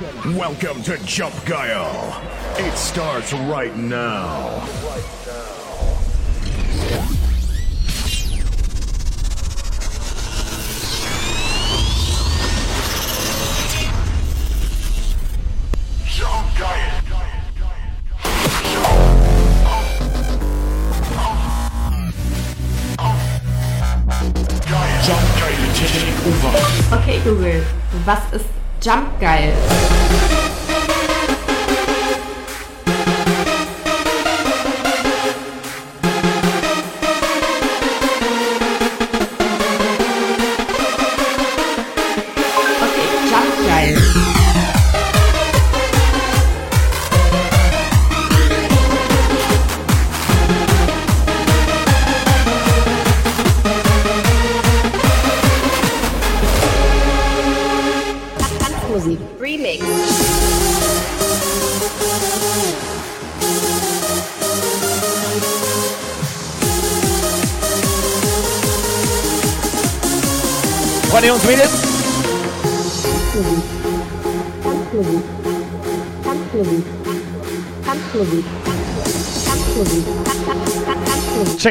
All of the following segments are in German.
Welcome to Jump Guile. It starts right now. Jump. Jump. Okay, Google, was ist Jump geil?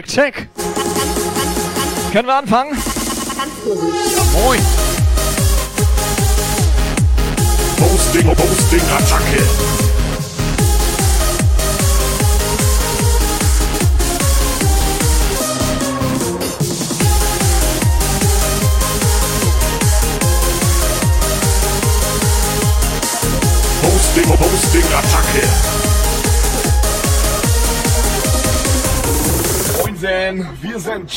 Check, check. Können wir anfangen? Tanzmusik. Moin. Posting, Posting, Attacke. Posting, Posting, Attacke. Moinsen, wir sind.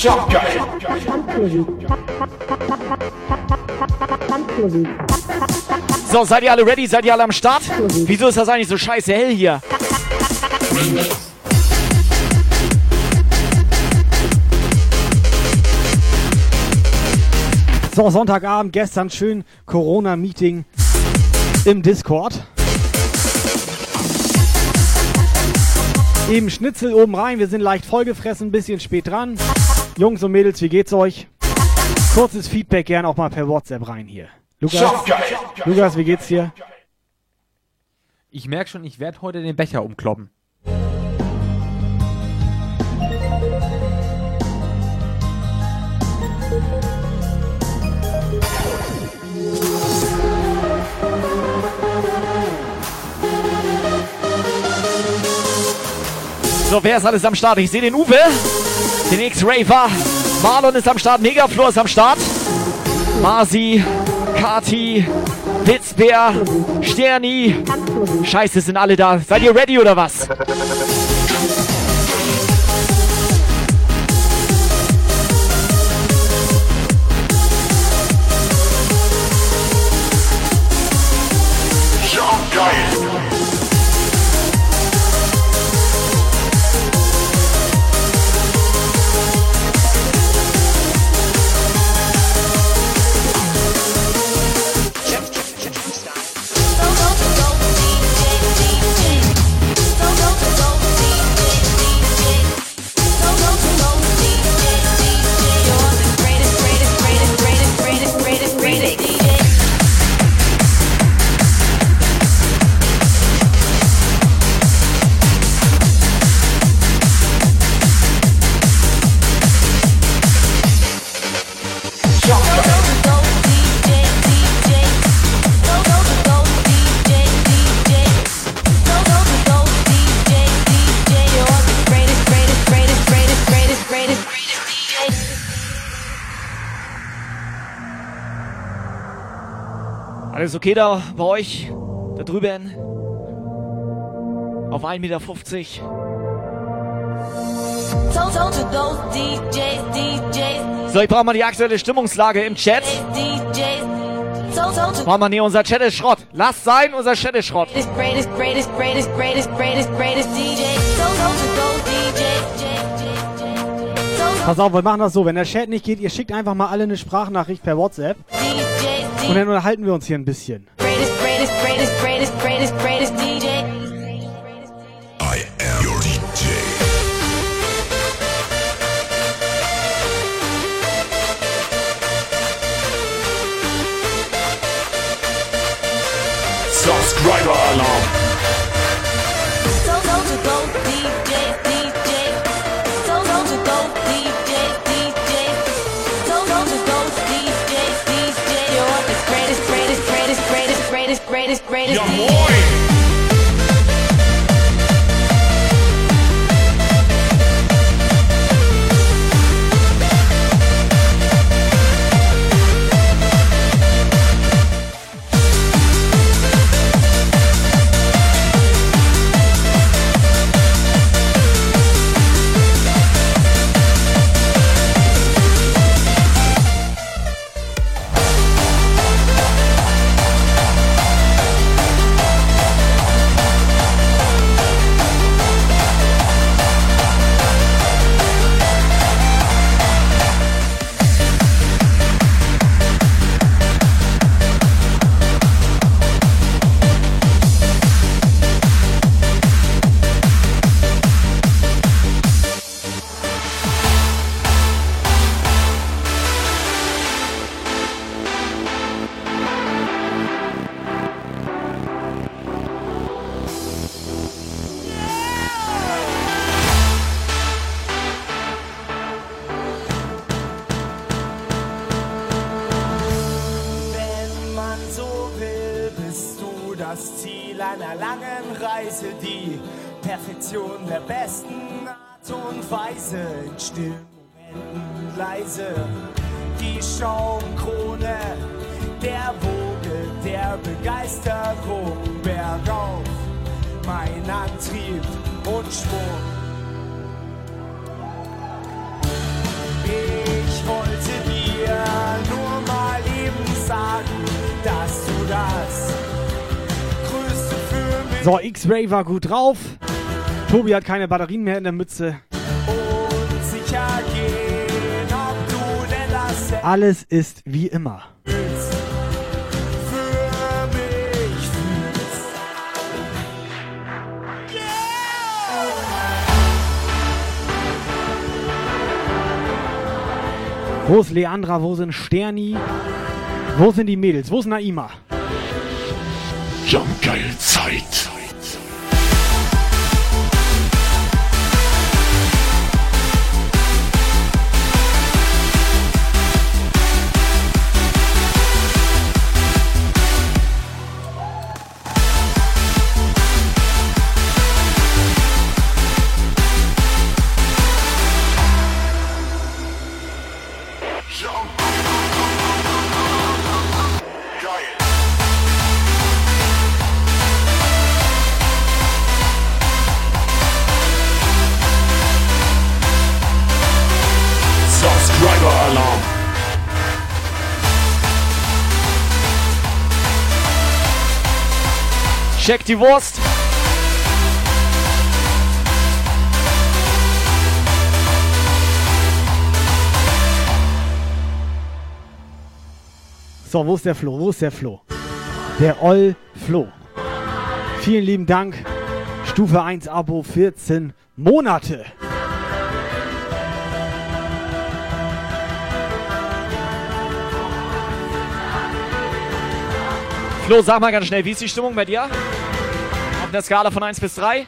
Tanzmusik. So, seid ihr alle ready? Seid ihr alle am Start? Wieso ist das eigentlich so scheiße hell hier? So, Sonntagabend, gestern schön Corona-Meeting im Discord. Eben Schnitzel oben rein, wir sind leicht vollgefressen, ein bisschen spät dran. Jungs und Mädels, wie geht's euch? Kurzes Feedback gern auch mal per WhatsApp rein hier. Lukas. Lukas, wie geht's dir? Ich merke schon, ich werde heute den Becher umkloppen. So, wer ist alles am Start? Ich sehe den Uwe, den X-Raver. Marlon ist am Start, Megaflor ist am Start. Marzi, Kati, Witzbär, Sterni. Scheiße, sind alle da. Seid ihr ready oder was? Alles okay da bei euch? Da drüben? Auf 1,50 Meter. So, ich brauche mal die aktuelle Stimmungslage im Chat. Brauchen wir nee, unser Chat ist Schrott. Lasst sein, unser Chat ist Schrott. Pass auf, wir machen das so, wenn der Chat nicht geht, ihr schickt einfach mal alle eine Sprachnachricht per WhatsApp und dann unterhalten wir uns hier ein bisschen. I am your DJ. Subscriber Alarm. So so go DJ greatest greatest greatest greatest. Ja X-Ray war gut drauf. Tobi hat keine Batterien mehr in der Mütze. gehen, Alles ist wie immer. Wo ist Leandra? Wo sind Sterni? Wo sind die Mädels? Wo ist Naima? Jumpgeil Zeit. Check die Wurst. So, wo ist der Flo? Wo ist der Flo? Der Oll Flo. Vielen lieben Dank. Stufe 1 Abo 14 Monate. Flo, sag mal ganz schnell, wie ist die Stimmung bei dir? Auf einer Skala von 1 bis 3?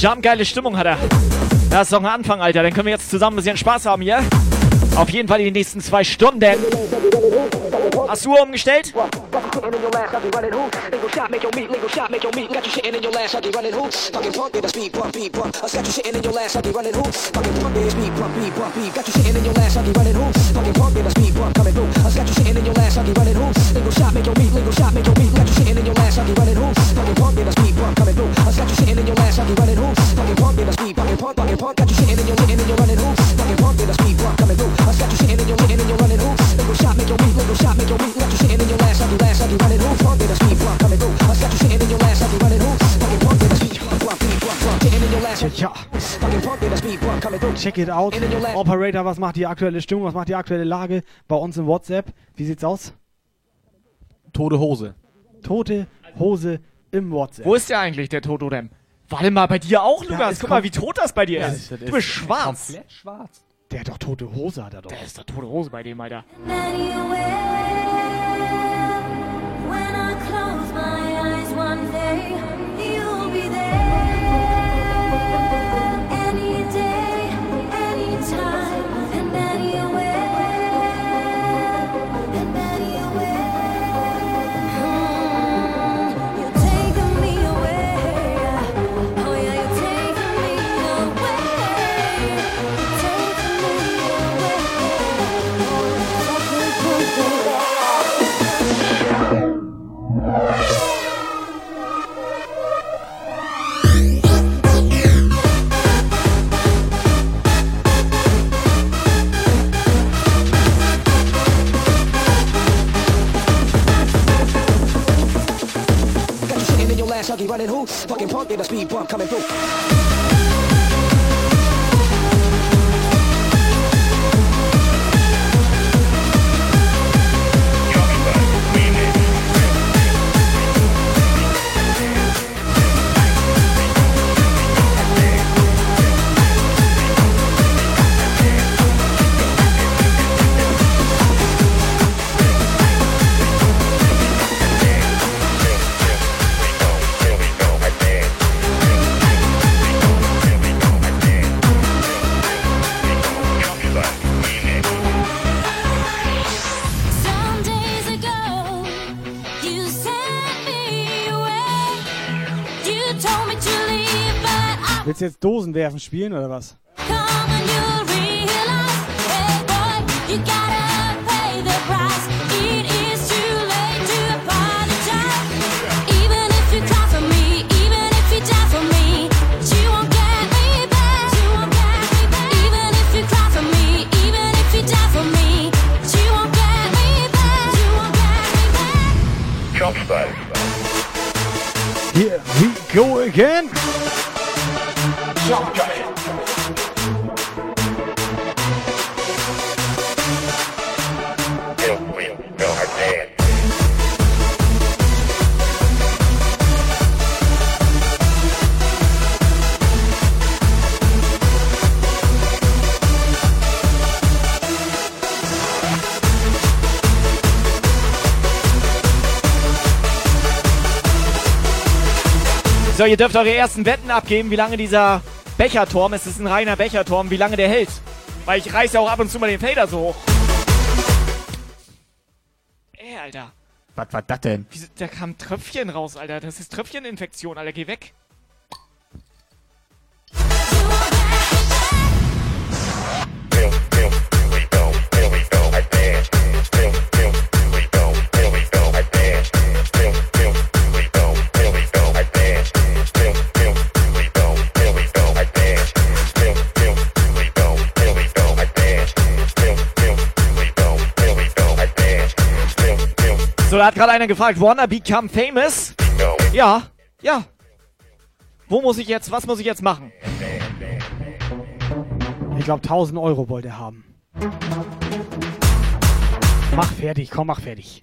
Jam, geile Stimmung hat er. Das ist doch ein Anfang, Alter. Dann können wir jetzt zusammen ein bisschen Spaß haben hier. Auf jeden Fall in den nächsten zwei Stunden. Du umgestellt? Got you shitting in your shitting in your running who? Fucking shitting in a speed bump, coming through. I got you shitting in your shitting in your running who? Shot, make your shot, make your. Got you in your I'll be last, I'll be running a speed bump coming through. I got you in your I'll be running? Fucking a speed bump, bump, beat bump, bump. In your Ja, fucking a speed bump coming through. check it out. Operator, was macht die aktuelle Stimmung? Was macht die aktuelle Lage bei uns im WhatsApp? Wie sieht's aus? Tote Hose. Tote Hose im WhatsApp. Wo ist der eigentlich, der Totodem? Warte mal, bei dir auch, Ja, Lukas. es Guck mal, wie tot das bei dir ist. das Du ist bist schwarz. Komplett schwarz. Der hat doch tote Hose, hat er doch. Der ist doch tote Hose bei dem, Alter. When I close my eyes one day, running who? Fucking punk, get a speed bump coming through. Jetzt Dosen werfen spielen oder was? come ihr dürft eure ersten Wetten abgeben, wie lange dieser Becherturm, es ist ein reiner Becherturm, wie lange der hält. Weil ich reiß ja auch ab und zu mal den Fader so hoch. Ey, Alter. Was war das denn? Wieso, da kam Tröpfchen raus, Alter. Das ist Tröpfcheninfektion, Alter. Geh weg. So, da hat gerade einer gefragt, wanna become famous? Ja, ja. Wo muss ich jetzt, was muss ich jetzt machen? Ich glaube 1000 Euro wollte er haben. Mach fertig, komm, mach fertig.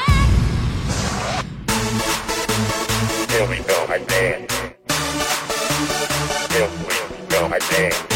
moinsen. Iceman. Here we go again. Here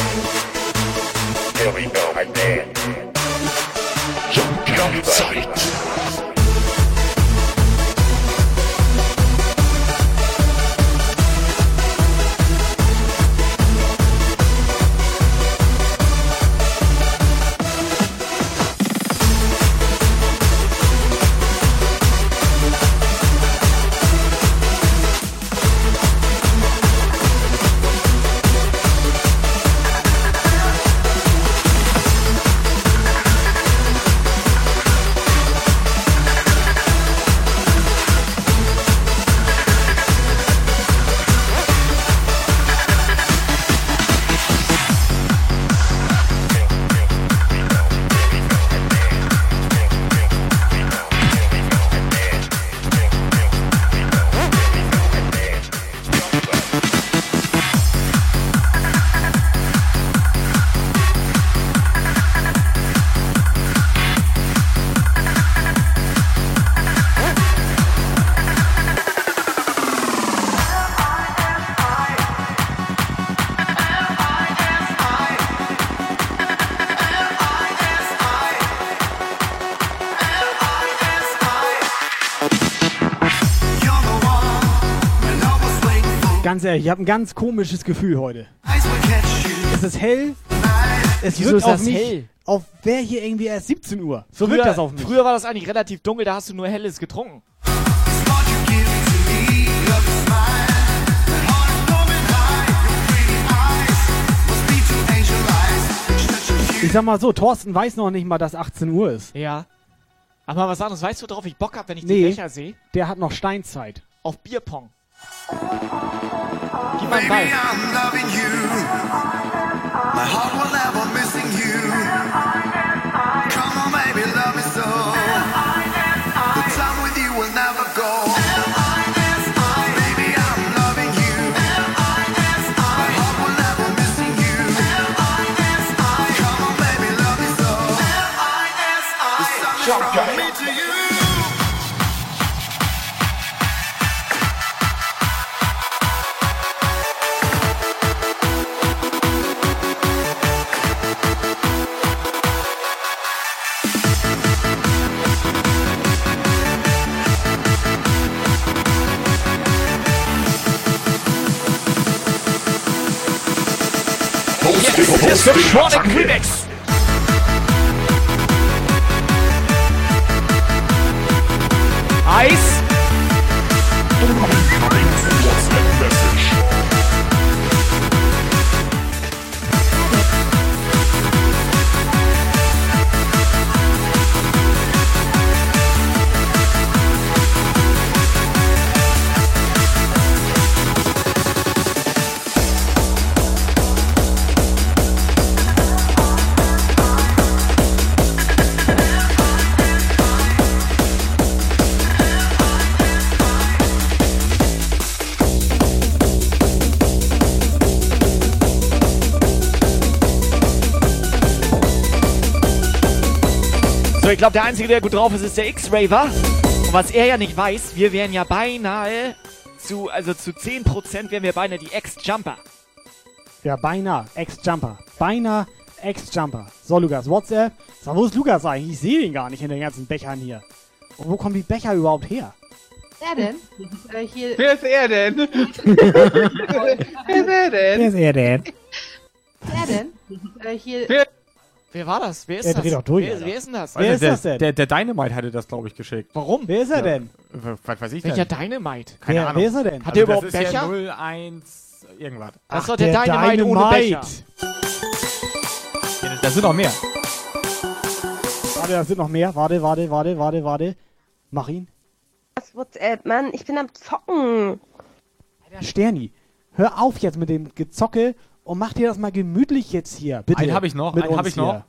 Ganz ehrlich, ich habe ein ganz komisches Gefühl heute. Es ist hell. Es Wieso wirkt auf mich, hell? auf wäre hier irgendwie erst 17 Uhr. So Früher, wirkt das auf mich. früher war das eigentlich relativ dunkel, da hast du nur Helles getrunken. Ich sag mal so, Thorsten weiß noch nicht mal, dass 18 Uhr ist. Ja. Aber was anderes, weißt du, worauf ich Bock hab, wenn ich Nee. die Becher sehe? Der hat noch Steinzeit. Auf Bierpong. Gib mal einen Yes, der Sonic Remix. Eis. Ich glaube, der Einzige, der gut drauf ist, ist der X-Raver. Und was er ja nicht weiß, wir wären ja beinahe zu, also zu 10% wären wir beinahe die Ex-Jumper. Ja, beinahe. Ex-Jumper. Beinahe Ex-Jumper. So, Lukas, WhatsApp. Sag, wo ist Lukas eigentlich? Ich sehe den gar nicht in den ganzen Bechern hier. Und wo kommen die Becher überhaupt her? Wer denn? Äh, hier. Wer ist er denn? Wer ist er denn? Wer ist er denn? Wer denn? Äh, hier. Wer? Wer war das? Wer ist Er das? dreht doch durch, wer, wer ist denn das? Wer ist der, das denn? Der, der Dynamite hatte das, glaube ich, geschickt. Warum? Wer ist er Ja. denn? Was weiß ich Welcher denn? Dynamite? Keine wer, Ahnung. wer ist er denn? Hat der Also überhaupt das ist Becher? Ja 01 irgendwas. Das ist doch der, Dynamite, ohne Becher. Ja, Da sind noch mehr. Warte, da sind noch mehr. Warte, warte, warte, warte, warte. Mach ihn. Das WhatsApp, Mann, ich bin am Zocken. Alter, Sterni, hör auf jetzt mit dem Gezocke und mach dir das mal gemütlich jetzt hier. Bitte. Einen hab ich noch, einen hab uns ich noch. hier.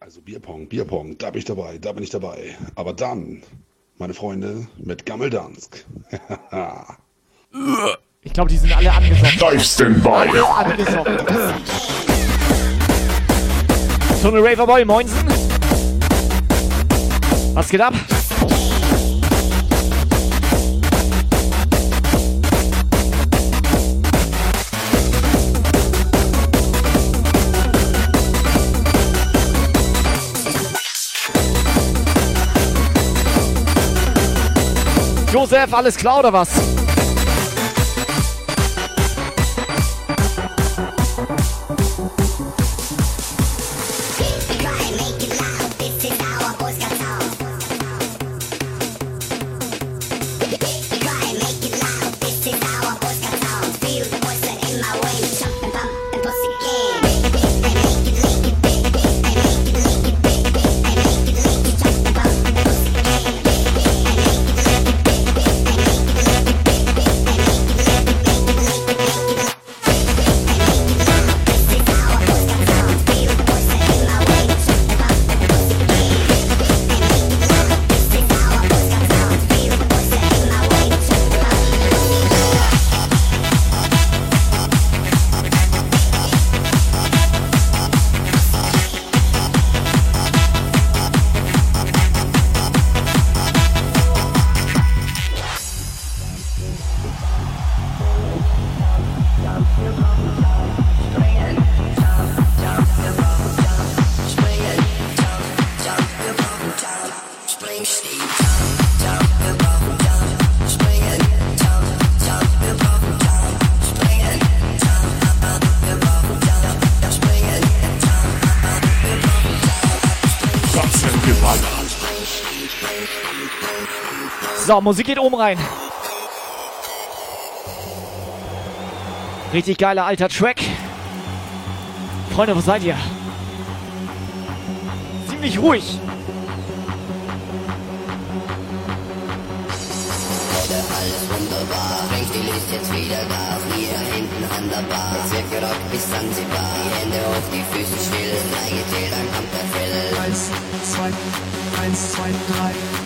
Also Bierpong, Bierpong, da bin ich dabei, da bin ich dabei. Aber dann, meine Freunde, mit Gammeldansk. Ich glaube, die sind alle angesoffen. Standby. Alle angesoffen. Tunnel Raverboy, Moinsen. Was geht ab? Josef, alles klar oder was? So, Musik geht oben rein. Richtig geiler alter Track. Freunde, wo seid ihr? Ziemlich ruhig. Alles wunderbar, die Lust jetzt wieder Gas. Wir hinten an der Bar, Bezirk Rock bis Zanzibar. Die Hände hoch, die Füße still, drei gezählt, dann kommt der Fill. Eins, zwei, eins, zwei, drei.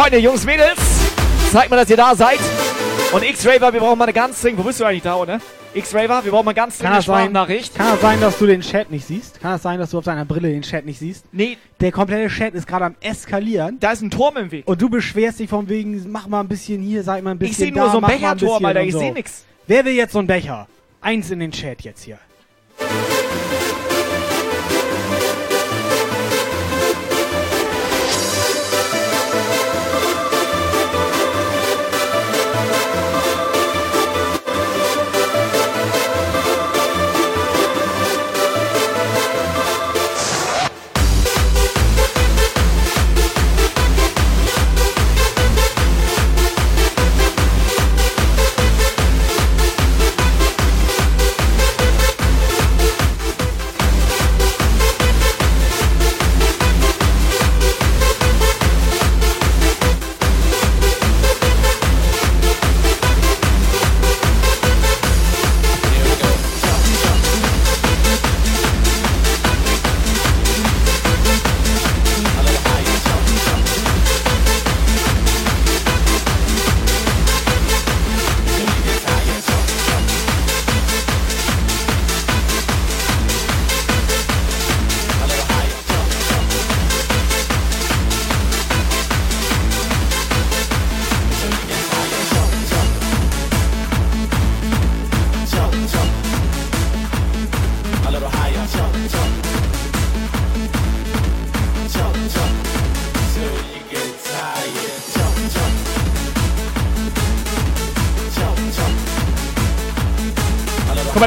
Freunde, Jungs, Mädels, zeigt mal, dass ihr da seid. Und X-Raver, wir brauchen mal eine ganz dringend. Wo bist du eigentlich da, ne? X-Raver, wir brauchen mal ganz dringend eine Sprachnachricht. kann das sein, dass du den Chat nicht siehst? Kann das sein, dass du auf deiner Brille den Chat nicht siehst? Nee. Der komplette Chat ist gerade am eskalieren. Da ist ein Turm im Weg. Und du beschwerst dich von wegen, mach mal ein bisschen hier, sag mal ein bisschen Ich sehe da, nur so ein Becherturm, Alter, ich so. sehe nix. Wer will jetzt so einen Becher? Eins in den Chat jetzt hier.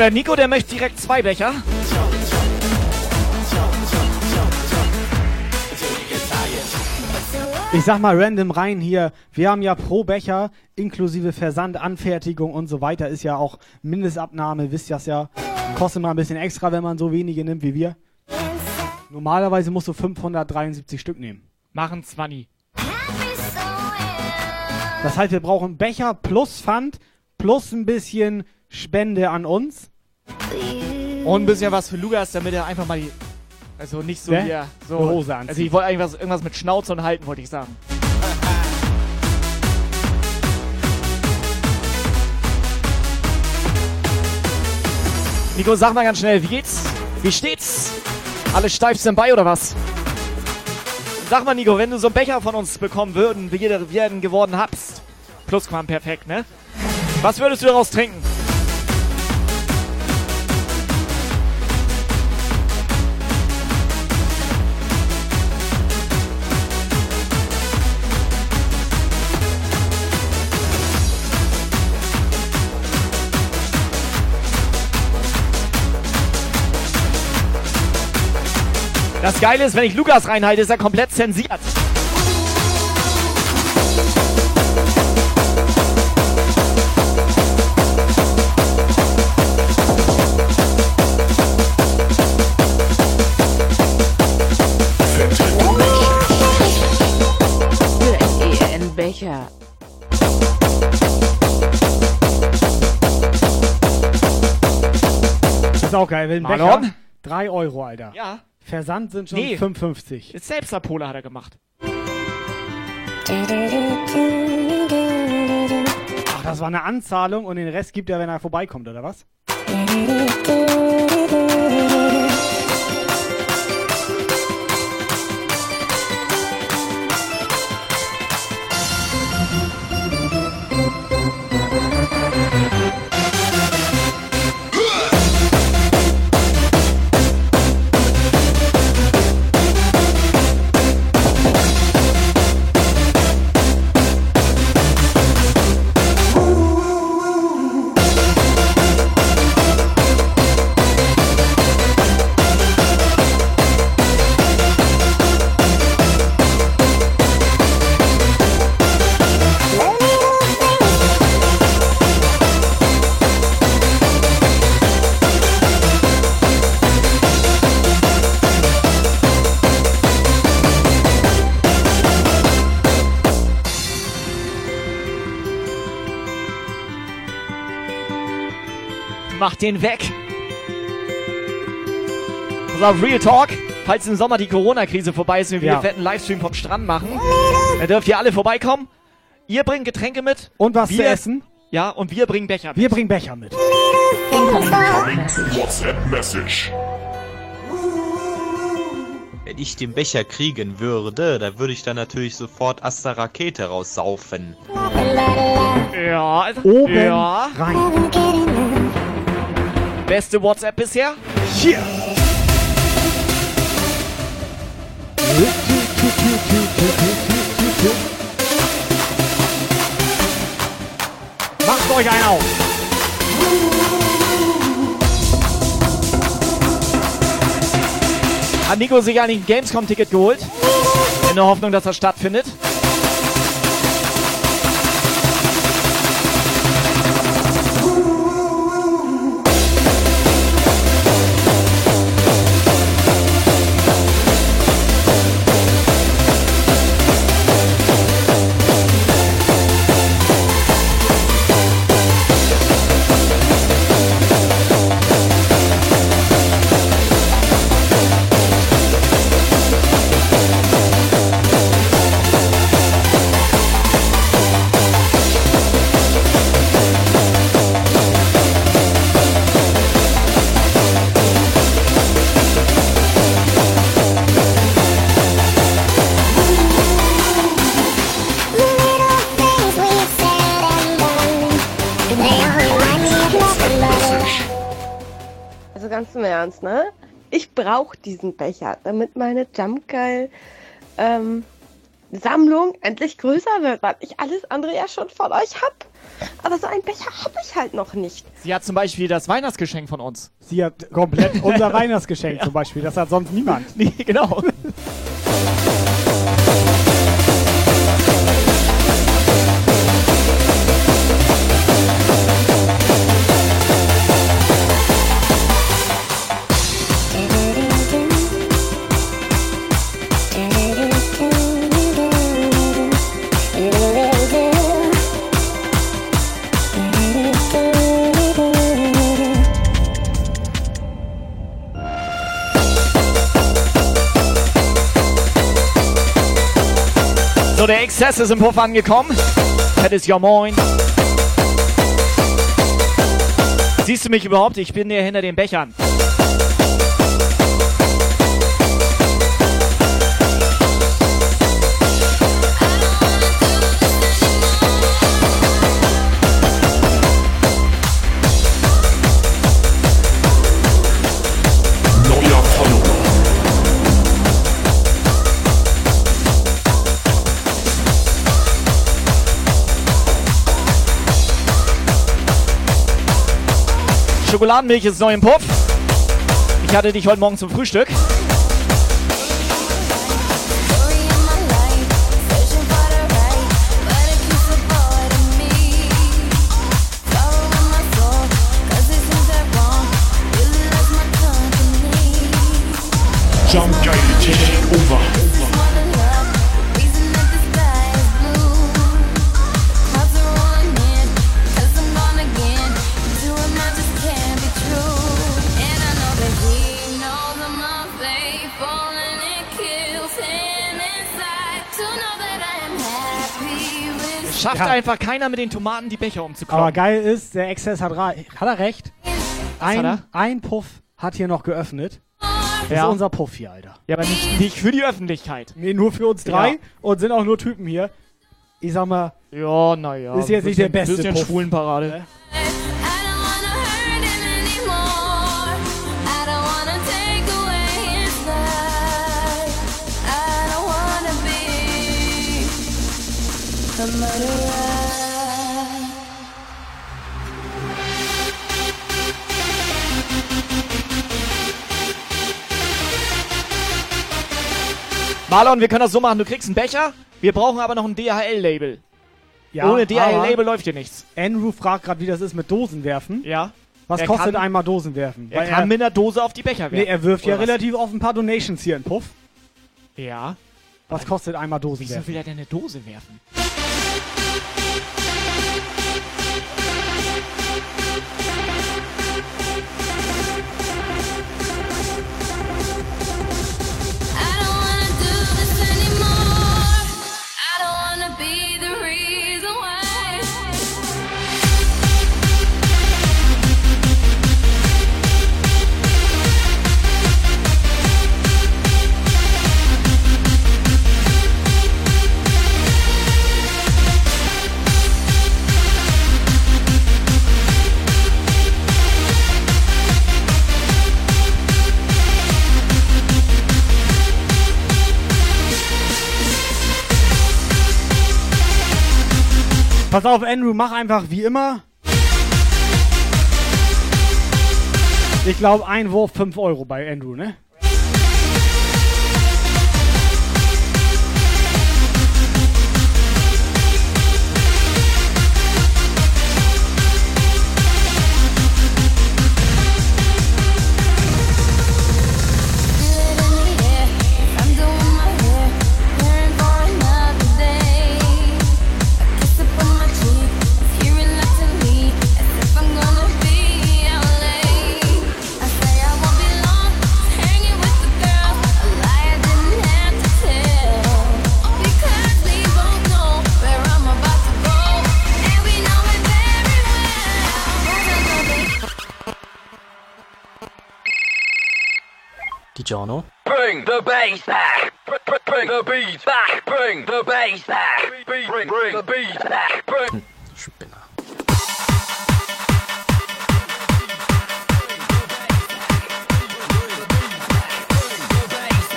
Der Nico, der möchte direkt zwei Becher. Ich sag mal random rein hier, wir haben ja pro Becher inklusive Versand, Anfertigung und so weiter, ist ja auch Mindestabnahme, wisst ihr das ja. Kostet mal ein bisschen extra, wenn man so wenige nimmt wie wir. Normalerweise musst du 573 Stück nehmen. Machen 20. Das heißt, wir brauchen Becher plus Pfand plus ein bisschen Spende an uns. Und ein bisschen was für Lukas, damit er einfach mal die. Also nicht so Wer? hier. So, Eine Hose anzieht. Also ich wollte eigentlich was, irgendwas mit Schnauze und Halten, wollte ich sagen. Nico, sag mal ganz schnell, wie geht's? Wie steht's? Alles steif sind bei oder was? Sag mal, Nico, wenn du so einen Becher von uns bekommen würden, wie jeder werden geworden habst. Plusquam perfekt, ne? Was würdest du daraus trinken? Das Geile ist, wenn ich Lukas reinhalte, ist er komplett zensiert. Für SEN Becher. Das ist auch geil, Marlon? Becher 3 Euro, Alter. Ja. Versand sind schon Nee. 55. Ist selbst Pole hat er gemacht. Ach, das war eine Anzahlung und den Rest gibt er, wenn er vorbeikommt, oder was? Den weg. Pass auf, Real Talk. Falls im Sommer die Corona-Krise vorbei ist und wir Ja. einen fetten Livestream vom Strand machen, dann dürft ihr alle vorbeikommen. Ihr bringt Getränke mit. Und was wir, zu essen? Ja, und wir bringen Becher mit. Wir bringen Becher mit. WhatsApp Message. Wenn ich den Becher kriegen würde, dann würde ich dann natürlich sofort Asta Rakete raussaufen. Ja, also, Oben ja. rein. Beste WhatsApp bisher? Hier. Macht euch einen auf. Hat Nico sich eigentlich ein Gamescom-Ticket geholt? In der Hoffnung, dass das stattfindet. Brauche diesen Becher, damit meine Jumpgeil ähm, Sammlung endlich größer wird, weil ich alles andere ja schon von euch hab. Aber so einen Becher hab ich halt noch nicht. Sie hat zum Beispiel das Weihnachtsgeschenk von uns. Sie hat komplett unser Weihnachtsgeschenk zum Beispiel. Das hat sonst niemand. Nee, genau. So, der Exzess ist im Puff angekommen. Das ist ja moin. Siehst du mich überhaupt? Ich bin hier hinter den Bechern. Schokoladenmilch ist neu im Puff. Ich hatte dich heute Morgen zum Frühstück. Jump Guy taking over. Schafft Ja. einfach keiner mit den Tomaten die Becher umzukloppen. Aber geil ist, der Exzess hat, hat er recht. Ein, hat er? ein Puff hat hier noch geöffnet. Das Ja. ist unser Puff hier, Alter. Ja, aber nicht, nicht für die Öffentlichkeit. Nee, nur für uns drei Ja. und sind auch nur Typen hier. Ich sag mal, Ja, naja. Ist jetzt nicht der beste Bisschen Puff. Schwulenparade. Marlon, wir können das so machen. Du kriegst einen Becher. Wir brauchen aber noch ein DHL-Label. Ja, Ohne DHL-Label läuft hier nichts. Andrew fragt gerade, wie das ist mit Dosen werfen. Ja. Was Er kostet kann- einmal Dosen werfen? Er Weil kann mit einer Dose auf die Becher werfen. Nee, er wirft ja was? relativ oft ein paar Donations hier in Puff. Ja. Was kostet einmal Dosen Wieso werfen? will er denn eine Dose werfen? Pass auf, Andrew, mach einfach wie immer. Ich glaube, ein Wurf 5 Euro bei Andrew, ne? you, Jono. Bring the bass back. Bring the beat back. Bring the bass back. Bring, bring, the bass back. bring the beat back. Bring. the bass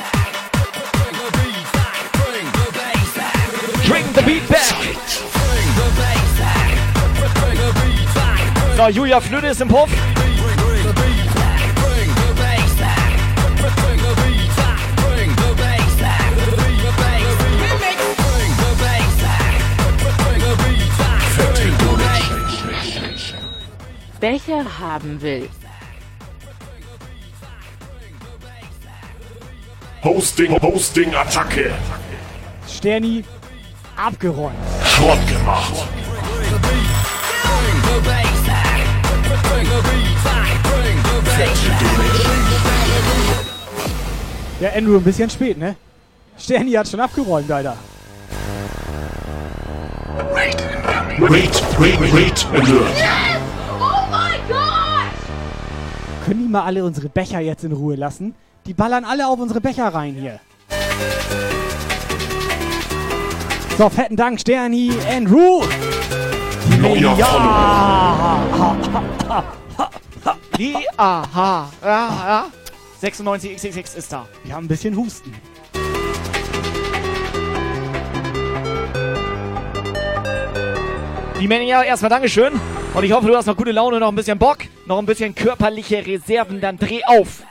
back. Bring the beat back. So, Julia Flöte ist im Puff. Becher haben will. Hosting, Hosting, Attacke. Sterni abgeräumt. Schrott gemacht. Ja, Andrew, ein bisschen spät, ne? Sterni hat schon abgeräumt, Alter. Wait, wait, wait, alert. Die mal alle unsere Becher jetzt in Ruhe lassen? Die ballern alle auf unsere Becher rein hier. So, fetten Dank, Sterni, Andrew. Neuer Ja! Die Aha. Ja, ja. 96XXX ist da. Wir haben ein bisschen Husten. Die Männer, ja, erstmal Dankeschön. Und ich hoffe, du hast noch gute Laune, noch ein bisschen Bock, noch ein bisschen körperliche Reserven. Dann dreh auf.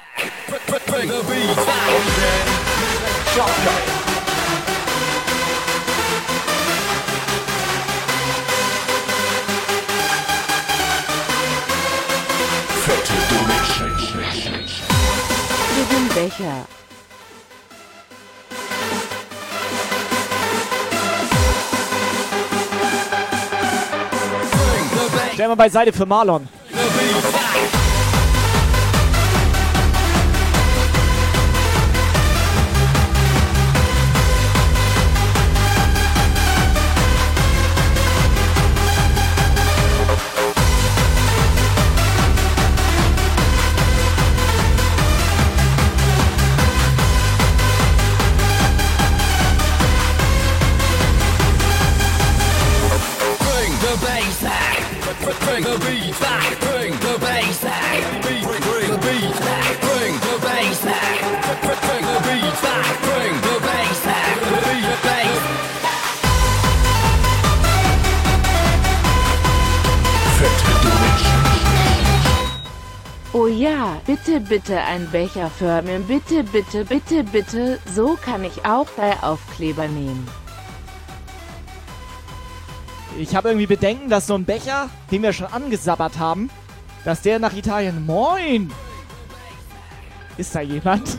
Becher. Mal beiseite für Marlon. Oh ja, bitte, bitte ein Becher für mir. Bitte, bitte, bitte, bitte. So kann ich auch drei Aufkleber nehmen. Ich habe irgendwie Bedenken, dass so ein Becher, den wir schon angesabbert haben, dass der nach Italien. Moin! Ist da jemand?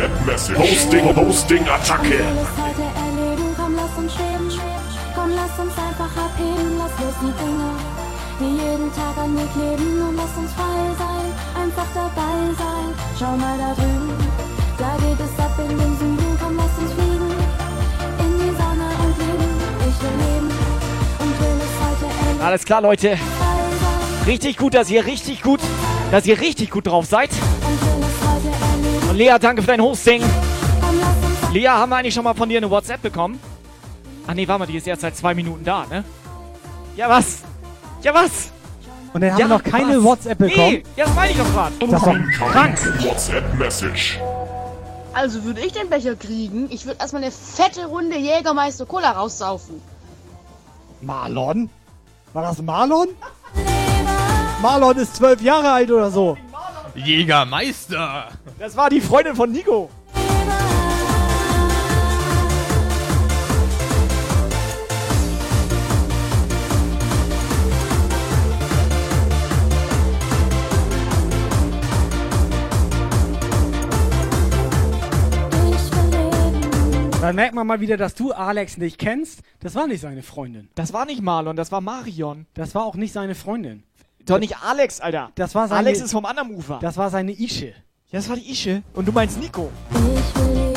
WhatsApp Message. Hosting, Hosting, Attacke. Alles heute erleben, komm lass uns schweben, komm lass uns einfach abheben, lass los die Finger, die jeden Tag an mir kleben und lass uns frei sein, einfach dabei sein. Schau mal da drüben, da geht es ab in den Süden, komm lass uns fliegen, in die Sonne und lieben. Ich will leben und will es heute erleben. Alles klar, Leute. Richtig gut, dass ihr richtig gut, dass ihr richtig gut drauf seid. Und Lea, danke für dein Hosting. Lea, haben wir eigentlich schon mal von dir eine WhatsApp bekommen? Ach nee, warte mal, die ist erst seit zwei Minuten da, ne? Ja, was? Ja, was? Und dann haben Ja, wir noch keine was? WhatsApp bekommen. Nee, ja, das meine ich doch gerade. Das ist doch krank. WhatsApp Message. Also würde ich den Becher kriegen, ich würde erstmal eine fette Runde Jägermeister Cola raussaufen. Marlon? War das Marlon? Marlon ist zwölf Jahre alt oder so. Jägermeister! Das war die Freundin von Nico. Dann merkt man mal wieder, dass du Alex nicht kennst. Das war nicht seine Freundin. Das war nicht Marlon, das war Marion. Das war auch nicht seine Freundin. Doch nicht Alex, Alter. Das war seine, Alex ist vom anderen Ufer. Das war seine Ische. Ja, das war die Ische. Und du meinst Nico. Ich will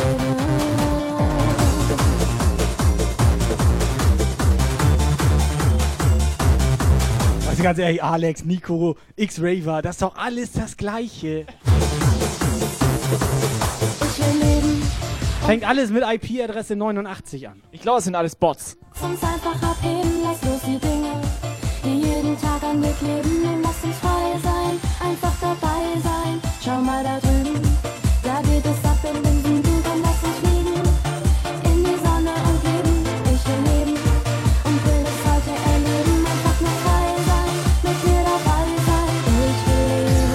Also ganz ehrlich, Alex, Nico, X-Raver, das ist doch alles das Gleiche. Fängt alles mit IP-Adresse 89 an. Ich glaube, es sind alles Bots. Sonst einfach AP Tag an mir kleben. Und lass uns frei sein, einfach dabei sein. Schau mal da drüben, da geht es ab in den Süden. Komm, lass uns fliegen, in die Sonne und leben. Ich will leben und will es heute erleben. Einfach nur frei sein, mit dir dabei sein. Ich will leben.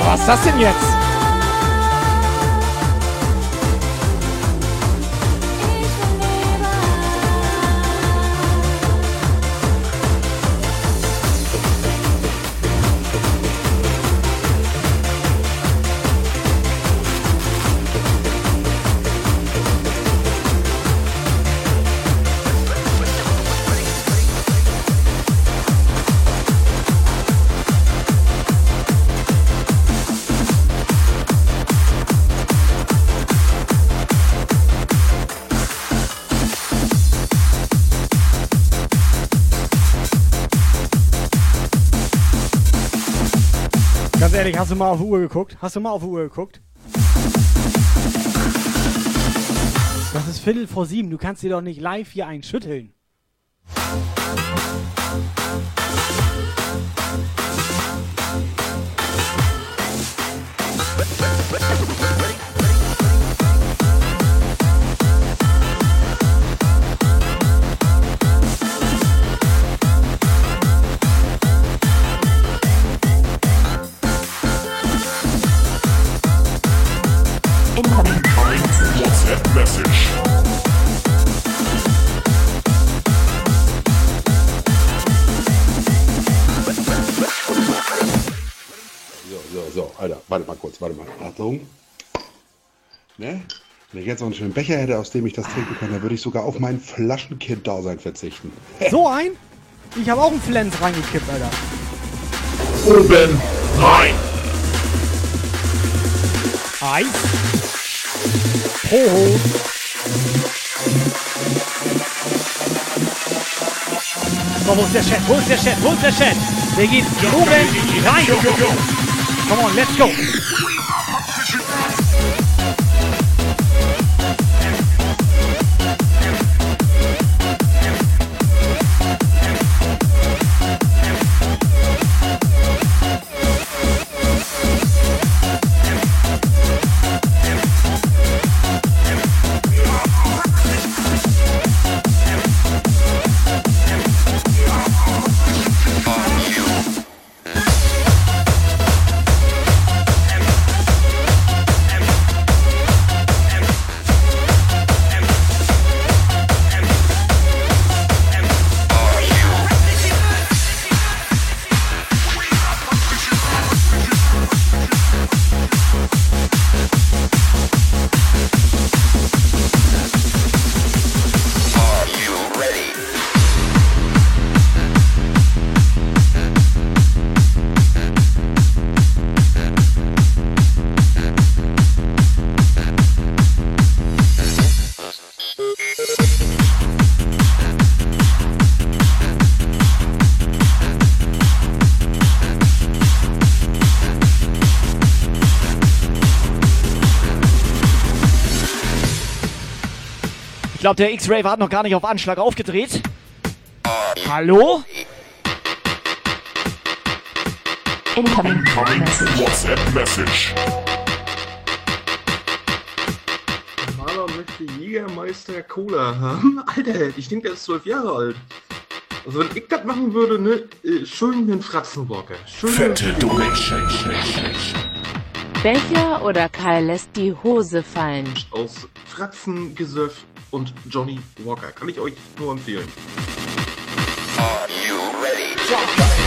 Aber was ist das denn jetzt? Ehrlich, hast du mal auf die Uhr geguckt? Hast du mal auf die Uhr geguckt? Das ist Viertel vor sieben. Du kannst dir doch nicht live hier einschütteln. Kurz, warte mal. Achtung. Ne? Wenn ich jetzt noch einen schönen Becher hätte, aus dem ich das trinken kann, dann würde ich sogar auf mein Flaschenkind-Dasein verzichten. So ein? Ich habe auch einen Flens reingekippt, Alter. Oben rein. Eis. Hoho. So, wo ist der Chat? Wo ist der Chat? Wo ist der Chat? Der geht oben rein. Come on, let's go. Glaube, der X-Raver hat noch gar nicht auf Anschlag aufgedreht. Hallo? Incoming WhatsApp message. Maler möchte Jägermeister Cola haben. Alter, ich denke, der ist zwölf Jahre alt. Also wenn ich das machen würde, ne, äh, schön den Fratzenwalker. Schön Fette Donation. Becher oder Karl lässt die Hose fallen. aus Fratzengesöff und Johnny Walker. Kann ich euch nur empfehlen. Young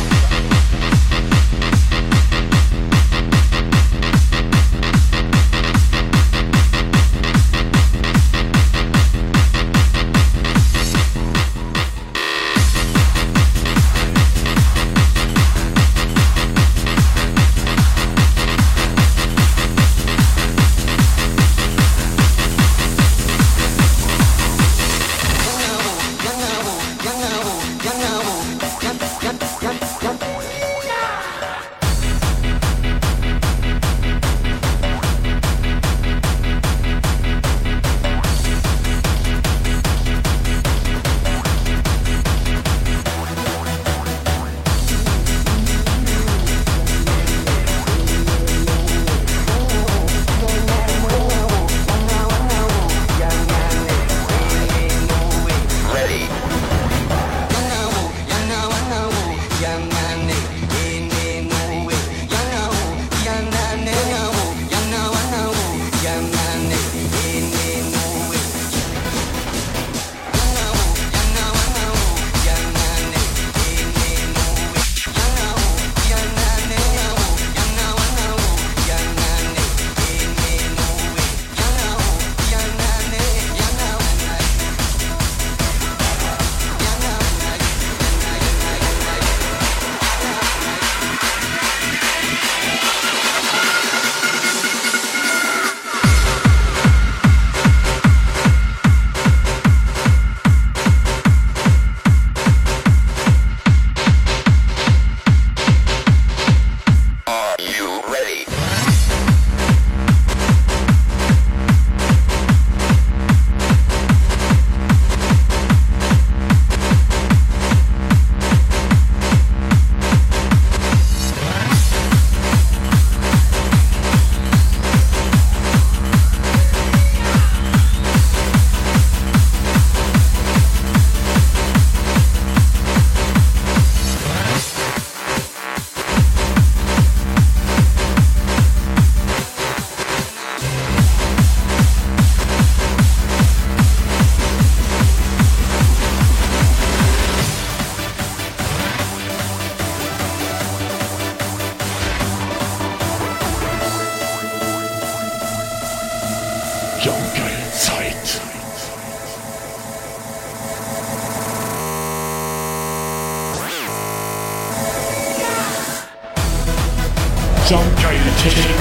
DJ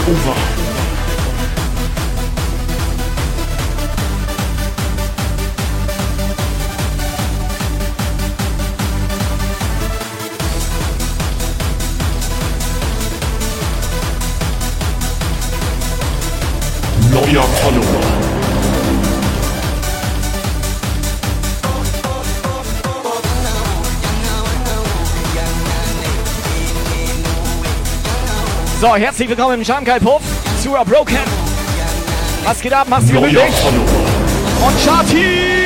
herzlich willkommen im Schamkai Puff zu A Broken. Was geht ab? Mach's. Follower. Und Shati!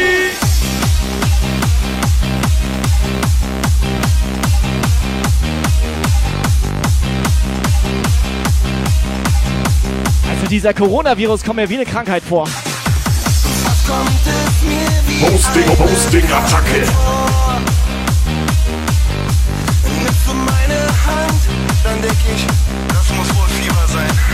Also dieser Coronavirus kommt mir wie eine Krankheit vor. Posting, Posting, Attacke. Nimmst du meine Hand, dann denk ich, thousand.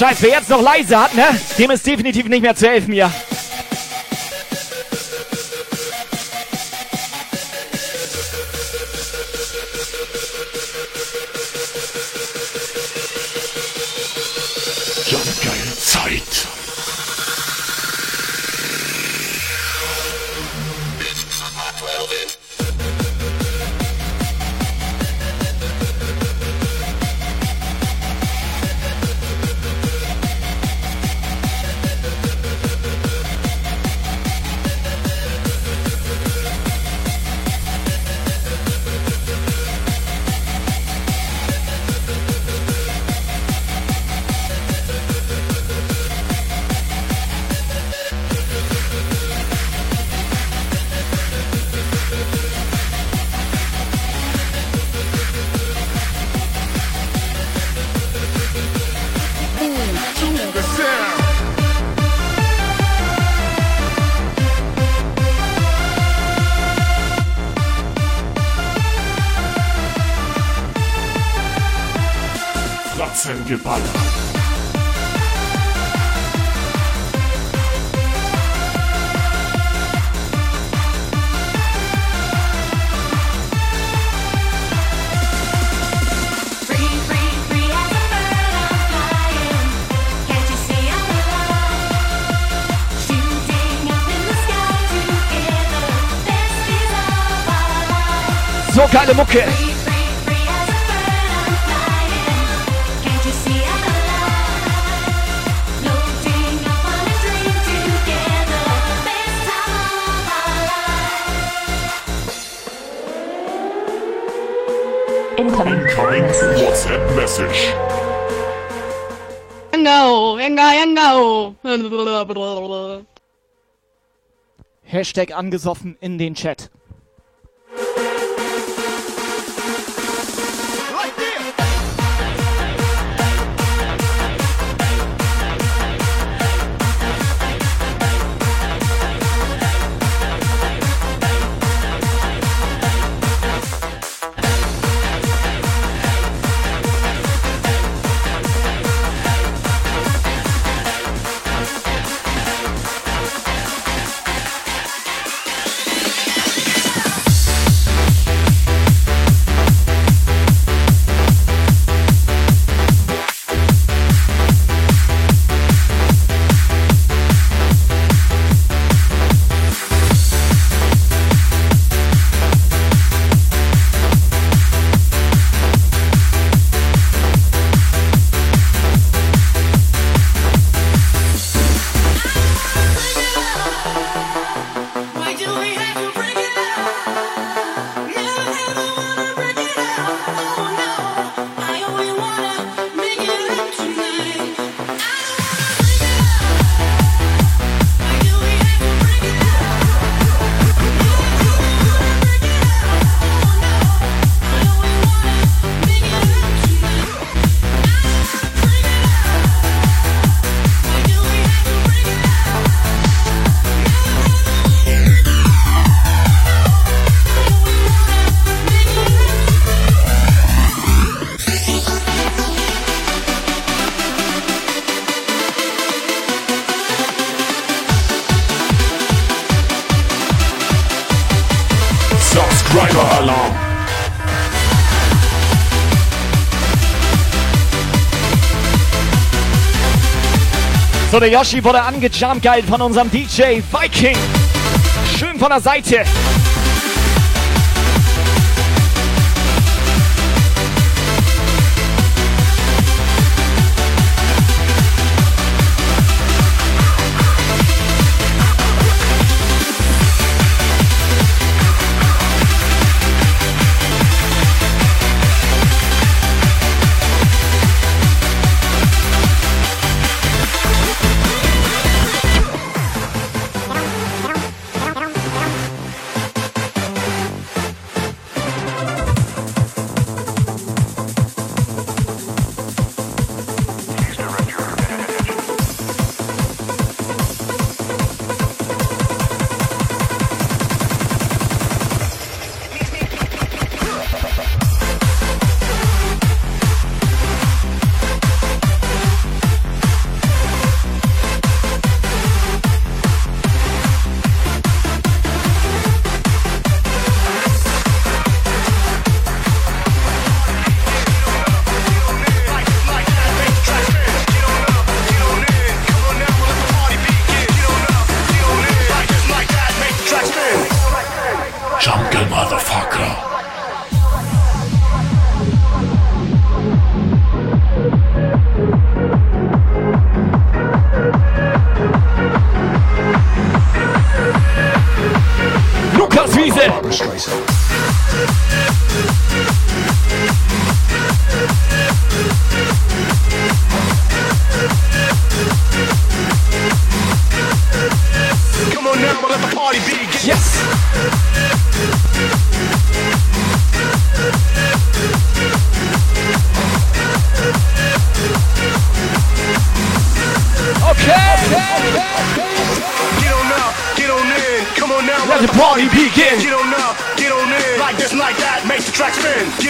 Ohne Scheiß, wer jetzt noch leise hat, ne? Dem ist definitiv nicht mehr zu helfen hier. Jumpgeile Mucke. Incoming WhatsApp Message. Yango, Yango, Yango. Hashtag angesoffen in den Chat. Der Yoshi wurde angejumpt geil von unserem DJ Viking. Schön von der Seite.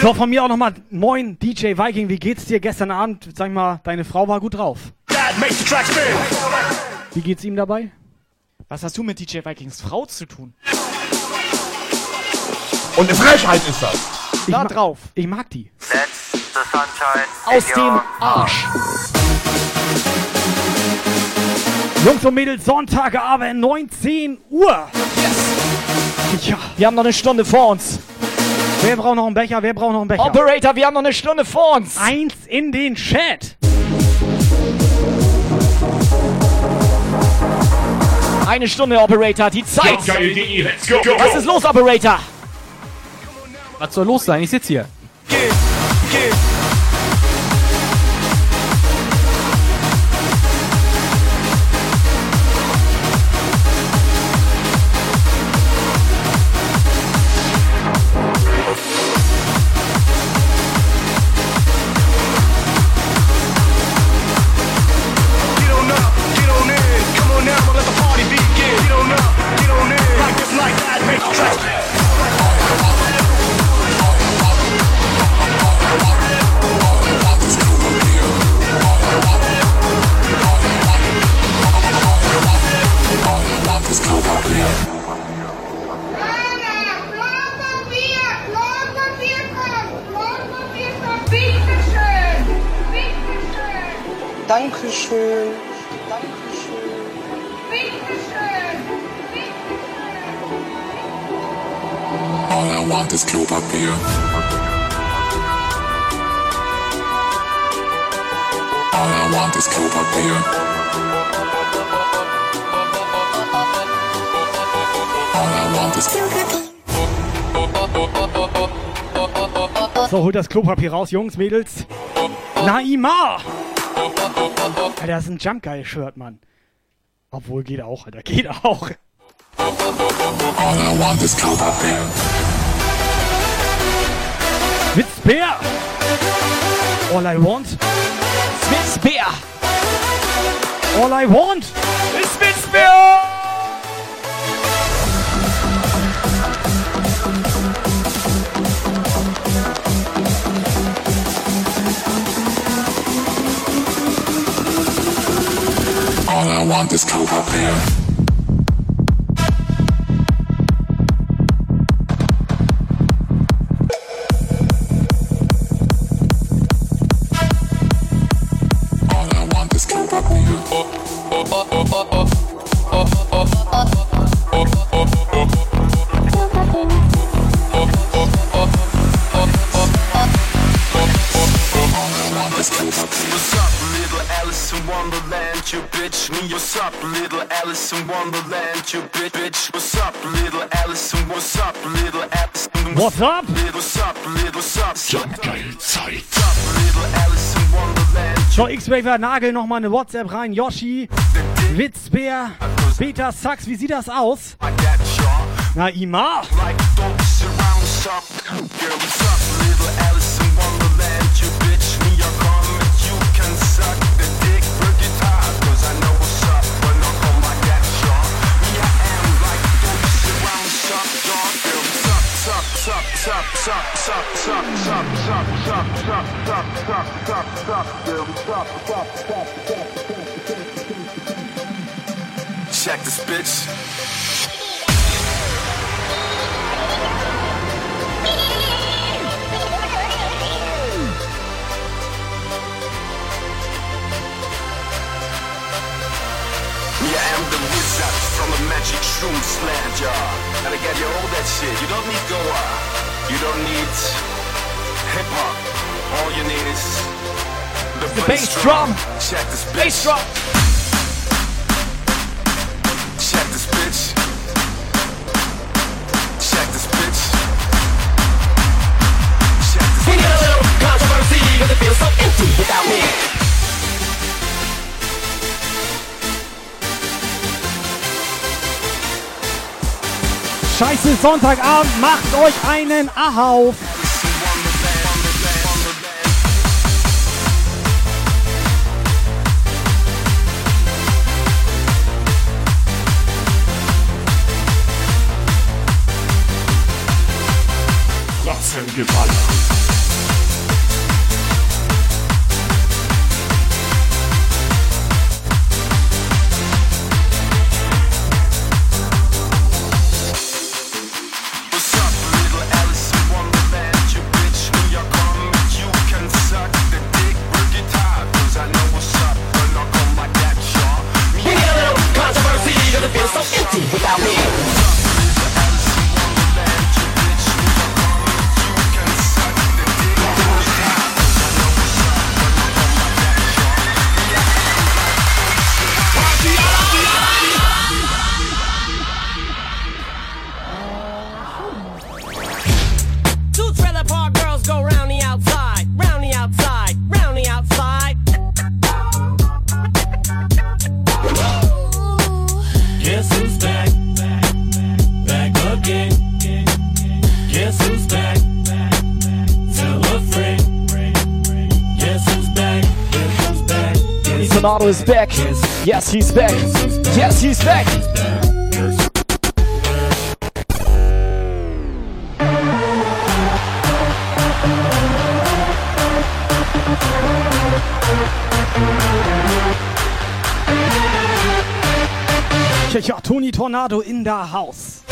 So, von mir auch nochmal, moin DJ Viking, wie geht's dir gestern Abend? Sag mal, deine Frau war gut drauf. Wie geht's ihm dabei? Was hast du mit DJ Vikings Frau zu tun? Und eine Frechheit ist das. Ich Da drauf. Ich mag die. That's the sunshine. Aus dem Arsch. Jungs und Mädels, Sonntagabend, 19 Uhr. Ja. Wir haben noch eine Stunde vor uns. Wer braucht noch einen Becher? Wer braucht noch einen Becher? Operator, wir haben noch eine Stunde vor uns. Eins in den Chat. Eine Stunde, Operator, die Zeit. Let's go, go, Was go. ist los, Operator? Was soll los sein? Ich sitze hier. So, holt das Klopapier raus, Jungs, Mädels. Naima! Alter, das ist ein Jump Guy Shirt, Mann. Obwohl, geht auch, Alter, geht auch. All I want is Klopapier. Witzbär! All I want. Witzbär! All I want! Ist Witzbär! All I want is Klopapier. All I want is Klopapier. Alice in Wonderland, you bitch? bitch? What's up, little Alice What's up, little Alice What's up? What's up, little what's up? Geil Zeit. What's up, little Alice in Wonderland? So, X-Waver, nagel noch mal eine WhatsApp rein. Yoshi, Witzbär, Beta Sax, wie sieht das aus? Na, Ima. Like sup, sup, sup, sup, sup, sup, sup, sup, sup, sup, sup, sup, sup, girl, what's up, sup, sup, sup, Check this bitch. Yeah, I'm the wizard from the magic shroom land, y'all. Gotta get you all that shit. You don't need Goa. You don't need hip hop. All you need is the, The bass drum. Check this bitch. Bass drum. Check this bitch. Check this bitch. Check this We need a little controversy, cause it feels so empty without me. Scheiße, Sonntagabend, macht euch einen Ahauf. Ratzengeballer. Is back. Yes, he's back. Yes, he's back. Ja, Toni Tornado in der Haus.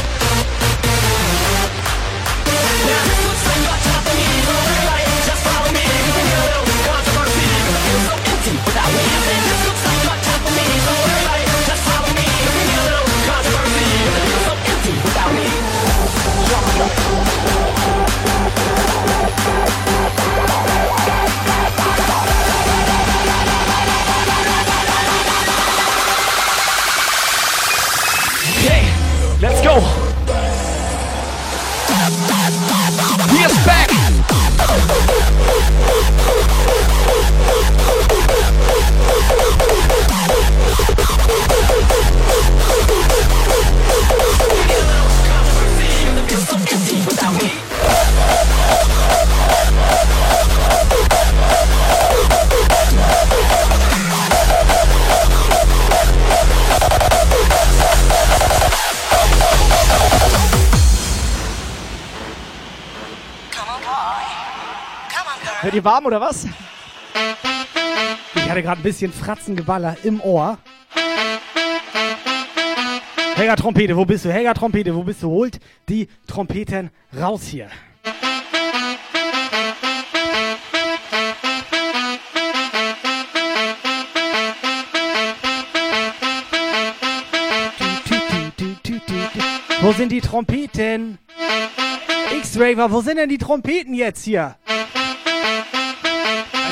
warm oder was? Ich hatte gerade ein bisschen Fratzengeballer im Ohr. Helga Trompete, wo bist du? Helga Trompete, wo bist du? Holt die Trompeten raus hier. Wo sind die Trompeten? X-Raver, wo sind denn die Trompeten jetzt hier?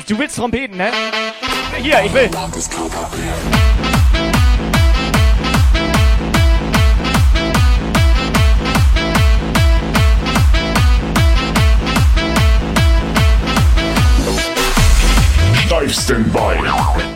Du willst Trompeten, ne? Hier, ich will. Steifsten bei.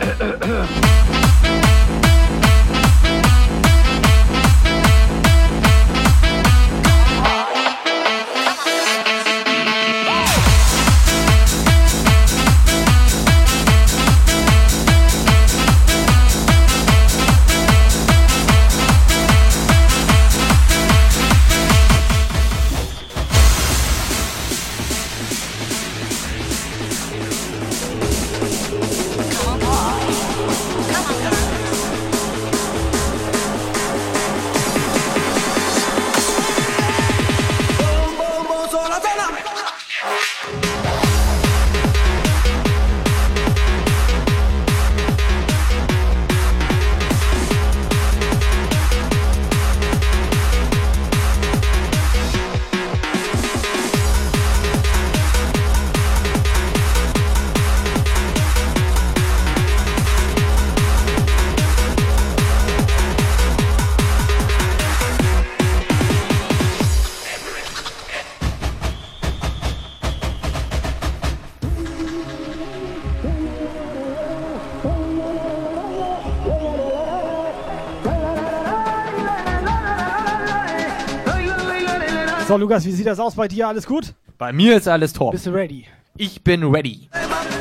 Lukas, wie sieht das aus bei dir? Alles gut? Bei mir ist alles top. Bist du ready? Ich bin ready.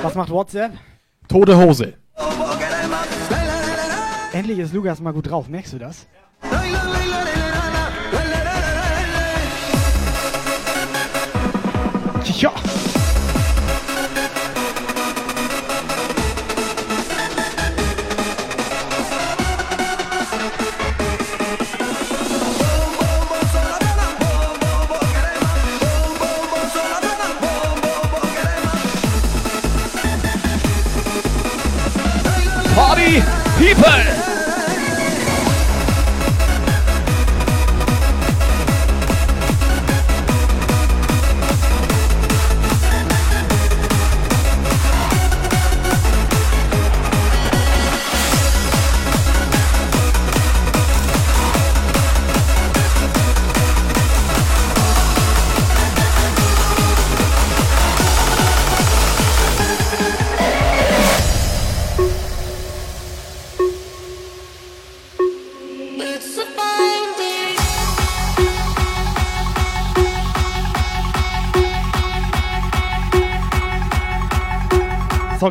Was macht WhatsApp? Tote Hose. Endlich ist Lukas mal gut drauf, merkst du das? Ja. People!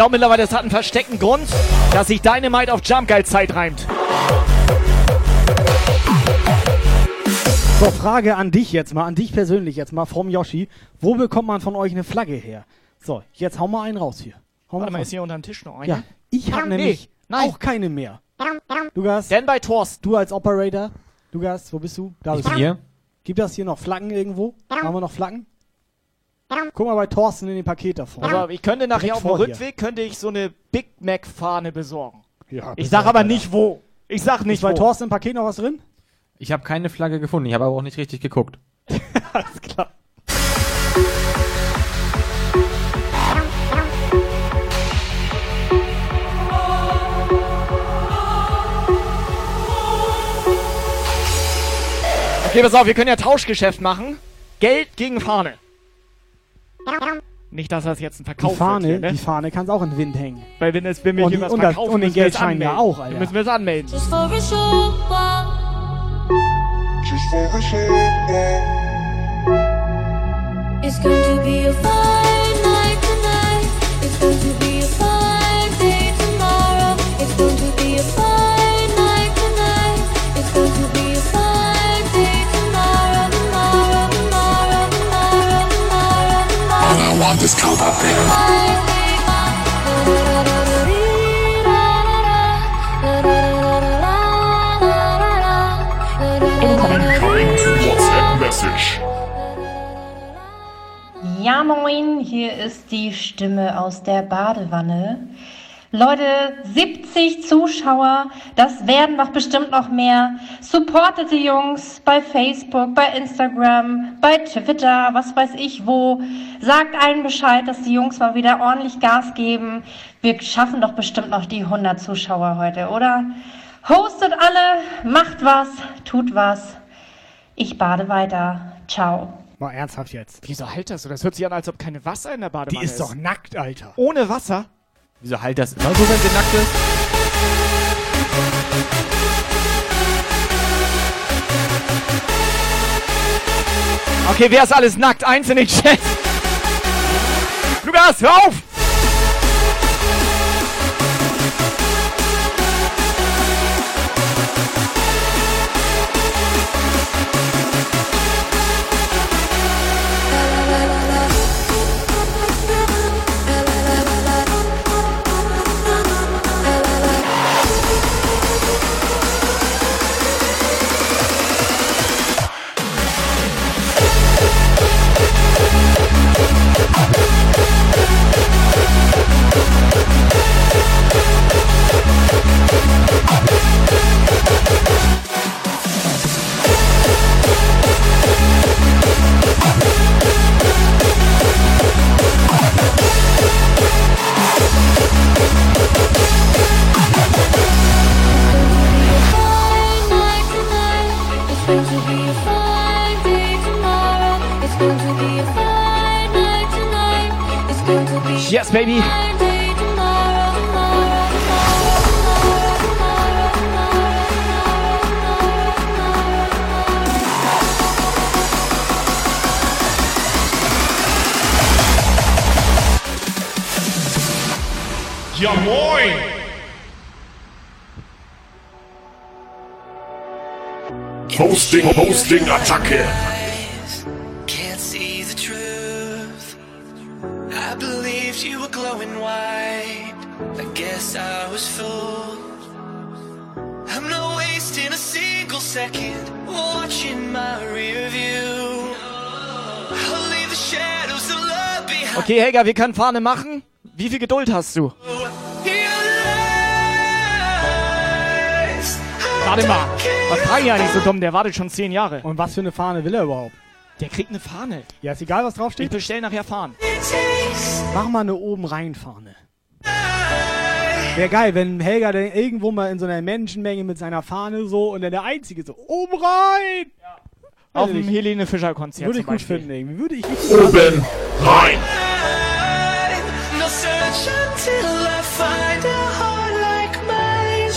glaube mittlerweile, es hat einen versteckten Grund, dass sich Dynamite auf Jump Guide Zeit reimt. So, Frage an dich jetzt mal, an dich persönlich jetzt mal vom Yoshi. Wo bekommt man von euch eine Flagge her? So, jetzt hau mal einen raus hier. Hau Warte mal, raus. ist hier unterm Tisch noch eine? Ja, ich habe Nee, nämlich nein. auch keine mehr. Lukas. Denn bei Thorsten. Du als Operator. Lukas, wo bist du? Da Ich bist bin du. hier. Gibt das hier noch Flaggen irgendwo? Haben wir noch Flaggen? Guck mal bei Thorsten in dem Paket da vorne. Also ich könnte nachher Direkt auf dem. Rückweg könnte ich so eine Big Mac Fahne besorgen. Ja, ich sag aber nicht wo. Ich sag nicht Ist bei wo. Thorsten im Paket noch was drin? Ich habe keine Flagge gefunden. Ich habe aber auch nicht richtig geguckt. Alles klar. Okay, pass auf, wir können ja Tauschgeschäft machen. Geld gegen Fahne. Nicht, dass das jetzt ein Verkauf Die Fahne, wird hier, die ne? Fahne kannst auch in den Wind hängen. Weil wenn, es, wenn wir Und hier die- was und das- verkaufen, und den Geldschein ja auch, Alter. Dann müssen wir es anmelden. Just for a while. Just for a while. It's going to be a fine WhatsApp Message. Ja, moin, hier ist die Stimme aus der Badewanne. Leute, 70 Zuschauer, das werden doch bestimmt noch mehr. Supportet die Jungs bei Facebook, bei Instagram, bei Twitter, was weiß ich wo. Sagt allen Bescheid, dass die Jungs mal wieder ordentlich Gas geben. Wir schaffen doch bestimmt noch die 100 Zuschauer heute, oder? Hostet alle, macht was, tut was. Ich bade weiter. Ciao. Mal ernsthaft jetzt. Wieso halt das so? Das hört sich an, als ob keine Wasser in der Badewanne Die ist doch nackt, Alter. Ohne Wasser? Wieso halt das immer so, wenn sie nackt ist? Okay, wer ist alles nackt? Eins in den Chat. Lukas, hör auf! Yes, baby. Ja moin! Hosting, Hosting, Attacke! Okay, Helga, wir können Fahne machen. Wie viel Geduld hast du? Warte mal. Was frage ich eigentlich so dumm? Der wartet schon zehn Jahre. Und was für eine Fahne will er überhaupt? Der kriegt eine Fahne. Ja, ist egal, was Ich draufsteht. bestell nachher Fahnen. Mach mal eine oben rein Fahne. Wäre geil, wenn Helga dann irgendwo mal in so einer Menschenmenge mit seiner Fahne so und dann der Einzige so oben rein. Auf Weiß dem ich. Helene Fischer Konzert Würde zum ich gut finden irgendwie. Würde ich Oben rein!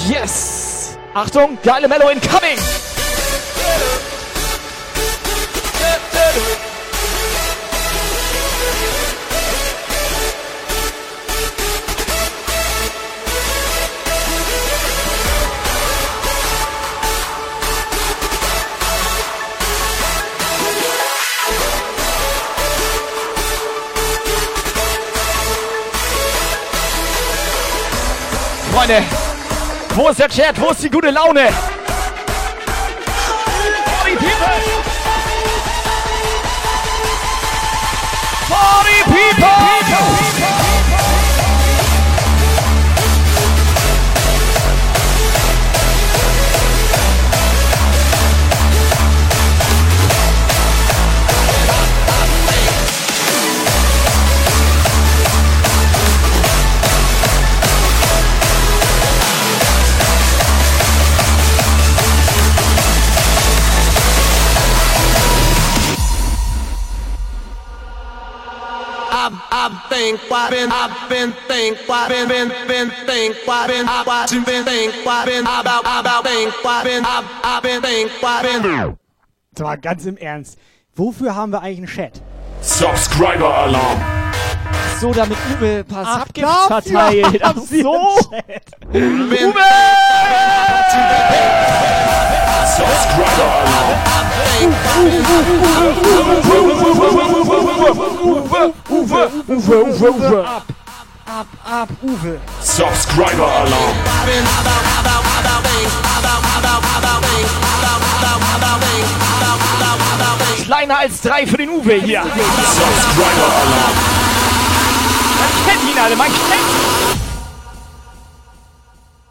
Yes! Achtung, geile Mellow incoming! Freunde, wo ist der Chat? Wo ist die gute Laune? Party People! Party People! I've, I've been, I've been, I've been think, I've been, been, been think, I've been, I've been, been think, I've been, about, about think, I've been, I've, I've been think, I've been. So, mal ganz im Ernst. Wofür haben wir eigentlich einen Chat? Subscriber Alarm! So, damit Uwe paar Ach, Subgifts verteilt. Ach so! Uwe! Subscriber Alarm! Uwe, Uwe, Uwe, Uwe. Ab, ab, ab, Uwe. Subscriber Alarm. Kleiner als drei für den Uwe hier. Subscriber Alarm. Man kennt ihn alle, man kennt ihn.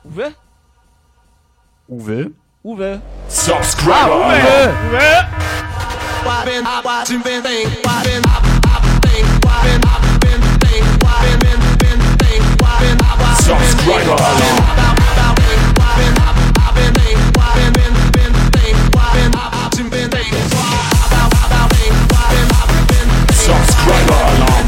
Uwe? Uwe? Uwe. Subscriber Ah, Uwe. Uwe. Subscriber Alarm. Subscriber Alarm.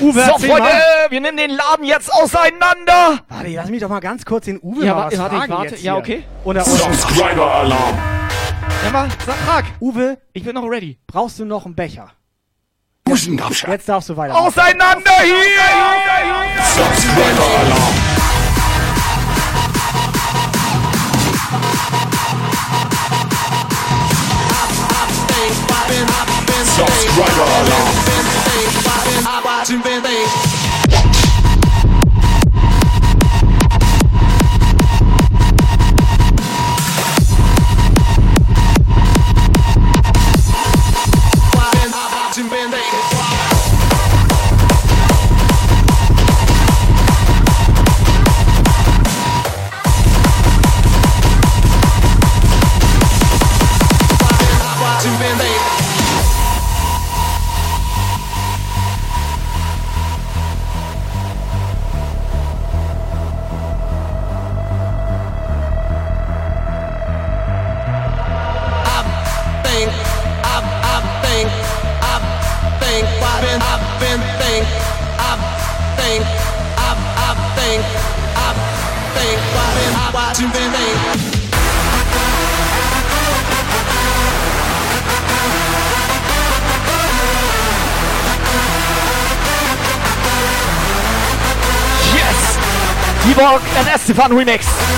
Uwe, So, Freunde, mal. Wir nehmen den Laden jetzt auseinander. Warte, lass mich doch mal ganz kurz den Uwe Ja, mal warte, was warte, ich fragen warte. jetzt Ja, okay. Oder, oder, Subscriber Alarm. Ja, mal, sag, frag. Uwe, Ich bin noch ready. brauchst du noch einen Becher? Buschengabscher. Jetzt darfst du weiter. Auseinander hier! Subscriber Alarm. Subscriber Alarm. Fun Remix.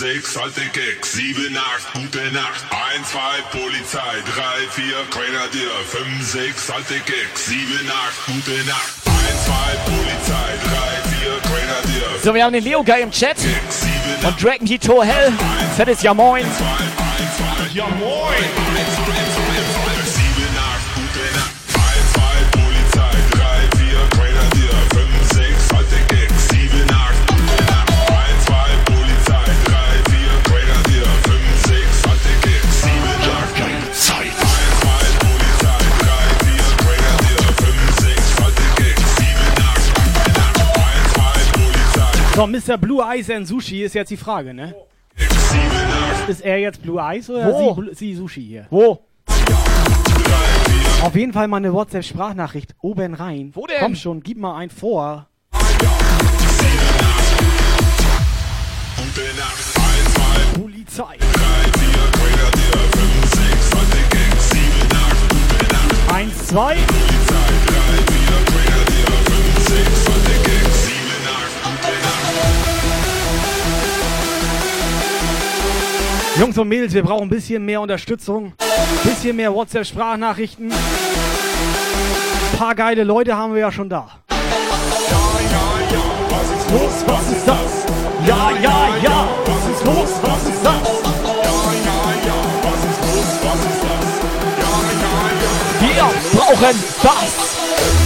Sechs, alte Keks, sieben, acht, gute Nacht. Eins, zwei, Polizei, drei, vier, Grenadier, fünf, sechs, alte Keks, sieben, acht, gute Nacht. Eins, zwei, Polizei, drei, vier, Grenadier, So, wir haben den Leo Guy im Chat. Und Dragon Heat Hell. Fettes Ja Moin. Ja moin! So, Mr. Blue Eyes and Sushi ist jetzt die Frage, ne? Ist er jetzt Blue Eyes oder Wo? Sie, sie Sushi hier? Wo? Auf jeden Fall mal eine WhatsApp-Sprachnachricht oben rein. Wo denn? Komm schon, gib mal ein vor. Nacht. Eins, zwei, Polizei. Jungs und Mädels, wir brauchen ein bisschen mehr Unterstützung, ein bisschen mehr WhatsApp-Sprachnachrichten. Ein paar geile Leute haben wir ja schon da. Los, was ist das? Ja, ja, ja. Was ist los? Was ist das? Wir brauchen Bass.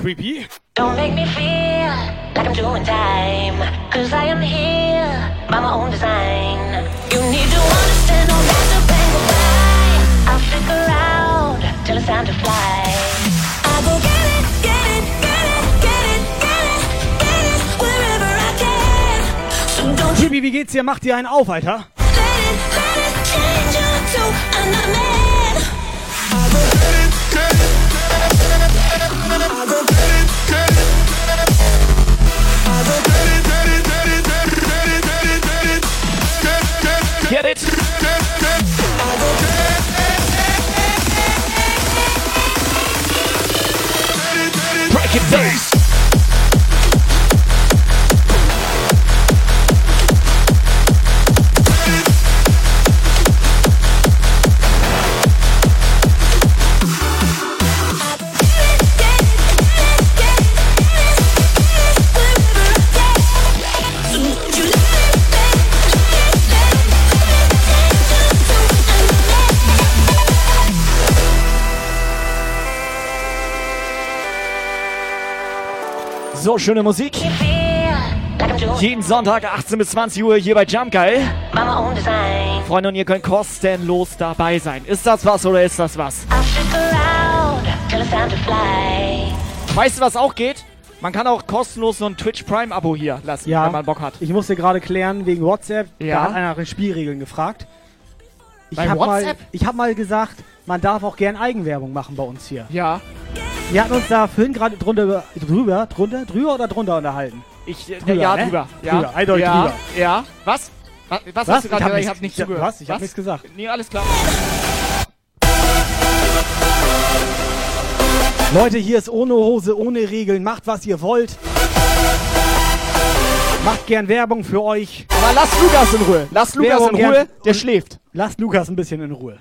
Creepy. Don't make me feel like I'm doing time. Cause I am here by my own design. You need to understand no matter when go by. I'll stick around till it's time to fly. I go get it, get it, get it, get it, get it, get it, wherever I can. So don't you Creepy, wie geht's dir? Mach dir einen auf, Alter. change into another man. I go Get it? Break it bass. So, schöne Musik. Jeden Sonntag 18 bis 20 Uhr hier bei Jump Geil. Freunde, und ihr könnt kostenlos dabei sein. Ist das was oder ist das was? Weißt du, was auch geht? Man kann auch kostenlos so ein Twitch Prime Abo hier lassen, Ja, wenn man Bock hat. ich musste gerade klären wegen WhatsApp. Ja. Da hat einer nach den Spielregeln gefragt. Ich Bei habe mal, WhatsApp? ich hab mal gesagt, man darf auch gern Eigenwerbung machen bei uns hier. Ja. Wir hatten uns da vorhin gerade drunter, drüber, drunter, drüber oder drunter unterhalten. Ich, Drüber, ja, ne? drüber. Ja, Drüber, eindeutig ja, drüber. Ja. Was? Was, was, Was? hast du gerade gesagt? Ich nichts- hab nicht zugehört. was? Ich hab nichts gesagt. Nee, alles klar. Leute, hier ist ohne Hose, ohne Regeln. Macht, was ihr wollt. Macht gern Werbung für euch. Aber lasst Lukas in Ruhe. Lasst Lukas Werbung in gern- Ruhe. Der schläft. Lasst Lukas ein bisschen in Ruhe.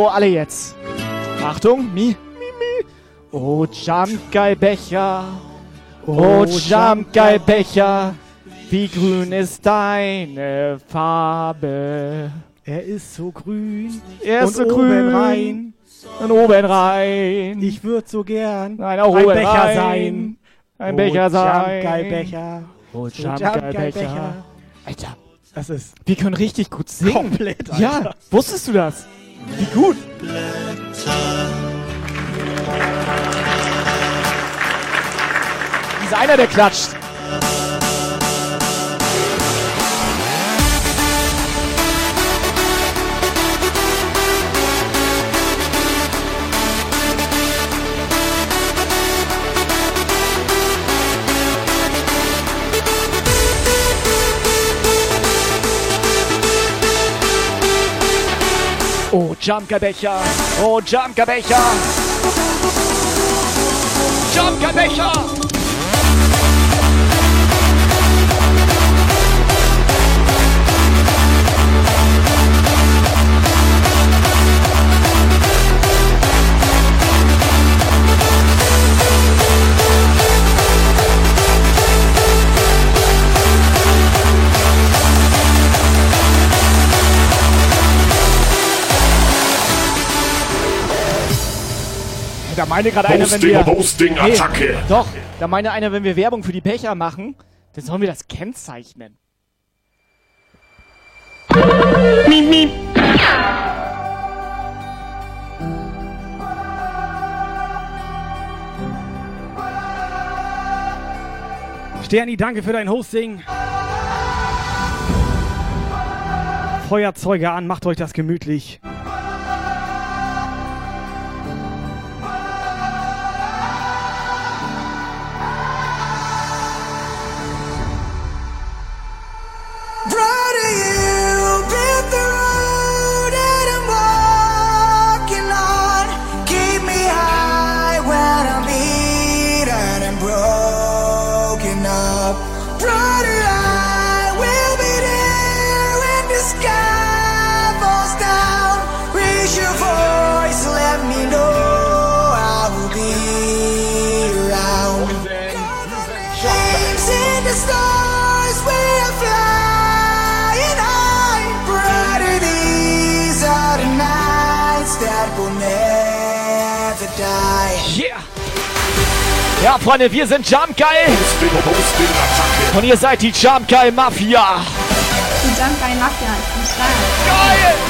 So, alle jetzt. Achtung, mi, mi, mi. Oh, Jump Geil Becher. Oh, Jump Geil Becher. Wie grün ist deine Farbe? Er ist so grün. Er ist so grün. rein. Und oben rein. Ich würde so gern Ein, auch ein oben Becher rein. sein. Ein Oh, Becher sein. Jumpgeil-Becher. Oh, Oh, Jumpgeil-Becher. Jumpgeil-Becher. Alter, Das ist wir können richtig gut singen. komplett, Alter. Ja, wusstest du das? Wie gut. Dieser einer, der klatscht. Oh, Jumpgebecher. Oh. Jumpgebecher. Da meine gerade einer, wenn wir... Hosting, Attacke. Doch, da meine einer, wenn wir Werbung für die Becher machen, dann sollen wir das kennzeichnen. Sterni, danke für dein Hosting. Feuerzeuge an, macht euch das gemütlich. That will never die. Yeah! Ja, Freunde, wir sind Geil. Und ihr seid die Geil Mafia. Die bei Mafia ist am Start. Geil!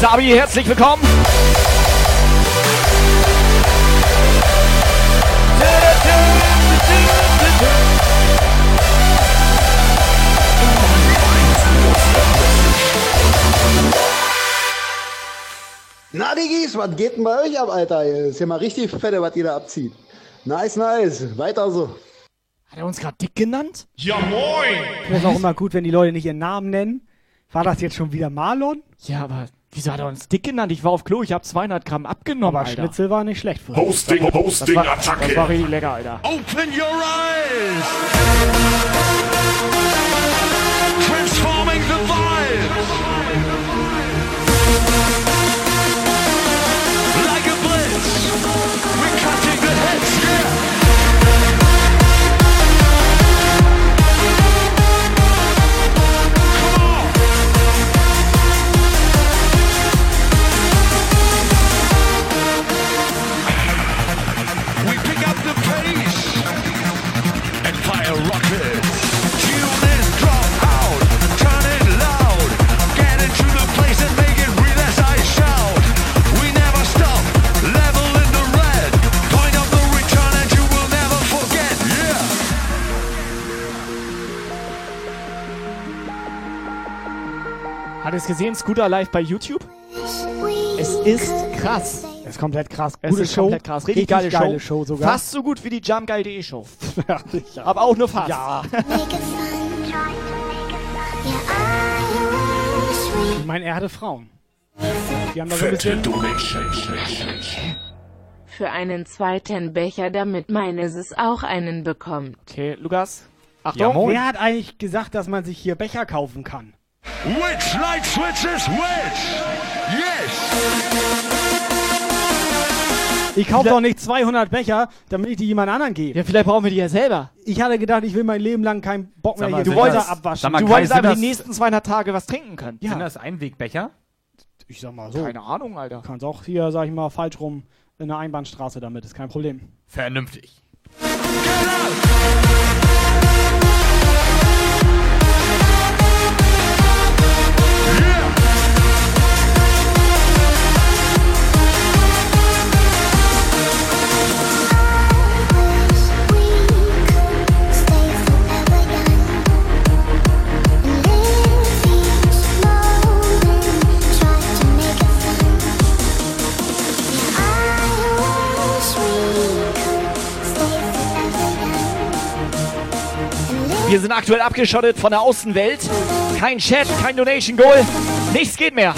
Sabi, herzlich willkommen. Na, Diggis, was geht denn bei euch ab, Alter? Ist ja mal richtig fette, was ihr da abzieht. Nice, nice. Weiter so. Hat er uns gerade dick genannt? Ja, moin! Das ist auch immer gut, wenn die Leute nicht ihren Namen nennen. War das jetzt schon wieder Marlon? Ja, aber wieso hat er uns dick genannt? Ich war auf Klo, ich habe 200 Gramm abgenommen, Aber Alter. Schnitzel war nicht schlecht. für Hosting, uns. Hosting, das war, Attacke. Das war richtig lecker, Alter. Open your eyes! Hat ihr es gesehen? Scooter live bei YouTube? Es ist krass. Das ist komplett krass. Es Gute ist Show. komplett krass. Richtig, geile, Show. Show sogar. Fast so gut wie die Jumpgeil.de Show. Ja. Aber auch nur fast. Ja. Ich meine, er hatte Frauen. Die haben da so ein Fette bisschen... Für einen zweiten Becher, damit meines es auch einen bekommt. Okay, Lukas. Achtung, wer hat eigentlich gesagt, dass man sich hier Becher kaufen kann? Which light switches which? Yes! Ich kaufe doch nicht 200 Becher, damit ich die jemand anderen gebe. Ja, vielleicht brauchen wir die ja selber. Ich hatte gedacht, ich will mein Leben lang keinen Bock mehr mal, hier du wolltest- abwaschen. sag mal, Du Kai, wolltest aber die nächsten 200 Tage was trinken können. Sind das Einwegbecher? Ich sag mal so. Keine Ahnung, Alter. Kannst auch hier, sag ich mal, falsch rum in der Einbahnstraße damit, ist kein Problem. Vernünftig. I Wir sind aktuell abgeschottet von der Außenwelt. Kein Chat, kein Donation Goal. Nichts geht mehr.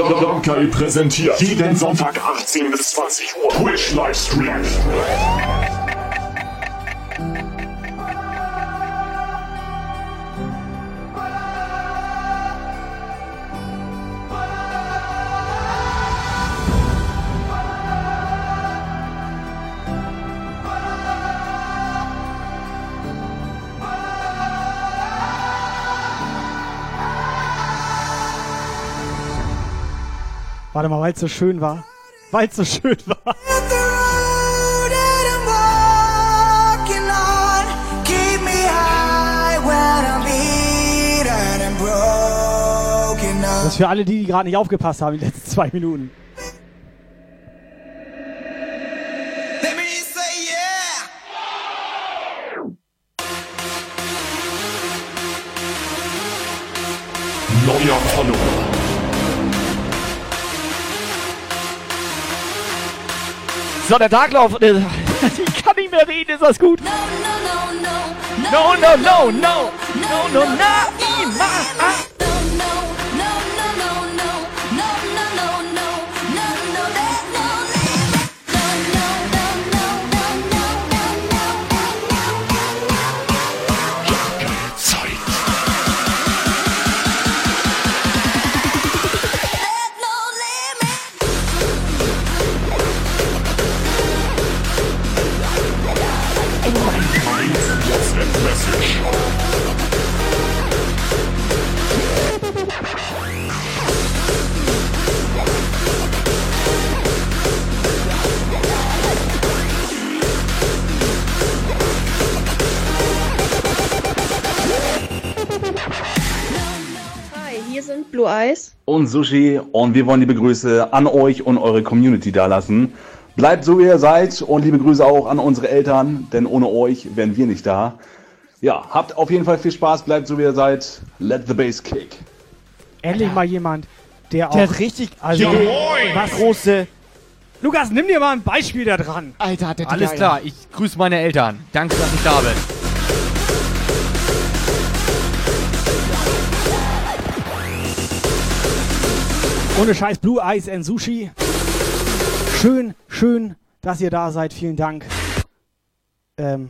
Jump präsentiert jeden Sonntag 18 bis 20 Uhr Twitch Livestream. Warte mal, weil es so schön war. Weil es so schön war. Das ist für alle, die, die gerade nicht aufgepasst haben, die letzten zwei Minuten. So, der Taglauf. äh, Ich kann nicht mehr reden, ist das gut? No, no, no, no, no, no, na, ima, ah. WhatsApp Eyes. und Sushi und wir wollen liebe Grüße an euch und eure Community dalassen. Bleibt so wie ihr seid und liebe Grüße auch an unsere Eltern, denn ohne euch wären wir nicht da. Ja, habt auf jeden Fall viel Spaß, bleibt so wie ihr seid. Let the bass kick. Endlich mal jemand, der auch. Der hat richtig also, Moin. was große. Lukas, nimm dir mal ein Beispiel da dran. Alter, hat der Alles klar, ich grüße meine Eltern. Danke, dass ich da bin. Ohne Scheiß Blue Eyes and Sushi. Schön, schön, dass ihr da seid. Vielen Dank. Ähm,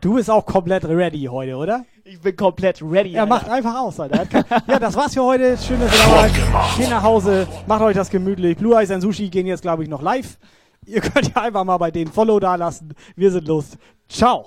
du bist auch komplett ready heute, oder? Ich bin komplett ready. Er macht einfach aus, Alter. Er ja, das war's für heute. Schön, dass ihr da seid. Geht nach Hause, macht euch das gemütlich. Blue Eyes and Sushi gehen jetzt, glaube ich, noch live. Ihr könnt ja einfach mal bei denen Follow da lassen. Wir sind los. Ciao.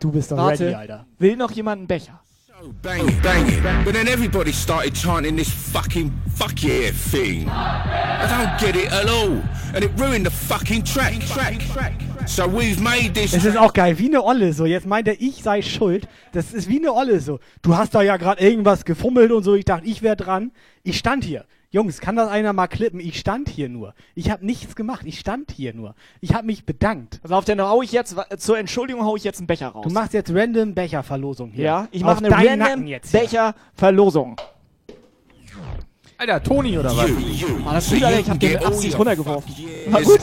Du bist doch Warte, ready, Alter. will noch jemand einen Becher? Banging, banging. But then everybody started chanting this fucking fuck yeah thing. I don't get it at all. And it ruined the fucking track. track, track. So we've made this. Es ist auch geil, wie eine Olle so. Jetzt meint er, ich sei schuld. Das ist wie eine Olle so. Du hast da ja gerade irgendwas gefummelt und so. Ich dachte, ich wäre dran. Ich stand hier. Jungs, kann das einer mal klippen? Ich stand hier nur. Ich habe nichts gemacht. Ich stand hier nur. Ich habe mich bedankt. Pass auf, dann hau ich jetzt, zur Entschuldigung hau ich jetzt einen Becher raus. Du machst jetzt random Becherverlosung hier. ja, ich mache eine random. Becherverlosung. Alter, Toni oder was? Ah, das ist gut, Alter, ich hab den mit Absicht runtergeworfen. War gut.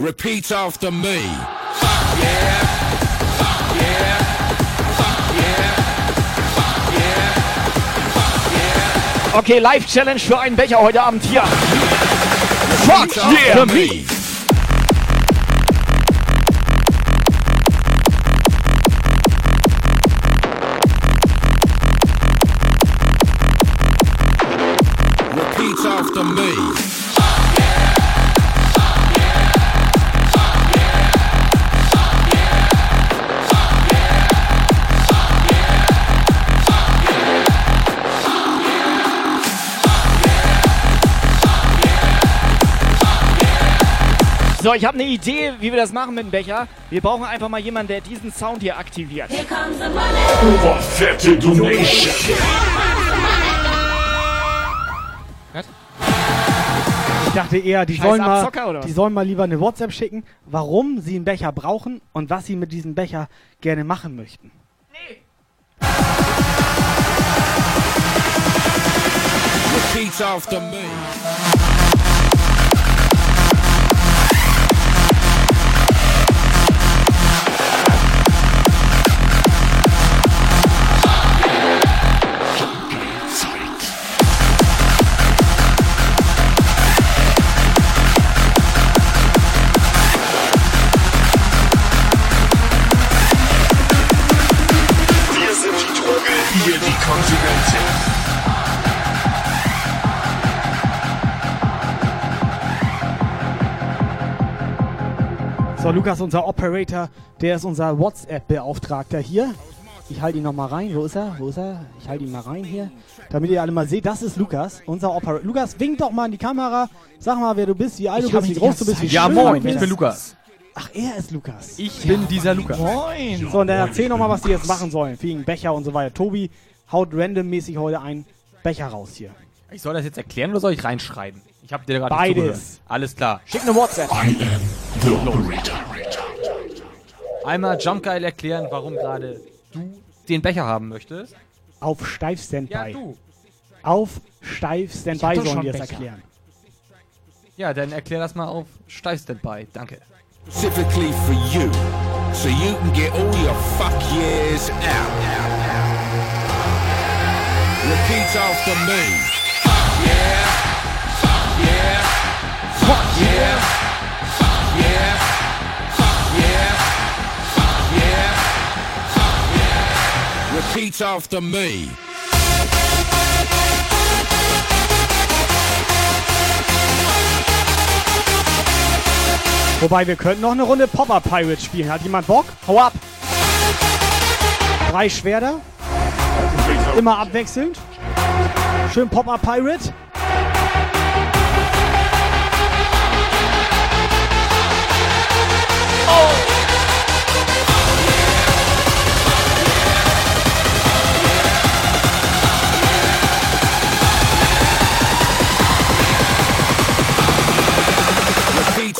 Repeat after me. Fuck yeah. Okay, Live-Challenge für einen Becher heute Abend hier. Fuck yeah! Für mich. Repeat after me. So, ich habe eine Idee, wie wir das machen mit dem Becher. Wir brauchen einfach mal jemanden, der diesen Sound hier aktiviert. Oberfette Donation. Ich dachte eher, die Scheiß sollen, mal, Abzocker, was? die sollen mal lieber eine WhatsApp schicken, warum sie einen Becher brauchen und was sie mit diesem Becher gerne machen möchten. Repeat after me. So, Lukas, unser Operator, der ist unser WhatsApp-Beauftragter hier. Ich halte ihn noch mal rein. Wo ist er? Wo ist er? Ich halte ihn mal rein hier, damit ihr alle mal seht. Das ist Lukas, unser Operator. Lukas, wink doch mal in die Kamera. Sag mal, wer du bist, wie alt du bist, wie groß du bist, wie Ja, schön moin, du ich bin Lukas. Ach, er ist Lukas. Ich bin dieser Lukas. Moin. So, und dann erzähl noch mal, was die jetzt machen sollen. Wegen Becher und so weiter. Tobi haut randommäßig heute einen Becher raus hier. Ich soll das jetzt erklären oder soll ich reinschreiben? Ich habe dir gerade Beides. Alles klar. Schick eine WhatsApp. Einmal Jump Geil erklären, warum gerade du den Becher haben möchtest. Auf steif Standby. Ja, du. Auf steif Standby sollen jetzt Becher. erklären. Ja, dann erklär das mal auf Steif Standby. Danke. Specifically for you, so you can get all your fuck years out. Repeat after me. Yeah. Yeah. Fuck yeah. Fuck yeah. Fuck yeah. Fuck yeah. Fuck yeah. Repeat after me. Wobei, wir könnten noch eine Runde Pop-Up Pirate spielen. Hat jemand Bock? Hau ab! Drei Schwerter. Immer abwechselnd. Schön Pop-Up Pirate.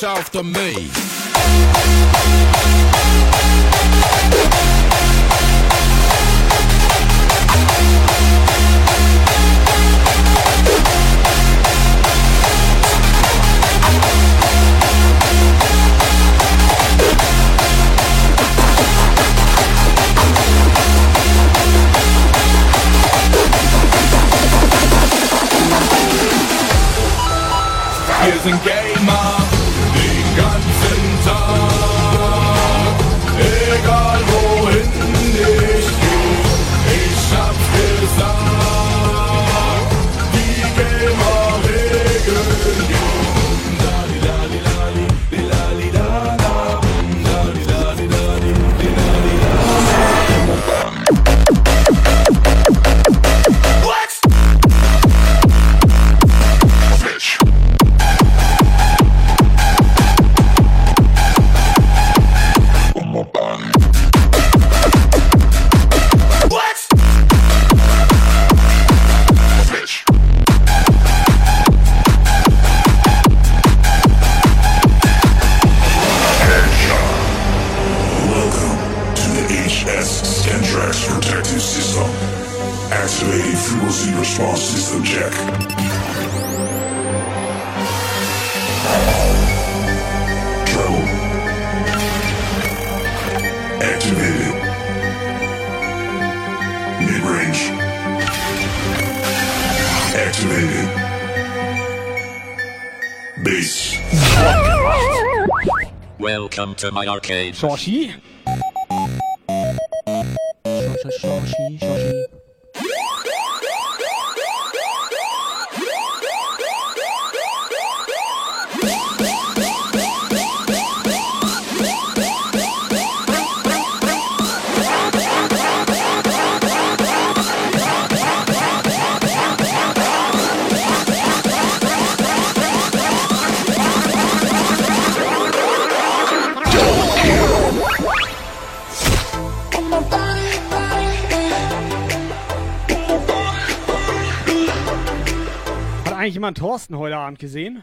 After me. To my arcade. Shoshi. Shoshi, Abend gesehen?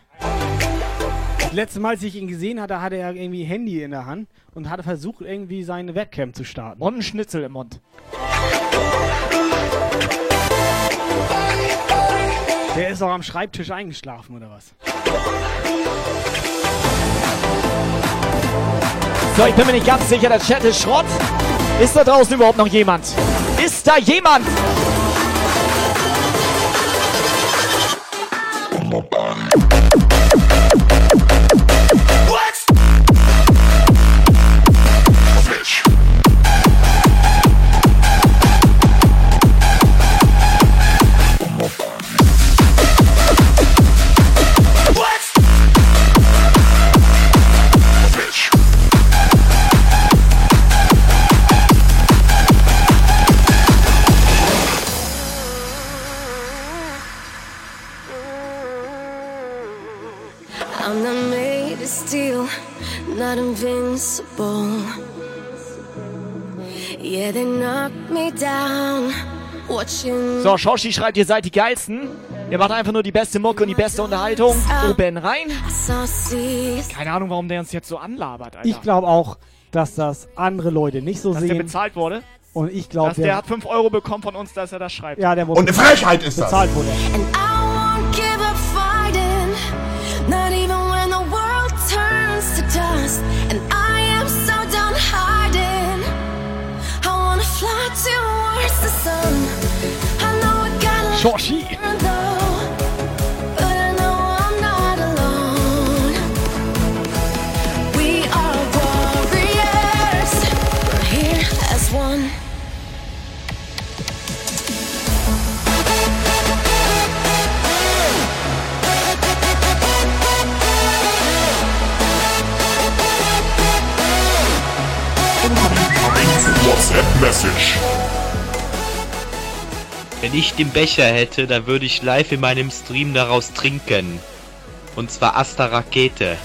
Das letzte Mal, als ich ihn gesehen hatte, hatte er irgendwie Handy in der Hand und hatte versucht, irgendwie seine Webcam zu starten. Und einen Schnitzel im Mund. Der ist auch am Schreibtisch eingeschlafen, oder was? So, ich bin mir nicht ganz sicher, der Chat ist Schrott. Ist da draußen überhaupt noch jemand? Ist da jemand? I'm So, Shoshi schreibt, ihr seid die geilsten. Ihr macht einfach nur die beste Mucke und die beste Unterhaltung. Oben rein. Keine Ahnung, warum der uns jetzt so anlabert, Alter. Ich glaube auch, dass das andere Leute nicht so Dass der sehen. bezahlt wurde. Und ich glaube, Dass der hat 5 Euro bekommen von uns, dass er das schreibt. ja, der wurde Und eine Frechheit ist das. bezahlt wurde. won't fly WhatsApp-Message. Wenn ich den Becher hätte, dann würde ich live in meinem Stream daraus trinken. Und zwar Asta Rakete.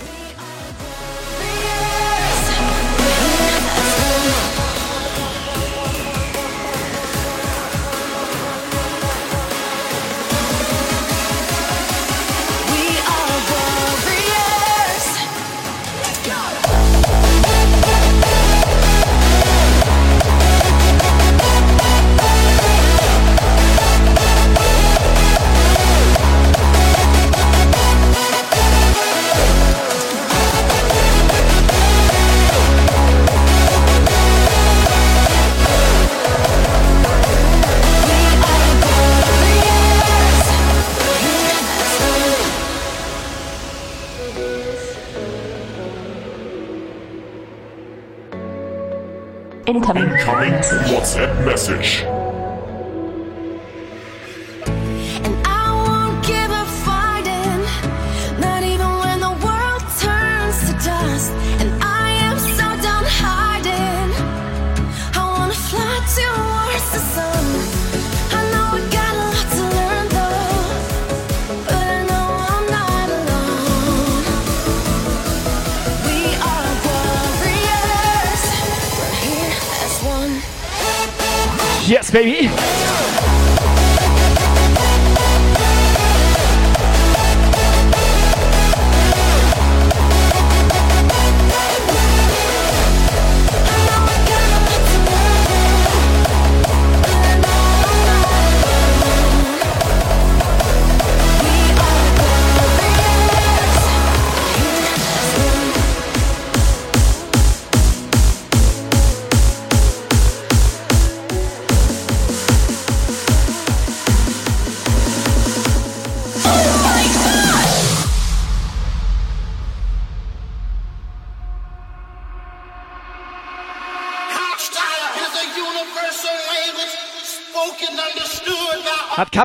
WhatsApp-Message. And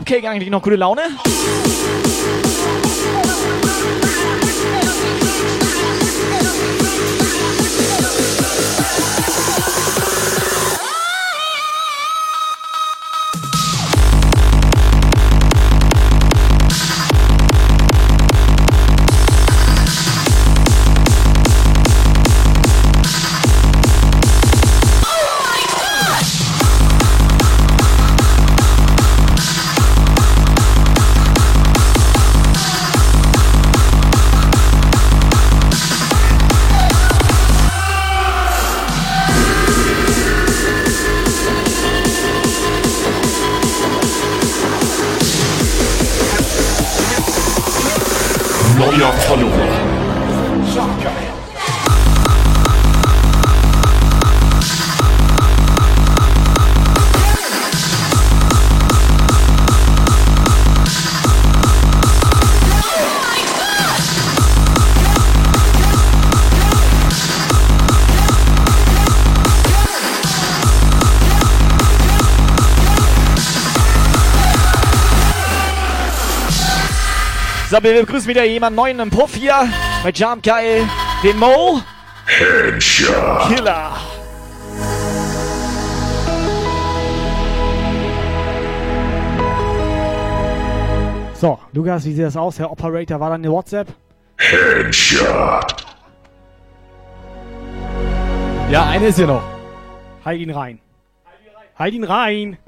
Cupcake eigentlich noch gute Laune? So, wir begrüßen wieder jemanden neuen im Puff hier. Bei Jump Geil. Den Mo. Headshot. Killer. So, Lukas, wie sieht das aus? Herr Operator, war da eine WhatsApp? Headshot. Ja, eine ist hier noch. Halt ihn rein. Halt ihn rein.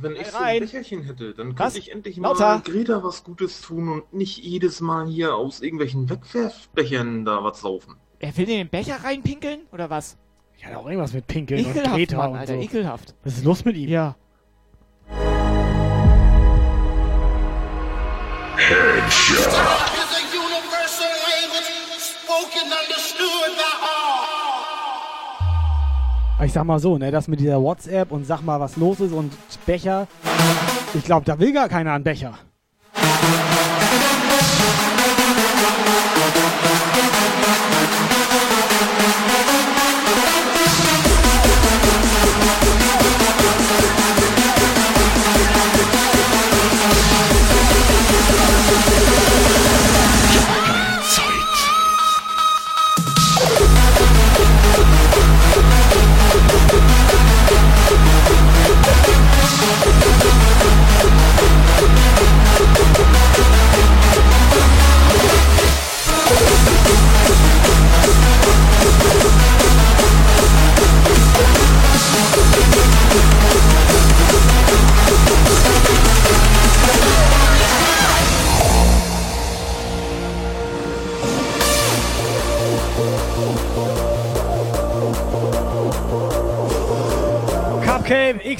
Wenn ich so ein Becherchen hätte, dann Was? könnte ich endlich Lauter. mal Greta was Gutes tun und nicht jedes Mal hier aus irgendwelchen Wegwerfbechern da was saufen. Er will in den Becher reinpinkeln? Oder was? Ich hatte auch irgendwas mit Pinkeln und Ekelhaft, Greta Mann, und Alter, so. ekelhaft. Was ist los mit ihm? Ja. Headshot. Ich sag mal so, ne, das mit dieser WhatsApp und sag mal, was los ist und Becher. Ich glaube, da will gar keiner einen Becher.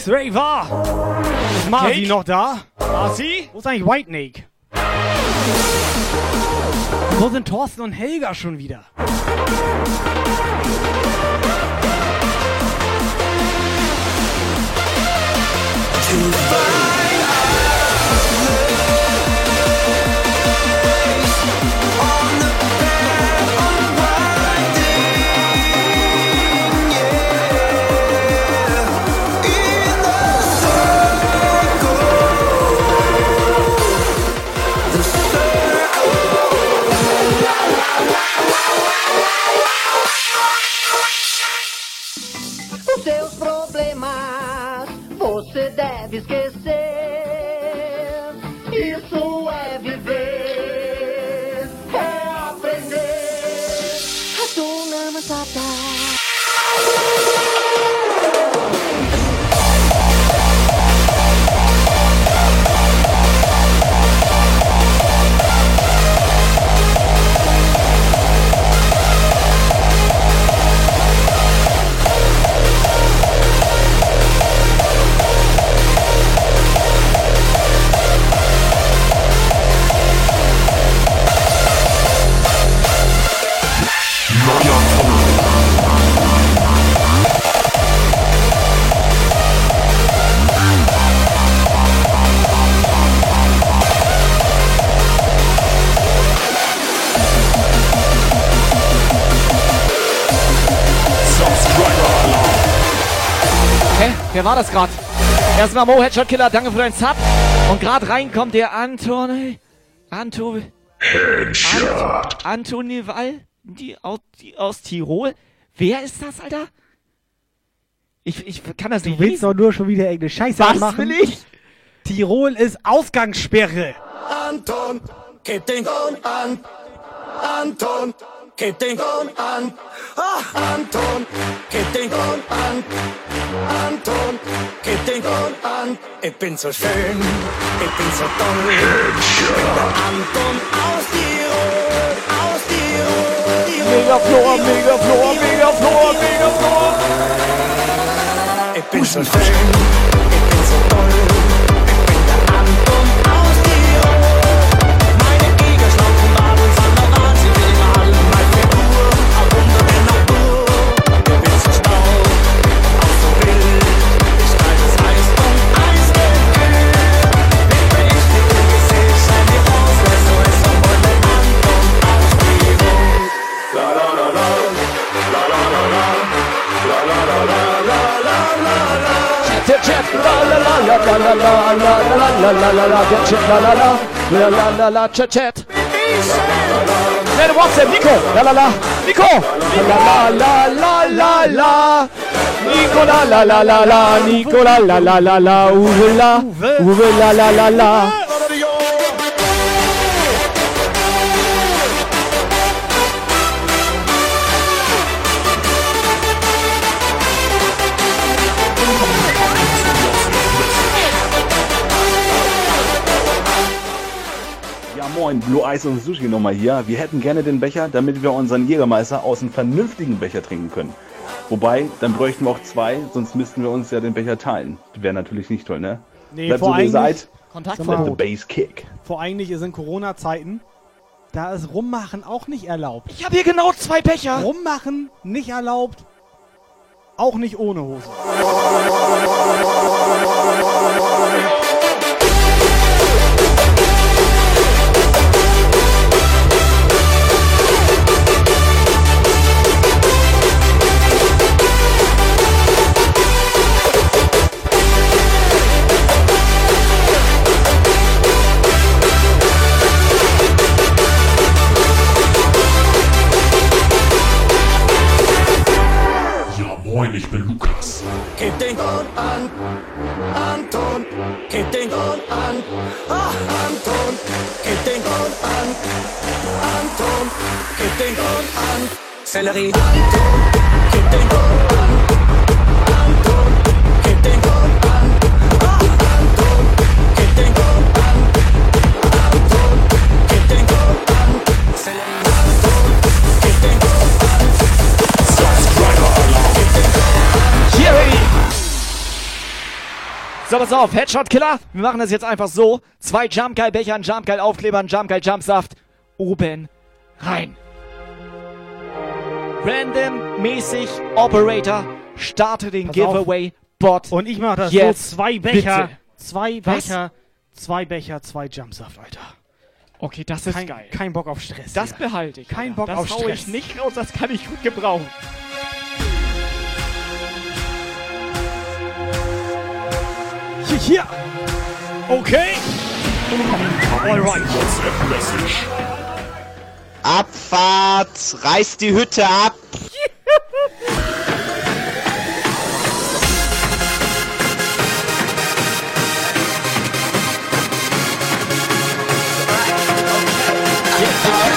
X-Ray war. Ist Marzi Cake? noch da? Marzi? Wo ist eigentlich White Snake? Wo sind Thorsten und Helga schon wieder? Os Wer war das gerade? Erstmal Mo, Headshot Killer, danke für deinen Sub. Und gerade reinkommt der Antoni. Anto. Headshot. Ant, Antoni Wall, die aus, die aus Tirol. Wer ist das, Alter? Ich, ich kann das Du nicht willst lesen. doch nur schon wieder irgendeine Scheiße Was machen. will ich? Tirol ist Ausgangssperre. Anton, heb den Ton an. Anton, heb den Ton an. Ah, Anton, heb den Ton an. Anton, heb den Ton an. Ich bin so schön, ich bin so toll. Ich bin der Anton aus Tirol, aus Tirol. Tirol Megaflor, Megaflor, Megaflor, Megaflor. Ich bin so schön, ich bin so toll. Ich bin der Anton la la la la chat chat. Schnell WhatsApp, Nico, la la la, Nico, la la la la la la, Nico la la la la la, Nico la la la la la, Uwe la, Uwe la la la la. Moin, Blue Eyes und Sushi nochmal hier. Wir hätten gerne den Becher, damit wir unseren Jägermeister aus einem vernünftigen Becher trinken können. Wobei, dann bräuchten wir auch zwei, sonst müssten wir uns ja den Becher teilen. Wäre natürlich nicht toll, ne? Nee, Bleibt vor so wie ihr seid. Kontakt the Bass kick. Vor eigentlich ist in Corona-Zeiten, da ist Rummachen auch nicht erlaubt. Ich habe hier genau zwei Becher. Rummachen nicht erlaubt, auch nicht ohne Hose. Moin, ich bin Lukas. Gib den Ton an, Anton. Gib den Ton an, ah, Anton. Gib den Ton an, Anton. Gib den Ton an, Sellerie. Anton. Gib den Ton an, Anton. Gib den Ton an, Anton. Gib den Ton an, Anton. Gib den Ton an. Anton. Gib den Ton an, Hier, Baby! So, pass auf, Headshot Killer. Wir machen das jetzt einfach so. Zwei Jump Guy Becher, ein Jump Guy Aufkleber, ein Jump Guy Jumpsaft. Oben rein. Random mäßig Operator starte den Pass. Giveaway Bot. Und ich mache das jetzt. so, zwei Becher, Bitte. zwei Was? Becher, zwei Becher, zwei Jumpsaft, Alter. Okay, das ist kein, geil. Kein Bock auf Stress. Das hier. behalte ich. Kein Alter. Bock das auf hau Stress. ich nicht raus, das kann ich gut gebrauchen. Hier, hier. Okay. Alright. WhatsApp Message. Abfahrt! Reißt die Hütte ab!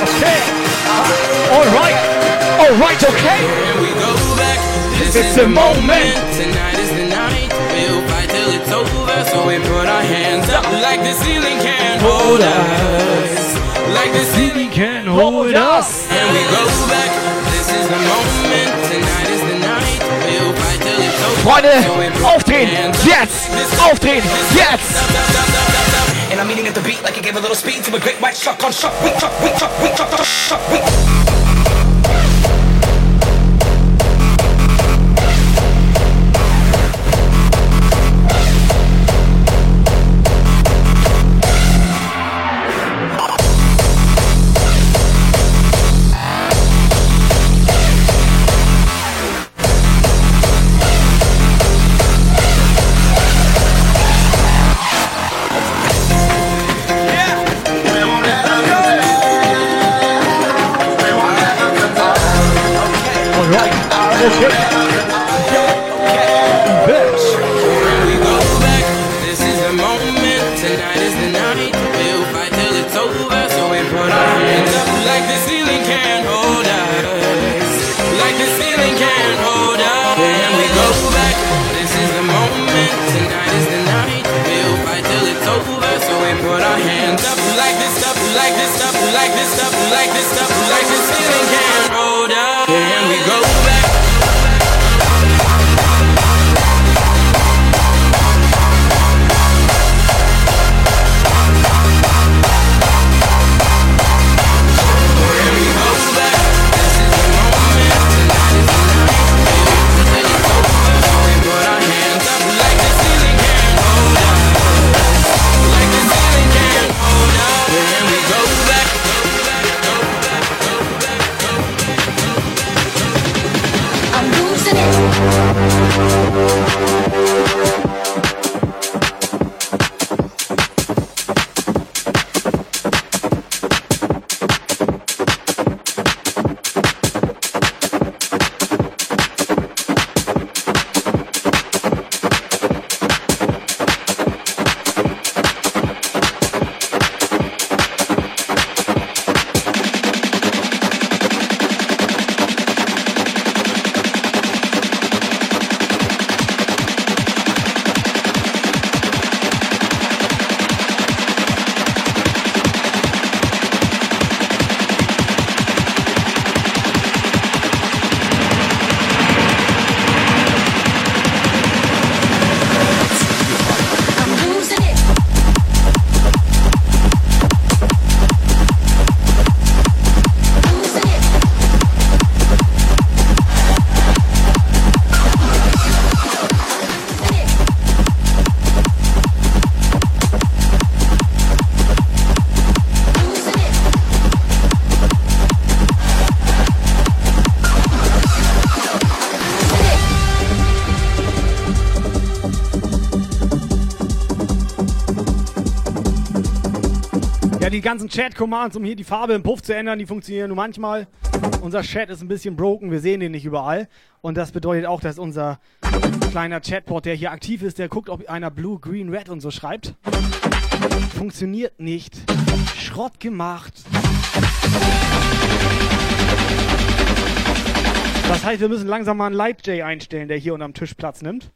Okay. Alright. Alright, okay. Here we go back. This It's is the the moment. moment. Till it's over. So we put our hands up like the ceiling can't hold us. Like the ceiling can't hold us. And we go back. This is the moment. Tonight is the night. We'll fight till it's over. Freunde, So we put our aufdrehen. Jetzt. Aufdrehen. Jetzt. And I'm eating at the beat like it gave a little speed to a great white shark on shark. Ganzen Chat-Commands, um hier die Farbe im Puff zu ändern, die funktionieren nur manchmal. Unser Chat ist ein bisschen broken, wir sehen den nicht überall. Und das bedeutet auch, dass unser kleiner Chatbot, der hier aktiv ist, der guckt, ob einer Blue, Green, Red und so schreibt. Funktioniert nicht. Schrott gemacht. Das heißt, wir müssen langsam mal einen Light J einstellen, der hier unterm Tisch Platz nimmt.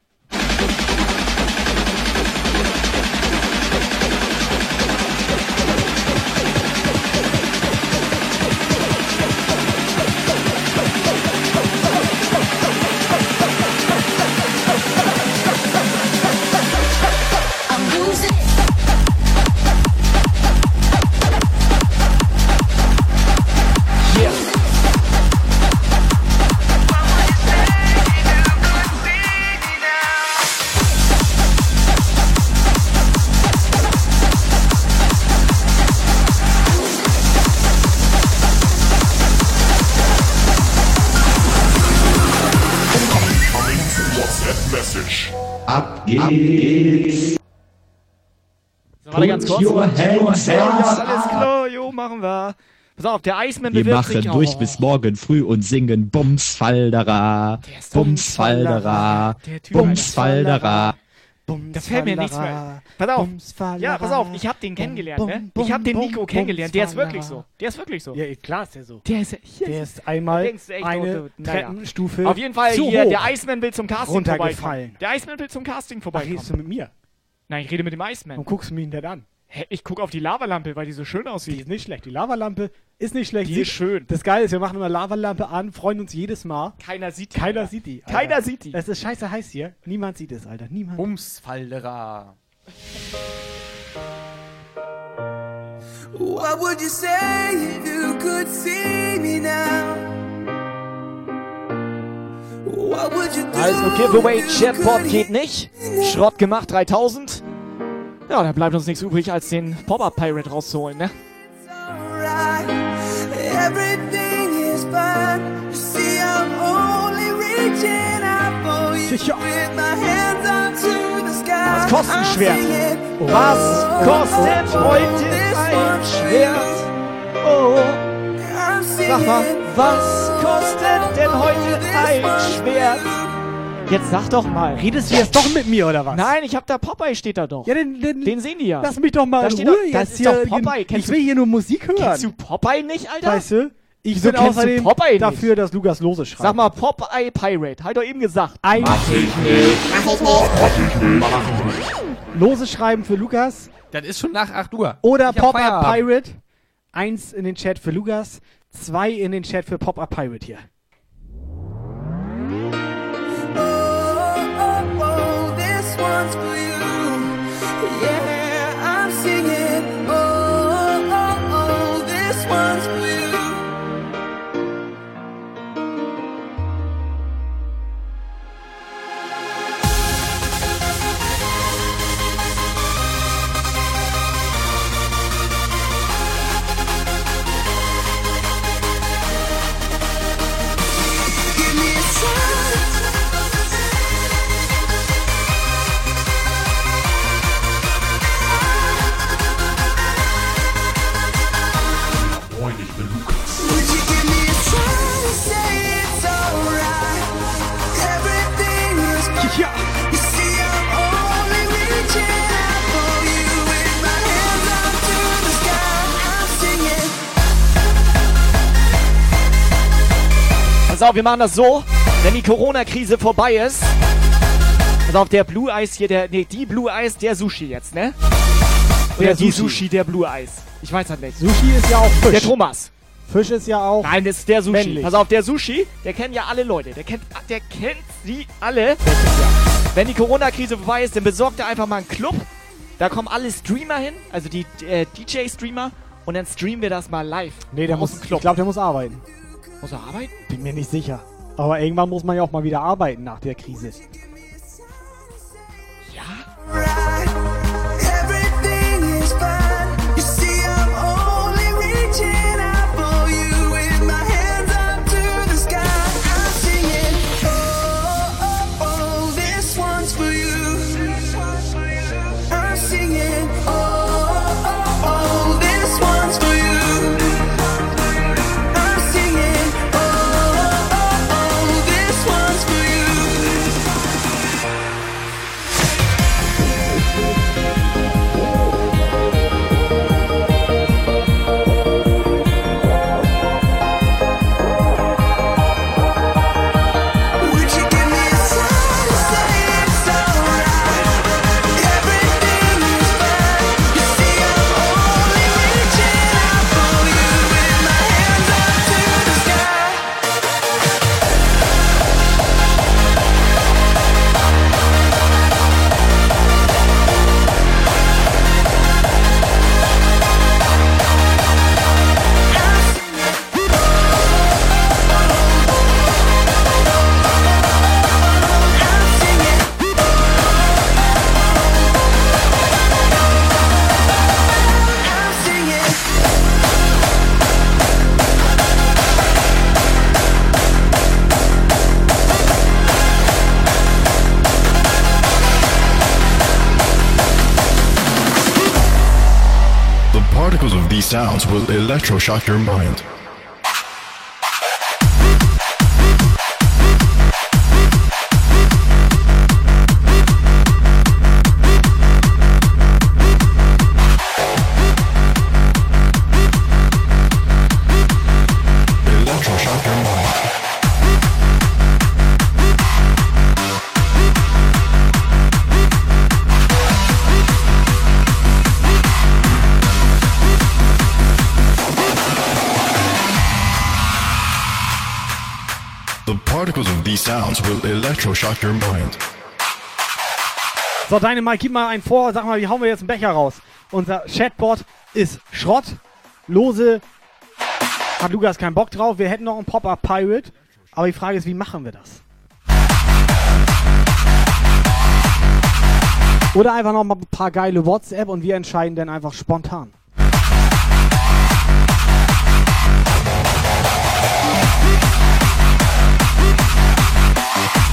Message. Ab geht's. So, warte ganz kurz. Your hands Ja, alles klar, jo, machen wir. Pass auf, der Eismann Wir machen durch oh. bis morgen früh und singen Bums Faldera, Bums Faldera, Der Typ, Bums. Da fällt mir nichts mehr. Pass auf. Ja, pass auf, ich hab den kennengelernt, ne? Ich hab den Nico kennengelernt. Der ist wirklich so. Der ist wirklich so. Ja, klar ist der so. Der ist, Der ist einmal echt, eine oh. Treppenstufe Auf jeden Fall hier, der Iceman will zum Casting vorbeikommen. Der Iceman will zum Casting vorbeikommen. redest du mit mir? Nein, ich rede mit dem Iceman. Und guckst du mich denn an? Hä, ich guck auf die Lavalampe, weil die so schön Die aussieht. ist nicht schlecht. Die Lavalampe ist nicht schlecht. Die Sieht- ist schön. Das Geile ist, wir machen immer Lavalampe an, freuen uns jedes Mal. Keiner sieht die. Keiner Alter. sieht die. Keiner sieht die. Es ist scheiße heiß hier. Niemand sieht es, Alter. Niemand. Bumsfaldera. What would you say if you could see me now? What would you do? Also Giveaway Chatbot geht nicht. Schrott gemacht 3000. Ja, dann bleibt uns nichts übrig, als den Pop-Up Pirate rauszuholen, ne? Sicher. Was kostet ein I'm Schwert? singing, Was oh, kostet oh, heute this ein Schwert? Oh, sag mal, was kostet denn heute ein Schwert? Jetzt sag doch mal. Redest du jetzt doch mit mir, oder was? Nein, ich hab da Popeye steht da doch. Ja, den, den, Den sehen die ja. lass mich doch mal Da in Ruhe doch- das jetzt ist hier. doch Popeye. Ich Kennst will hier nur Musik hören. Kennst du Popeye nicht, Alter? Weißt du? Ich bin außerdem Popeye nicht? dafür, dass Lukas Lose schreibt. Sag mal Popeye Pirate. Halt doch eben gesagt. Ein Lose schreiben für Lukas Das ist schon nach 8 Uhr. oder Ich Feierabend. Pirate. Eins in den Chat für Lukas, zwei in den Chat für Pop-Up Pirate hier. One's for you. Pass auf, wir machen das so, wenn die Corona-Krise vorbei ist. Pass auf, der Blue Eyes hier, der, nee, die Blue Eyes, der Sushi jetzt, ne? Oder Der die Sushi. Sushi, der Blue Eyes. Ich weiß halt nicht. Sushi ist ja auch Fisch. Der Thomas. Fisch ist ja auch. Nein, das ist der Sushi. männlich. Pass auf, der Sushi, der kennt ja alle Leute. Der kennt, der kennt sie alle. Wenn die Corona-Krise vorbei ist, dann besorgt er einfach mal einen Club. Da kommen alle Streamer hin, also die äh, DJ-Streamer. Und dann streamen wir das mal live. Nee, der muss, dem ich Club. glaube, der muss arbeiten. Muss er arbeiten? Bin mir nicht sicher. Aber irgendwann muss man ja auch mal wieder arbeiten nach der Krise. Sounds will electroshock your mind. Sounds will electroshock your mind. So, deine Mike, gib mal einen vor. Sag mal, wie hauen wir jetzt einen Becher raus? Unser Chatbot ist Schrott. Lose hat Lukas keinen Bock drauf. Wir hätten noch einen Pop-Up Pirate. Aber die Frage ist, wie machen wir das? Oder einfach noch mal ein paar geile WhatsApp und wir entscheiden dann einfach spontan.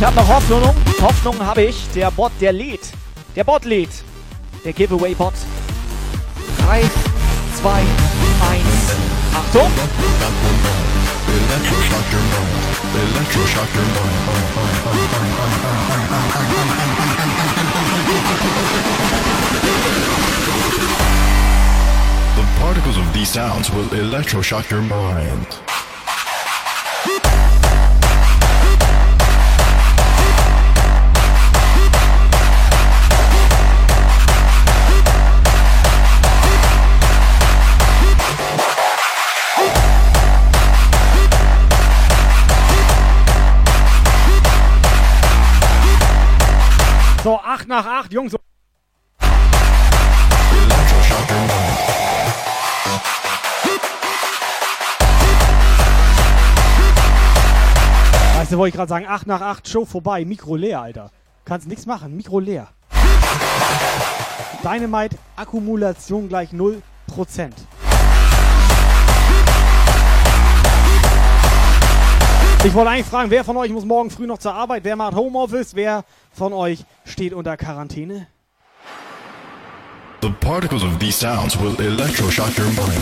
ich habe noch Hoffnung. Hoffnung habe ich. Der Bot, der lädt. Der Bot lädt. Der Giveaway-Bot. 3, 2, 1. Achtung! The particles of these sounds will electroshock your mind. 8 nach 8, Jungs. Weißt du, wollte ich gerade sagen, 8 nach 8, Show vorbei, Mikro leer, Alter. Kannst nichts machen, Mikro leer. Dynamite, Akkumulation gleich 0%. Ich wollte eigentlich fragen, wer von euch muss morgen früh noch zur Arbeit? Wer macht Homeoffice? Wer von euch steht unter Quarantäne? The particles of these sounds will electroshock your mind.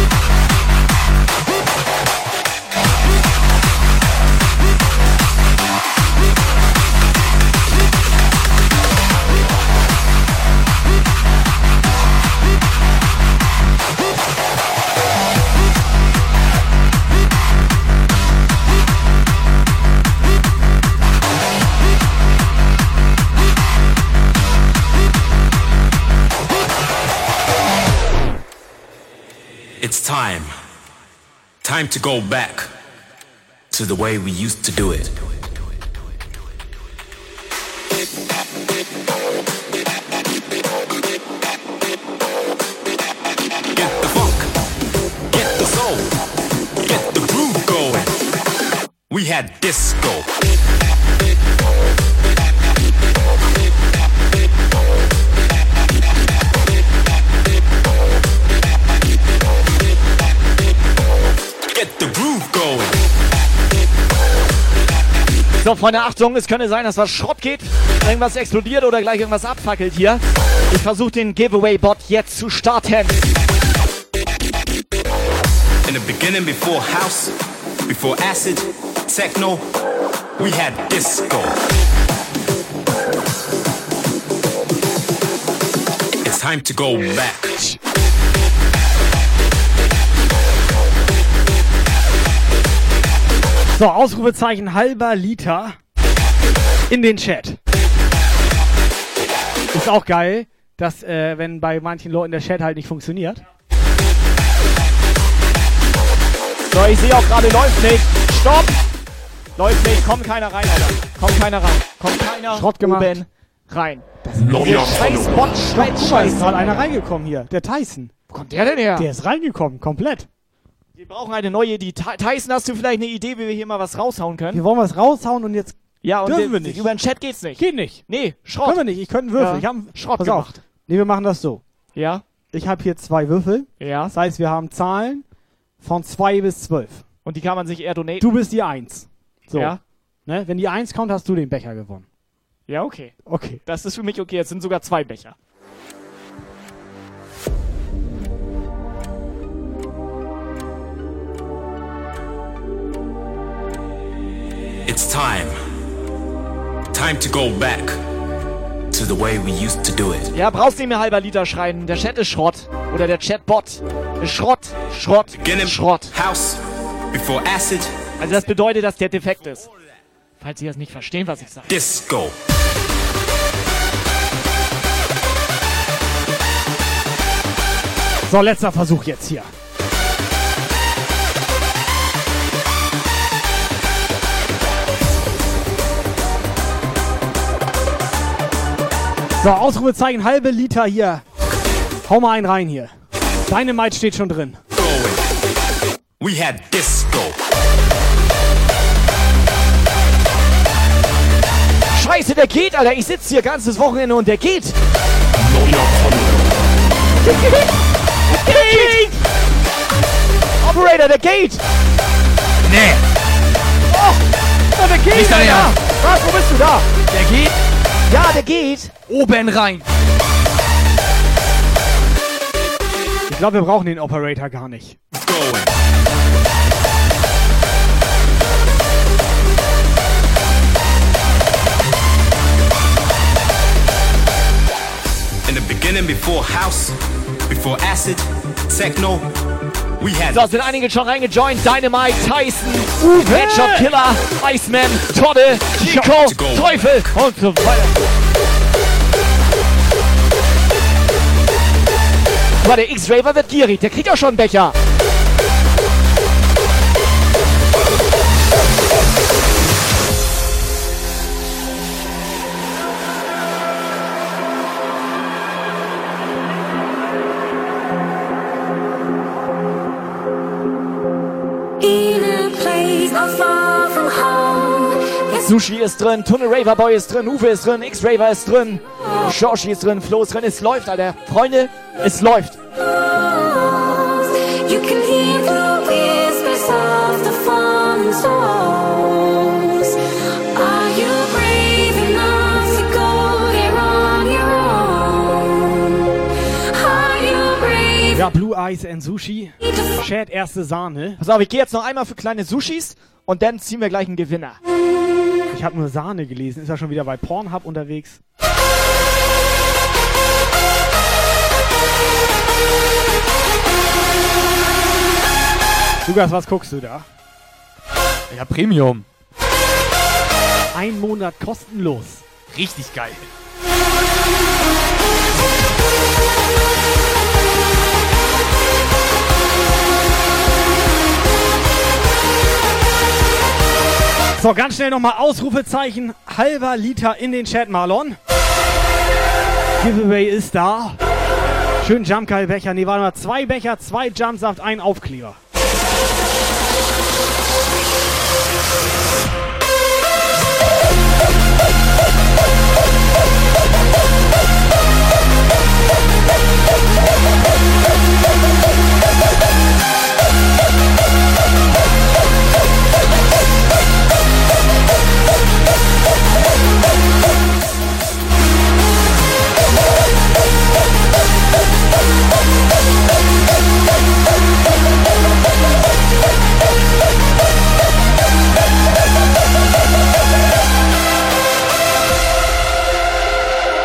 It's time. Time to go back to the way we used to do it. Get the funk, get the soul, get the groove going. We had disco. So, Freunde, Achtung, es könnte sein, dass was Schrott geht, irgendwas explodiert oder gleich irgendwas abfackelt hier. Ich versuche den Giveaway-Bot jetzt zu starten. In the beginning, before house, before acid, techno, we had disco. It's time to go back. So, Ausrufezeichen halber Liter in den Chat. Ist auch geil, dass äh, wenn bei manchen Leuten der Chat halt nicht funktioniert. So, ich sehe auch gerade, läuft nicht. Stopp! Läuft nicht, kommt keiner rein, Alter. Kommt keiner rein. Kommt keiner Schrott gemacht. oben rein. Der scheiß Bot schreit Guck mal, ist gerade einer reingekommen hier. Der Tyson. Wo kommt der denn her? Der ist reingekommen, komplett. Wir brauchen eine neue. Ty- Tyson, hast du vielleicht eine Idee, wie wir hier mal was raushauen können? Wir wollen was raushauen und jetzt Ja, und dürfen wir- nicht. Über den Chat geht's nicht. Geht nicht. Nee, Schrott. Können wir nicht. Ich könnte einen Würfel. Ja, Ich hab einen- Schrott Pass gemacht. Auf. Nee, wir machen das so. Ja. Ich habe hier zwei Würfel. Ja. Das heißt, wir haben Zahlen von 2 bis 12. Und die kann man sich eher donaten. Du bist die 1. So. Ja. Ne? Wenn die 1 kommt, hast du den Becher gewonnen. Ja, okay. Okay. Das ist für mich okay. Jetzt sind sogar zwei Becher. It's time. Time to go back to the way we used to do it. Ja, brauchst nicht mehr halber Liter schreien. Der Chat ist Schrott. Oder der Chatbot ist Schrott, Schrott, Schrott. House, before acid, Also das bedeutet, dass der defekt ist. Falls Sie das nicht verstehen, was ich sage. disco. So, letzter Versuch jetzt hier. So, Ausrufezeichen, halbe Liter hier. Hau mal einen rein hier. Dynamite steht schon drin. We had disco. Scheiße, der geht, Alter. Ich sitze hier ganzes Wochenende und der geht. Der geht. Der geht. Operator, der geht. Nee. Oh, der geht, Nicht Alter. Was, wo bist du da? Der geht Ja, der geht. oben rein. Ich glaube, wir brauchen den Operator gar nicht. In the beginning, before house, before acid, techno, So, sind einige schon reingejoint. Dynamite, Tyson, Headshot Killer, Iceman, Todde, Chico, Teufel und so weiter. Mal, der X-Raver wird gierig. Der kriegt auch schon einen Becher. Sushi ist drin, Tunnel Raver Boy ist drin, Uwe ist drin, X-Raver ist drin, Shoshi ist drin, Flo ist drin. Es läuft, Alter. Freunde, es läuft. You can hear the whispers of the fallen souls. Are you brave enough to go there on your own? Are you brave? Ja, Blue Eyes and Sushi. Chat erste Sahne. Pass auf, ich gehe jetzt noch einmal für kleine Sushis und dann ziehen wir gleich einen Gewinner. Ich habe nur Sahne gelesen. Ist er schon wieder bei Pornhub unterwegs? Lukas, was guckst du da? Ja, Premium. Ein Monat kostenlos. Richtig geil. So, ganz schnell nochmal Ausrufezeichen. Halber Liter in den Chat, Marlon. Giveaway ist da. Schön Jumpgeil-Becher. Nee, warte mal. Zwei Becher, zwei Jumpsaft, ein Aufkleber.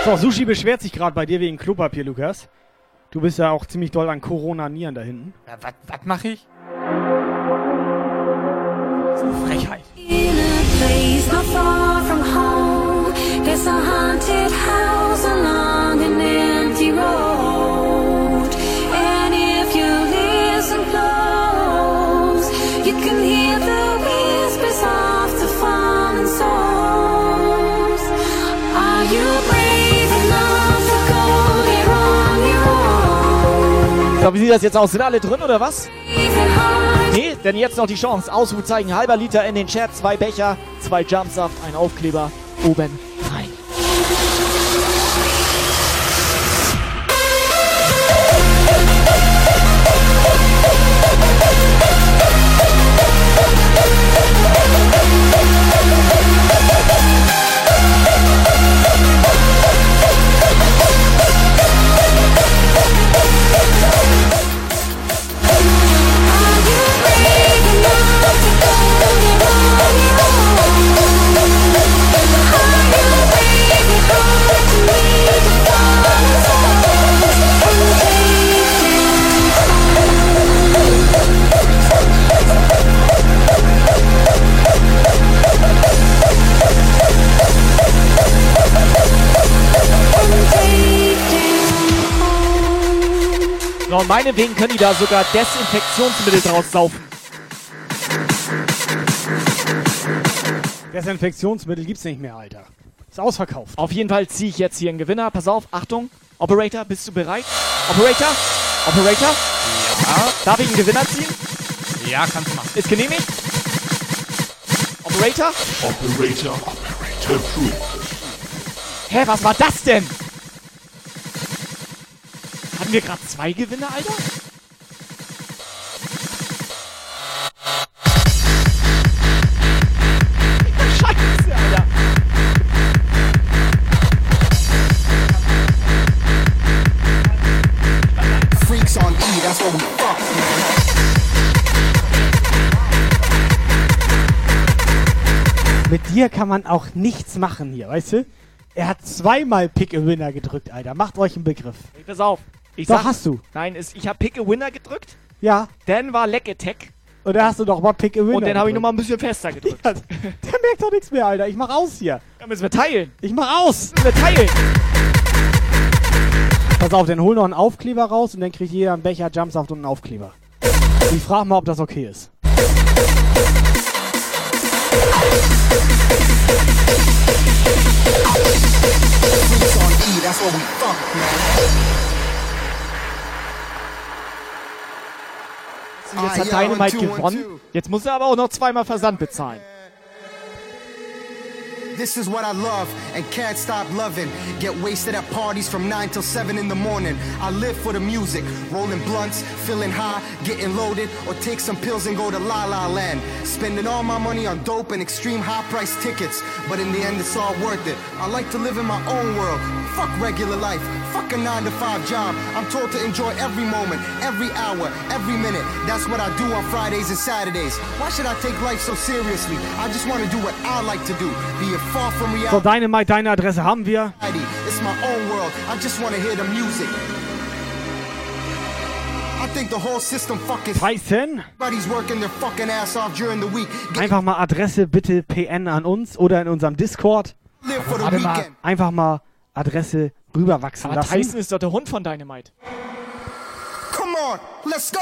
So, Sushi beschwert sich gerade bei dir wegen Klopapier, Lukas. Du bist ja auch ziemlich doll an Corona-Nieren da hinten. Ja, was mache ich? Das ist eine Frechheit. In a place not far from home, there's a haunted house along an empty road. So, wie sieht das jetzt aus? Sind alle drin oder was? Nee, denn jetzt noch die Chance. Ausrufezeichen, halber Liter in den Chat, zwei Becher, zwei Jumpsaft, ein Aufkleber oben rein. Und meinetwegen können die da sogar Desinfektionsmittel draus saufen. Desinfektionsmittel gibt's nicht mehr, Alter. Ist ausverkauft. Auf jeden Fall ziehe ich jetzt hier einen Gewinner. Pass auf, Achtung. Operator, bist du bereit? Operator? Operator? Ja. Darf ich einen Gewinner ziehen? Ja, kannst du machen. Ist genehmigt? Operator? Operator, Operator approved. Hä, was war das denn? Hatten wir gerade zwei Gewinner, Alter? Scheiße, Alter. Freaks on E, that's what we fuck. Mit dir kann man auch nichts machen hier, weißt du? Er hat zweimal Pick a Winner gedrückt, Alter. Macht euch einen Begriff. Hey, pass auf. Ich Doch, sag, hast du. Nein, ist, ich habe Pick a Winner gedrückt. Ja. Dann war Leck Attack. Und dann hast du doch mal Pick a Winner. Und dann habe ich nochmal ein bisschen fester gedrückt. Ja, der merkt doch nichts mehr, Alter. Ich mach aus hier. Dann müssen wir teilen. Ich mach aus. Müssen wir teilen. Pass auf, dann hol noch einen Aufkleber raus und dann kriegt jeder einen Becher Jumpsaft und einen Aufkleber. Ich frage mal, ob das okay ist. Freaks on E, that's what we fuck, man. Jetzt Ah, hat ja, Dynamite two, gewonnen. Jetzt muss er aber auch noch zweimal Versand bezahlen. This is what I love and can't stop loving. Get wasted at parties from 9 till 7 in the morning. I live for the music, rolling blunts, feeling high, getting loaded, or take some pills and go to La La Land. Spending all my money on dope and extreme high price tickets, but in the end it's all worth it. I like to live in my own world. Fuck regular life, fuck a 9 to 5 job. I'm told to enjoy every moment, every hour, every minute. That's what I do on Fridays and Saturdays. Why should I take life so seriously? I just want to do what I like to do, be from So. Dynamite, deine Adresse haben wir. It's my own world. I just want to hear the music. I think the whole system fucking. Tyson? Everybody's working their fucking ass off during the week. Einfach mal Adresse bitte PN an uns oder in unserem Discord. Mal. Einfach mal Adresse rüberwachsen Aber lassen. Tyson ist doch der Hund von Dynamite. Come on, let's go.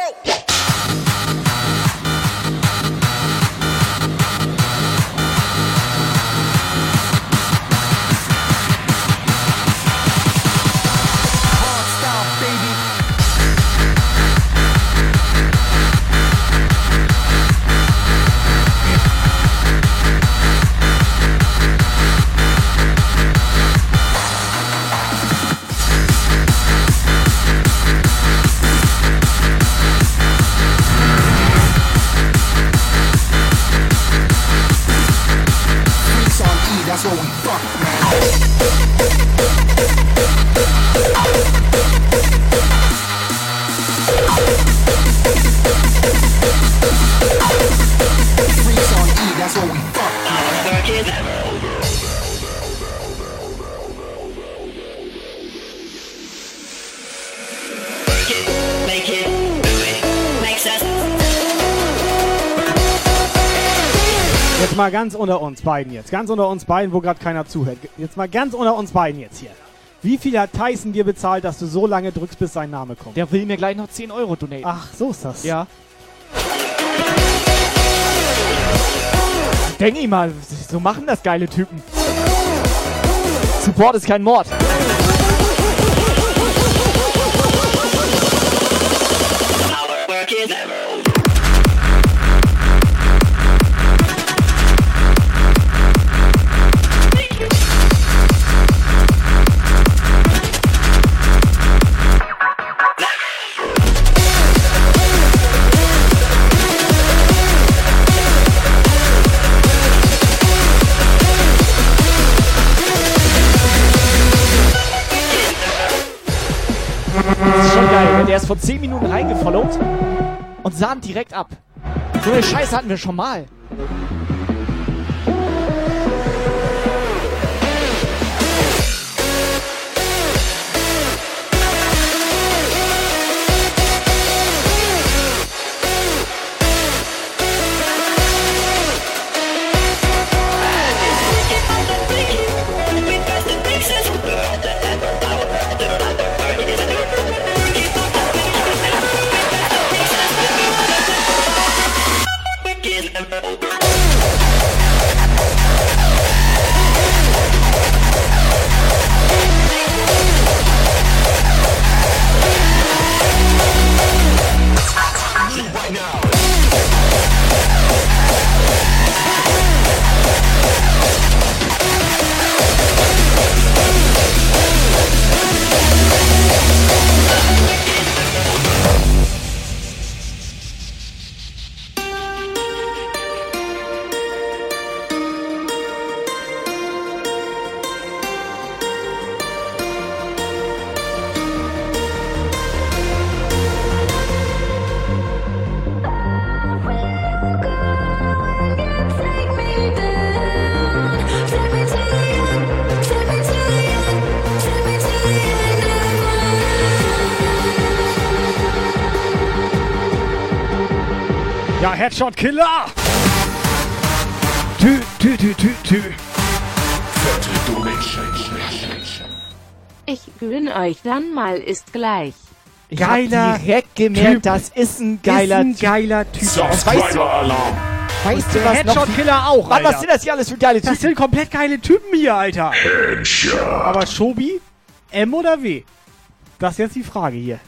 Jetzt mal ganz unter uns beiden jetzt. Ganz unter uns beiden, wo gerade keiner zuhört. Jetzt mal ganz unter uns beiden jetzt hier. Wie viel hat Tyson dir bezahlt, dass du so lange drückst, bis sein Name kommt? Der will mir gleich noch 10 Euro donaten. Ach, so ist das. Ja. Denk ich mal, so machen das geile Typen. Support ist kein Mord. Der ist vor 10 Minuten reingefollowt und sahnt direkt ab. So eine Scheiße hatten wir schon mal. Ja, Headshot Killer! Tü, tü, tü, tü, tü. Ich gönn euch dann mal ist gleich. Ich Geiler hab direkt gemerkt, Typ. das ist ein geiler ist ein Typ. geiler Typ. Und weißt du, Subscriber-Alarm. weißt du was noch? Headshot-Killer auch, Mann, was sind das hier alles für geile Das Typen? sind komplett geile Typen hier, Alter. Headshot. Aber Shobi, M oder W? Das ist jetzt die Frage hier.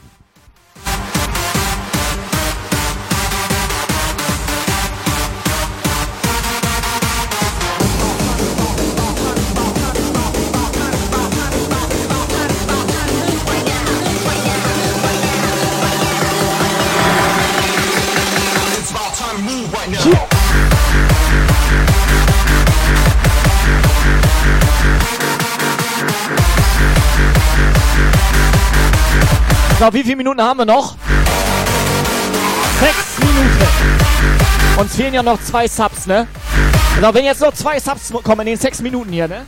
So, wie viele Minuten haben wir noch? Sechs Minuten. Uns fehlen ja noch zwei Subs, ne? Also wenn jetzt noch zwei Subs kommen in den sechs Minuten hier, ne?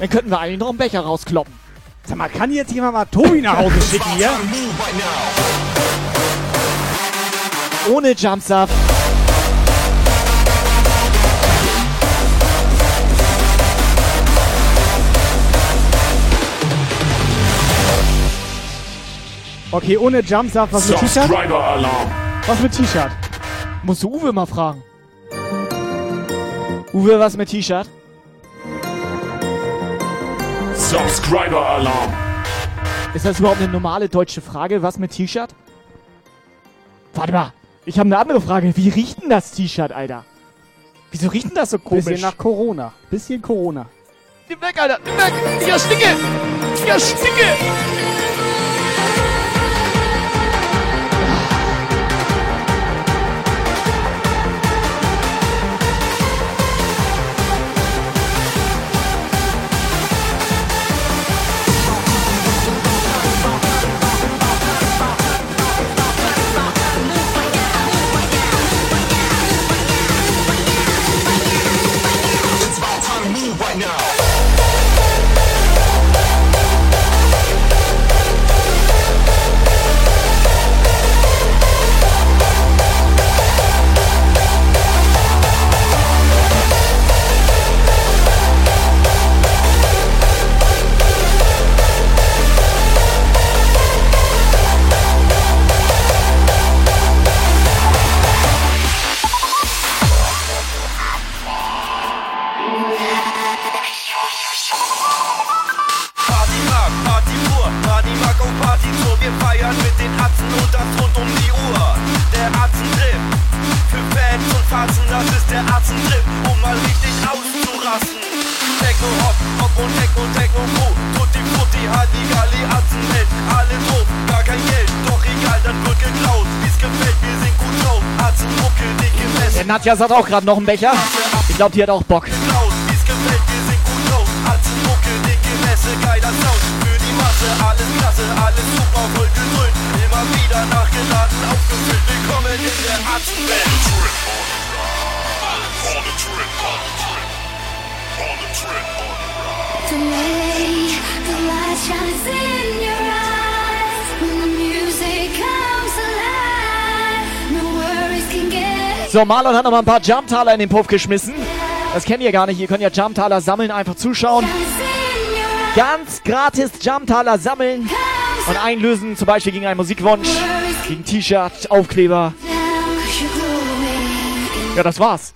Dann könnten wir eigentlich noch einen Becher rauskloppen. Sag mal, kann jetzt jemand mal Tobi nach Hause schicken hier? Ohne Jumpsaft. Okay, ohne Jumpsaft, was mit T-Shirt? Was mit T-Shirt? Musst du Uwe mal fragen. Uwe, was mit T-Shirt? Subscriber-Alarm. Ist das überhaupt eine normale deutsche Frage? Was mit T-Shirt? Warte mal, ich habe eine andere Frage. Wie riecht denn das T-Shirt, Alter? Wieso riecht denn das so komisch? Bisschen nach Corona. Bisschen Corona. Nimm weg, Alter! Nimm weg! Ich ersticke! Ich ersticke! Nadja sagt auch gerade noch einen Becher. Ich glaube, die hat auch Bock. Laut, wie's gefällt, wir sind gut drauf. So, Marlon hat noch mal ein paar Jumptaler in den Puff geschmissen. Das kennt ihr gar nicht. Ihr könnt ja Jumptaler sammeln, einfach zuschauen. Ganz gratis Jumptaler sammeln und einlösen, zum Beispiel gegen einen Musikwunsch, gegen T-Shirt, Aufkleber. Ja, das war's.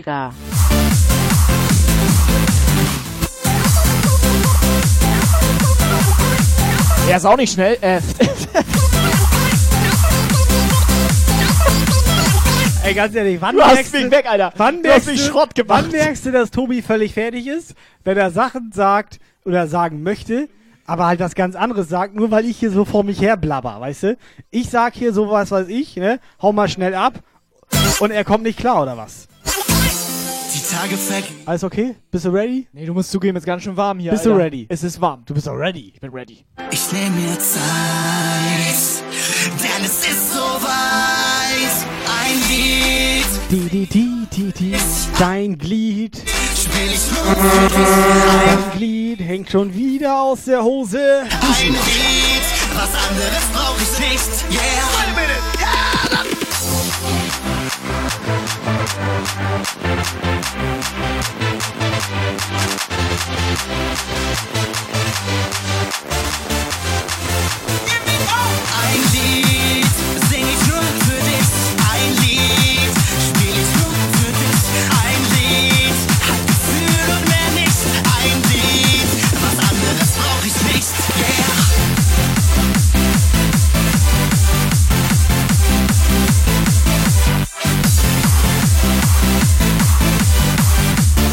Mega. Er ist auch nicht schnell. Äh, Ey, ganz ehrlich, wann Du hast merkst mich du, weg, Alter. Wann Du hast merkst mich du, Schrott gemacht. Wann merkst du, dass Tobi völlig fertig ist, wenn er Sachen sagt oder sagen möchte, aber halt was ganz anderes sagt, nur weil ich hier so vor mich her blabber, weißt du? Ich sag hier sowas, weiß ich, ne? Hau mal schnell ab und er kommt nicht klar, oder was? Tage vergehen. Alles okay? Bist du ready? nee, du musst zugeben, es ist ganz schön warm hier. Bist du Alter. ready? Es ist warm. Du bist doch ready. Ich bin ready. Ich nehme mir Zeit, denn es ist soweit. Ein Lied Die, die, die, die, die, dein Glied, spiel ich nur dein Glied hängt schon wieder aus der Hose. Ein Lied, was anderes brauch ich nicht. Yeah. Ja, Ein Lied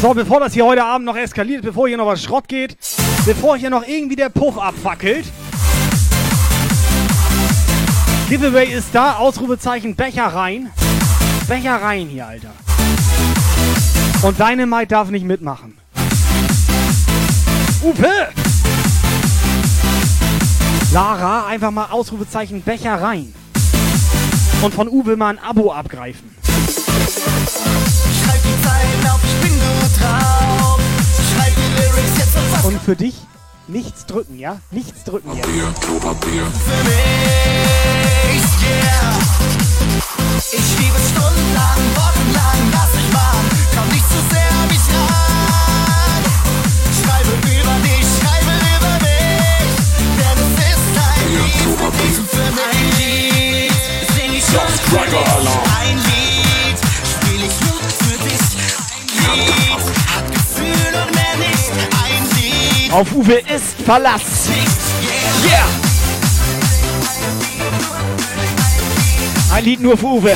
So, bevor das hier heute Abend noch eskaliert, bevor hier noch was Schrott geht, bevor hier noch irgendwie der Puff abfackelt. Giveaway ist da, Ausrufezeichen Becher rein. Becher rein hier, Alter. Und Dynamite darf nicht mitmachen. Upe! Lara, einfach mal Ausrufezeichen Becher rein. Und von Uwe mal ein Abo abgreifen. Ich drauf. Schreib die Lyrics jetzt und was Und für dich nichts drücken, ja? Nichts drücken jetzt. für mich. Yeah. Ich liebe stundenlang, wochenlang, lass mich machen. Komm nicht zu sehr an mich ran. Schreibe über dich, schreibe über mich. Denn es ist ein Lied für mich. Ein Lied sing ich dich. Ein Lied Auf Uwe ist Verlass. Yeah! Ein Lied nur für Uwe.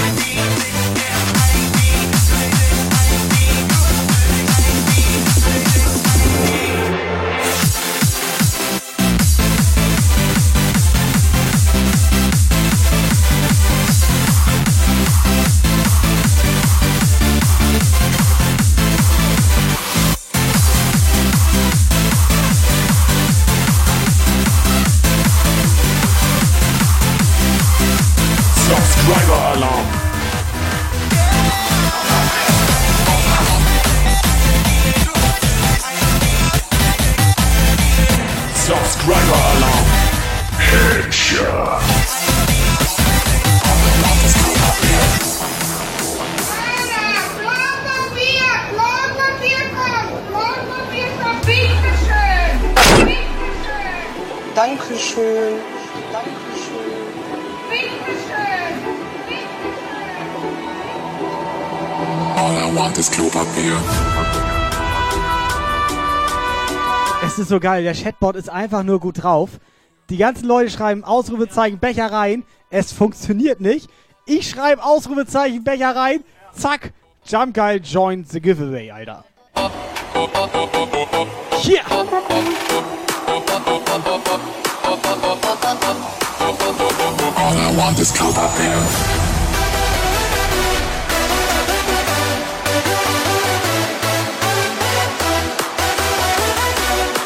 Dankeschön. Dankeschön. All I want is Klopapier. Es ist so geil, der Chatbot ist einfach nur gut drauf. Die ganzen Leute schreiben Ausrufezeichen Becher rein. Es funktioniert nicht. Ich schreibe Ausrufezeichen Becher rein. Zack. Jump Geil joined the giveaway, Alter. Hier.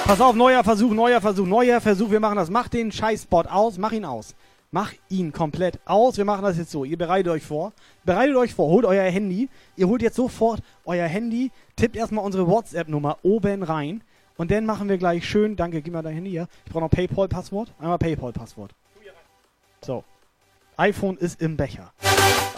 Pass auf, neuer Versuch, neuer Versuch, neuer Versuch. Wir machen das. Mach den Scheißbot aus. Mach ihn aus. Mach ihn komplett aus. Wir machen das jetzt so. Ihr bereitet euch vor. Bereitet euch vor. Holt euer Handy. Ihr holt jetzt sofort euer Handy. Tippt erstmal unsere WhatsApp-Nummer oben rein. Und dann machen wir gleich schön. Danke, gib mir dein Handy hier. Ich brauche noch PayPal-Passwort. Einmal PayPal-Passwort. So. iPhone ist im Becher.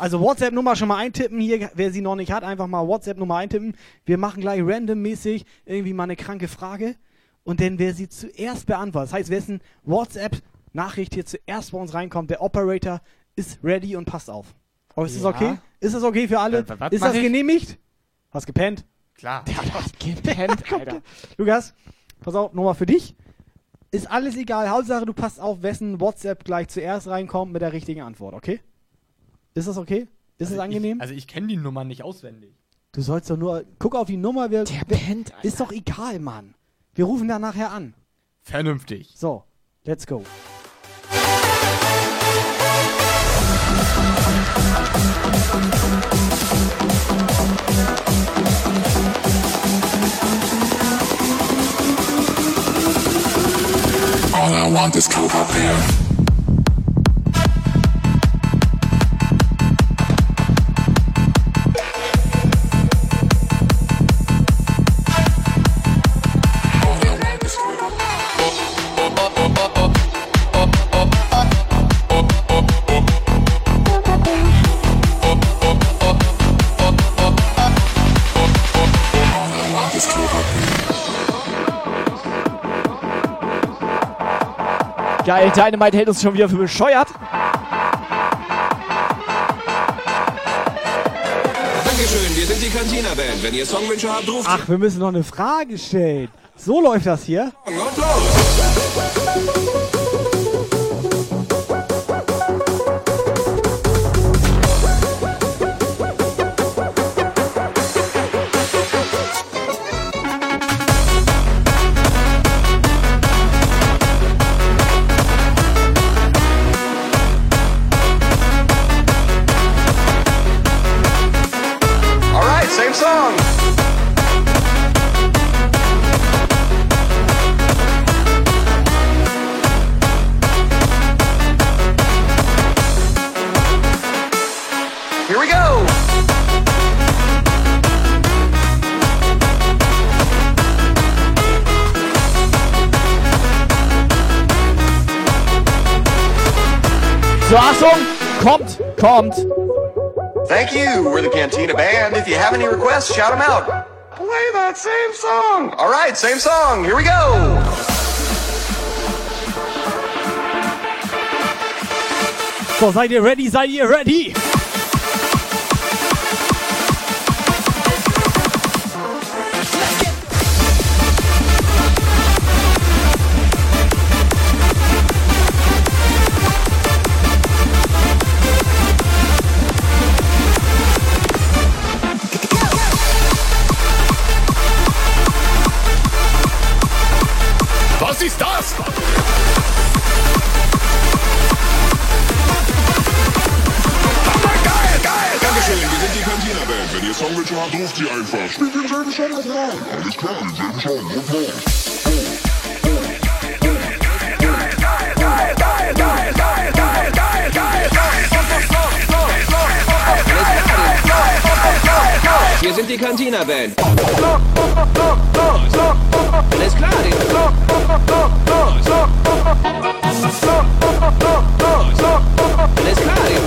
Also WhatsApp-Nummer schon mal eintippen hier. Wer sie noch nicht hat, einfach mal WhatsApp-Nummer eintippen. Wir machen gleich randommäßig irgendwie mal eine kranke Frage. Und dann wer sie zuerst beantwortet. Das heißt, wessen WhatsApp-Nachricht hier zuerst bei uns reinkommt, der Operator ist ready und passt auf. Oh, ist das Ja. okay? Ist das okay für alle? Äh, ist das genehmigt? Hast gepennt? Klar. Der hat was gepennt, Alter. Lukas, pass auf, nochmal für dich. Ist alles egal. Hauptsache, du passt auf, wessen WhatsApp gleich zuerst reinkommt mit der richtigen Antwort, okay? Ist das okay? Ist es Also angenehm? Ich, also ich kenne die Nummer nicht auswendig. Du sollst doch nur. Guck auf die Nummer. Wir, Der pennt, Alter. Ist doch egal, Mann. Wir rufen da nachher an. Vernünftig. So, let's go. All I want is coke up here. Geil, Dynamite hält uns schon wieder für bescheuert. Dankeschön, wir sind die Cantina Band. Wenn ihr Songwünsche habt, ruft Ach, wir müssen noch eine Frage stellen. So läuft das hier. und los. Achtung, kommt, kommt. Thank you. We're the Cantina Band. If you have any requests, shout them out. Play that same song. All right, same song. Here we go. So, seid ihr ready? Seid ihr ready? Die Cantina Band. Alles klar, die. Alles klar, die.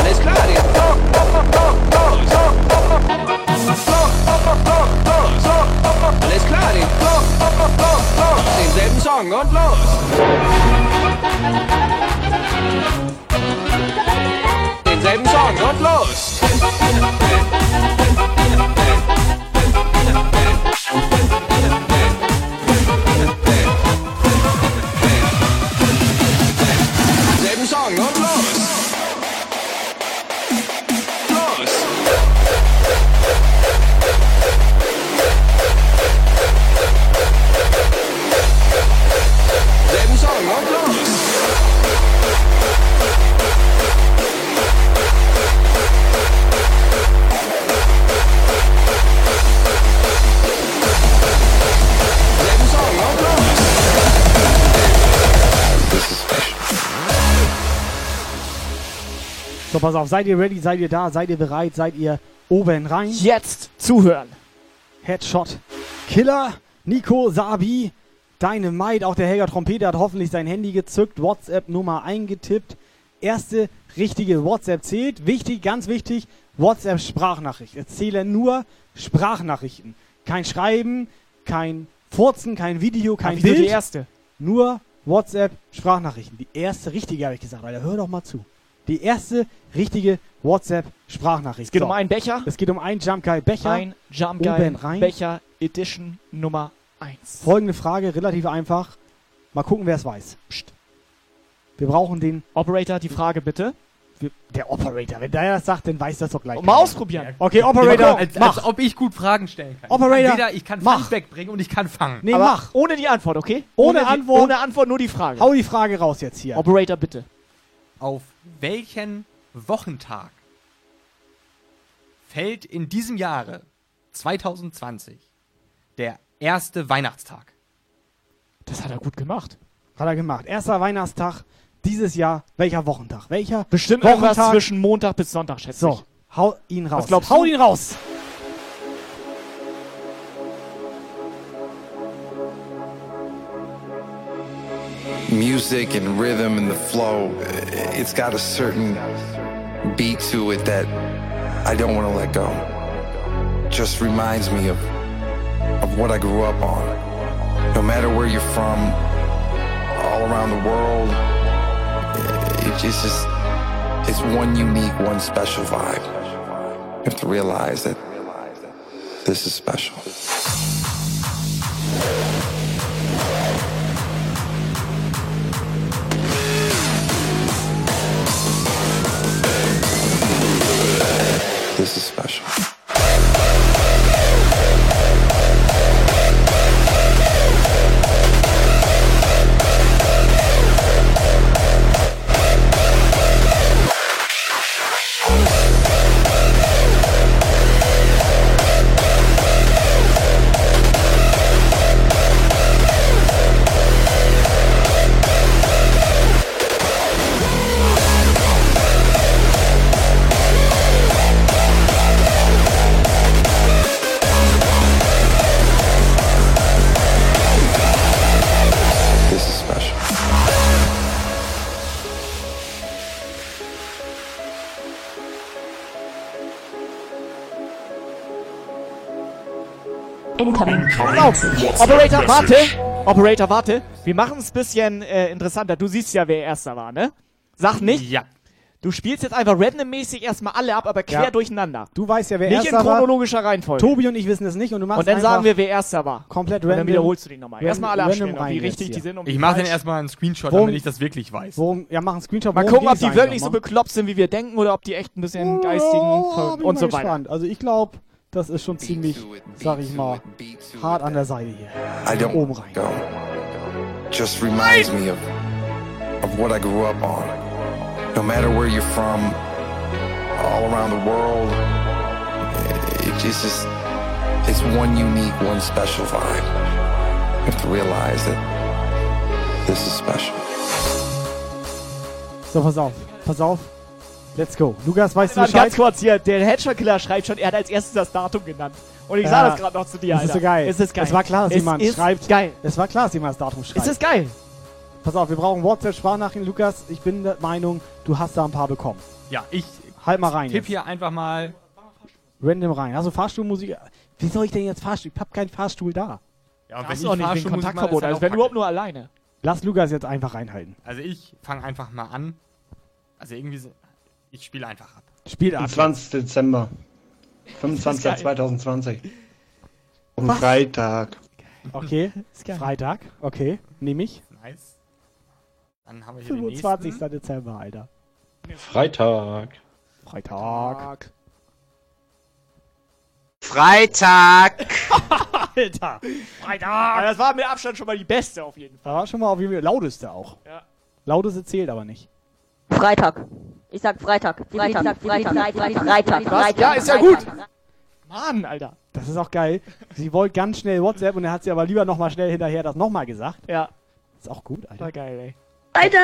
Alles klar, die. Alles klar, die. Denselben Song und los. Denselben Song und los. Pass auf. Seid ihr ready? Seid ihr da? Seid ihr bereit? Seid ihr oben rein? Jetzt zuhören. Headshot. Killer, Nico, Sabi, Dynamite, auch der Helga Trompeter hat hoffentlich sein Handy gezückt, WhatsApp-Nummer eingetippt. Erste richtige WhatsApp zählt. Wichtig, ganz wichtig, WhatsApp-Sprachnachricht. Es zählen nur Sprachnachrichten. Kein Schreiben, kein Furzen, kein Video, kein wieso Bild. die erste? Nur WhatsApp-Sprachnachrichten. Die erste richtige, habe ich gesagt. Alter, hör doch mal zu. Die erste richtige WhatsApp-Sprachnachricht. Es geht So. um einen Becher. Es geht um einen Jump Guy Becher. Ein Jump Guy rein. Becher Edition Nummer 1. Folgende Frage, relativ einfach. Mal gucken, wer es weiß. Psst. Wir brauchen den Operator, die Frage bitte. Der Operator, wenn der das sagt, dann weiß das doch gleich. Mal ausprobieren. Okay, Operator, als, mach. als ob ich gut Fragen stellen kann. Operator, ich kann weder, ich kann mach. Wegbringen und ich kann fangen. Nee, Aber mach. Ohne die Antwort, okay? Ohne die, Antwort. Ohne Antwort, nur die Frage. Hau die Frage raus jetzt hier. Operator, bitte. Auf welchen Wochentag fällt in diesem Jahre 2020 der erste Weihnachtstag? Das hat er gut gemacht. Hat er gemacht. Erster Weihnachtstag dieses Jahr. Welcher Wochentag? Welcher Bestimmt Wochentag? irgendwas zwischen Montag bis Sonntag, schätze So, ich. hau ihn raus. Was glaubst hau du? ihn raus. Music and rhythm and the flow, it's got a certain beat to it that I don't want to let go. Just reminds me of of what I grew up on. No matter where you're from, all around the world, it's just it's one unique, one special vibe. You have to realize that this is special. This is special. Incoming. Auf. Operator, warte. Operator, warte. Wir machen es ein bisschen äh, interessanter. Du siehst ja, wer Erster war, ne? Sag nicht. Ja. Du spielst jetzt einfach randommäßig erstmal alle ab, aber quer Ja. durcheinander. Du weißt ja, wer Nicht in erster war. chronologischer Reihenfolge. Tobi und ich wissen es nicht und du machst Und dann sagen wir, wer Erster war. komplett Und random. dann wiederholst du die nochmal. Erstmal alle abspielen, und rein wie richtig die sind. Und Ich mache dann erstmal einen Screenshot, Worum- damit ich das wirklich weiß. Worum, ja, mach einen Screenshot. Mal gucken, ob die wirklich so bekloppt sind, wie wir denken, oder ob die echt ein bisschen geistigen Oh, bin und ich so weiter. gespannt. Also ich glaube, das ist schon ziemlich, sag ich mal, hart an der Seite hier. I don't Oben rein. go. Just reminds me of of what I grew up on. No matter where you're from, all around the world, it just is it's one unique, one special vibe. You have to realize that this is special. So, pass auf, pass auf. Let's go. Lukas, weißt du Warte, Bescheid? ganz kurz hier, der Hedgehog Killer schreibt schon, er hat als erstes das Datum genannt. Und ich Ja. sag das gerade noch zu dir, Das Alter. ist so geil. Es ist geil. Es war klar, dass es jemand ist schreibt. geil. Es war klar, dass jemand das Datum schreibt. Es ist geil. Pass auf, wir brauchen WhatsApp-Sprachnachrichten. Lukas, ich bin der Meinung, du hast da ein paar bekommen. Ja, ich Halt mal rein tipp jetzt. hier einfach mal. Random rein. Du Fahrstuhlmusik? Wie soll ich denn jetzt Fahrstuhl? Ich hab keinen Fahrstuhl da. Ja, und Hast wenn du auch ich nicht wegen Kontaktverbot, ist halt also wenn überhaupt nur alleine. Lass Lukas jetzt einfach reinhalten. Also ich fange einfach mal an. Also irgendwie, so- ich spiele einfach ab. Spiel ab. 20. Dezember. geil. 25. 2020. Um? Freitag. Okay, Ist geil. Freitag. Okay, nehme ich. Nice. Dann haben wir hier den 25. nächsten. Dezember, Alter. Freitag. Freitag. Freitag. Alter. Freitag. Aber das war mit Abstand schon mal die beste auf jeden Fall. Da war schon mal auf jeden Fall lauteste auch. Ja. Lauteste zählt aber nicht. Freitag. Ich sag Freitag. Freitag. Freitag. Freitag. Freitag. Was? Freitag. Ja, ist ja gut. Mann, Alter. Das ist auch geil. Sie wollte ganz schnell WhatsApp und dann hat sie aber lieber nochmal schnell hinterher das nochmal gesagt. Ja. Ist auch gut, Alter. War geil, ey. Freitag.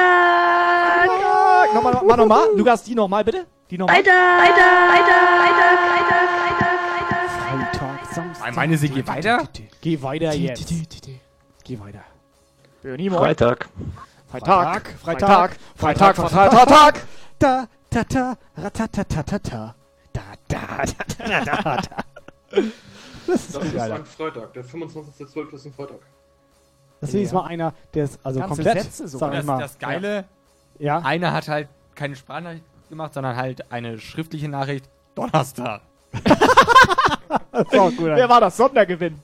Nochmal, nochmal, nochmal. Lukas, die nochmal bitte. Die nochmal. Freitag. Freitag. Freitag. Freitag. Freitag. Freitag. Freitag, Samstag. Meine sie geht weiter. Geh weiter jetzt. Geh weiter. Freitag. Freitag. Freitag. Freitag. Freitag. Freitag. Da, ta, ta, ratatatatata. Da, da, da, da, da, da. Das ist Das ist ein Freitag. Der 25.12. ist ein Freitag. Das ist jetzt mal einer, der ist also Ganze komplett, Sätze so. sag Das, mal. das Geile, Ja. einer hat halt keine Sprachnachricht gemacht, sondern halt eine schriftliche Nachricht. Donnerstag. Auch gut. Wer war das? Sondergewinn.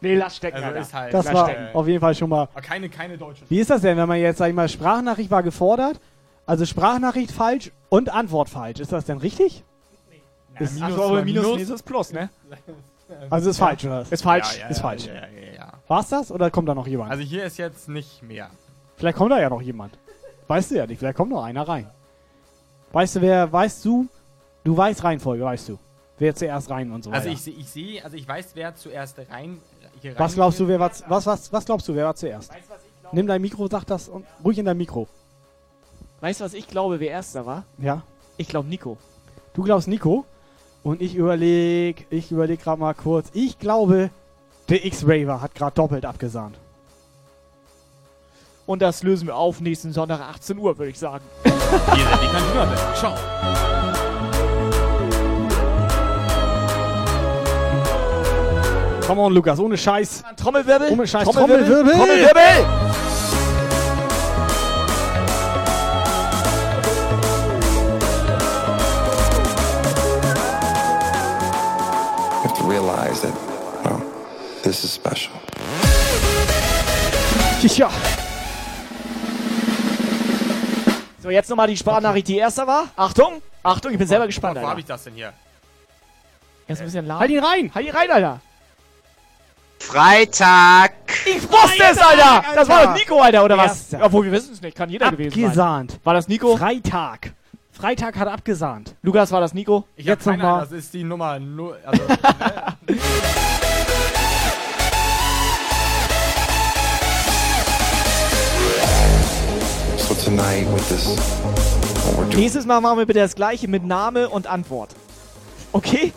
nee, lass stecken, Also Alter. ist halt, Das lass war stecken. auf jeden Fall schon mal. Aber keine, keine deutsche. Wie ist das denn, wenn man jetzt, sag ich mal, Sprachnachricht war gefordert, also Sprachnachricht falsch und Antwort falsch? Ist das denn richtig? Ist, Ach so, aber Minus, Minus ist Plus, ne? also ist falsch, oder? Ist falsch. Ja, ja, ist ja, falsch. Ja, ja, ja. War's das oder kommt da noch jemand? Also hier ist jetzt nicht mehr. Vielleicht kommt da ja noch jemand. Weißt du ja nicht, vielleicht kommt noch einer rein. Weißt du, wer, weißt du, du weißt Reihenfolge, weißt du. Wer zuerst rein und so weiter. Also ich, seh- ich sehe, also ich weiß, wer zuerst rein. Hier was glaubst du, wer war, was, was, was glaubst du, wer war zuerst? Nimm dein Mikro, sag das und ruhig in dein Mikro. Weißt du, was ich glaube, wer Erster war? Ja. Ich glaube Nico. Du glaubst Nico? Und ich überleg, ich überleg gerade mal kurz. Ich glaube, der X-Raver hat gerade doppelt abgesahnt. Und das lösen wir auf nächsten Sonntag 18 Uhr, würde ich sagen. Hier sind die Kantine. Ciao. Come on, Lukas, ohne Scheiß. Trommelwirbel. Ohne Scheiß, Trommelwirbel. Trommelwirbel. Trommelwirbel. Is special. Ja. So, jetzt nochmal die Sprachnachricht, die erster war. Achtung. Achtung, ich bin selber gespannt, Wo Alter. habe ich das denn hier? Erst ein bisschen laut. Halt ihn rein! Halt ihn rein, Alter. Freitag. Ich wusste es, Alter. Das war doch Nico, Alter, oder was? Erster. Obwohl, wir wissen es nicht. Kann jeder gewesen sein. Abgesahnt. War das Nico? Freitag. Freitag hat abgesahnt. Lukas, war das Nico? Ich Jetzt hab keine noch mal. Ahnung, Das ist die Nummer 0. Also, Nächstes Mal machen wir bitte das gleiche mit Name und Antwort. Okay?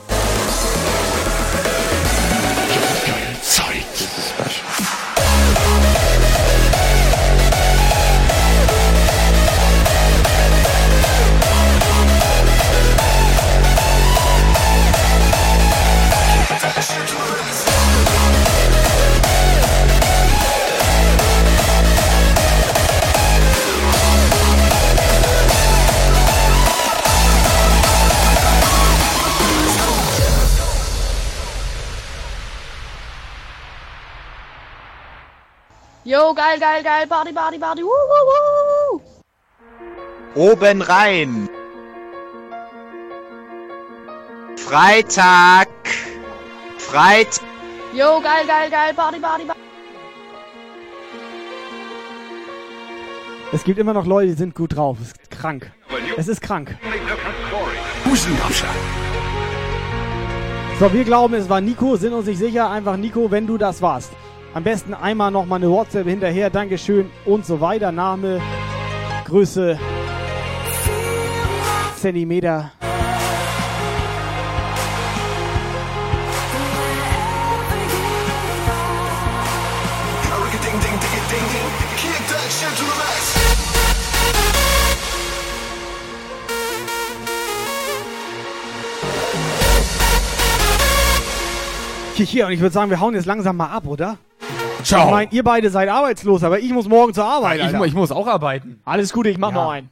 Yo, geil, geil, geil, Party, Party, Party, wuh. Oben rein. Freitag. Freitag. Yo, geil, geil, geil, Party, Party, Party. Es gibt immer noch Leute, die sind gut drauf. Es ist krank. Es ist krank. So, wir glauben, es war Nico, sind uns nicht sicher. Einfach Nico, wenn du das warst. Am besten einmal noch mal eine WhatsApp hinterher. Dankeschön und so weiter. Name, Größe, Zentimeter. Hier, und ich würde sagen, wir hauen jetzt langsam mal ab, oder? Ciao. Ich meine, ihr beide seid arbeitslos, aber ich muss morgen zur Arbeit. ich, Alter. ich muss auch arbeiten. Alles Gute, ich mach Ja. noch einen.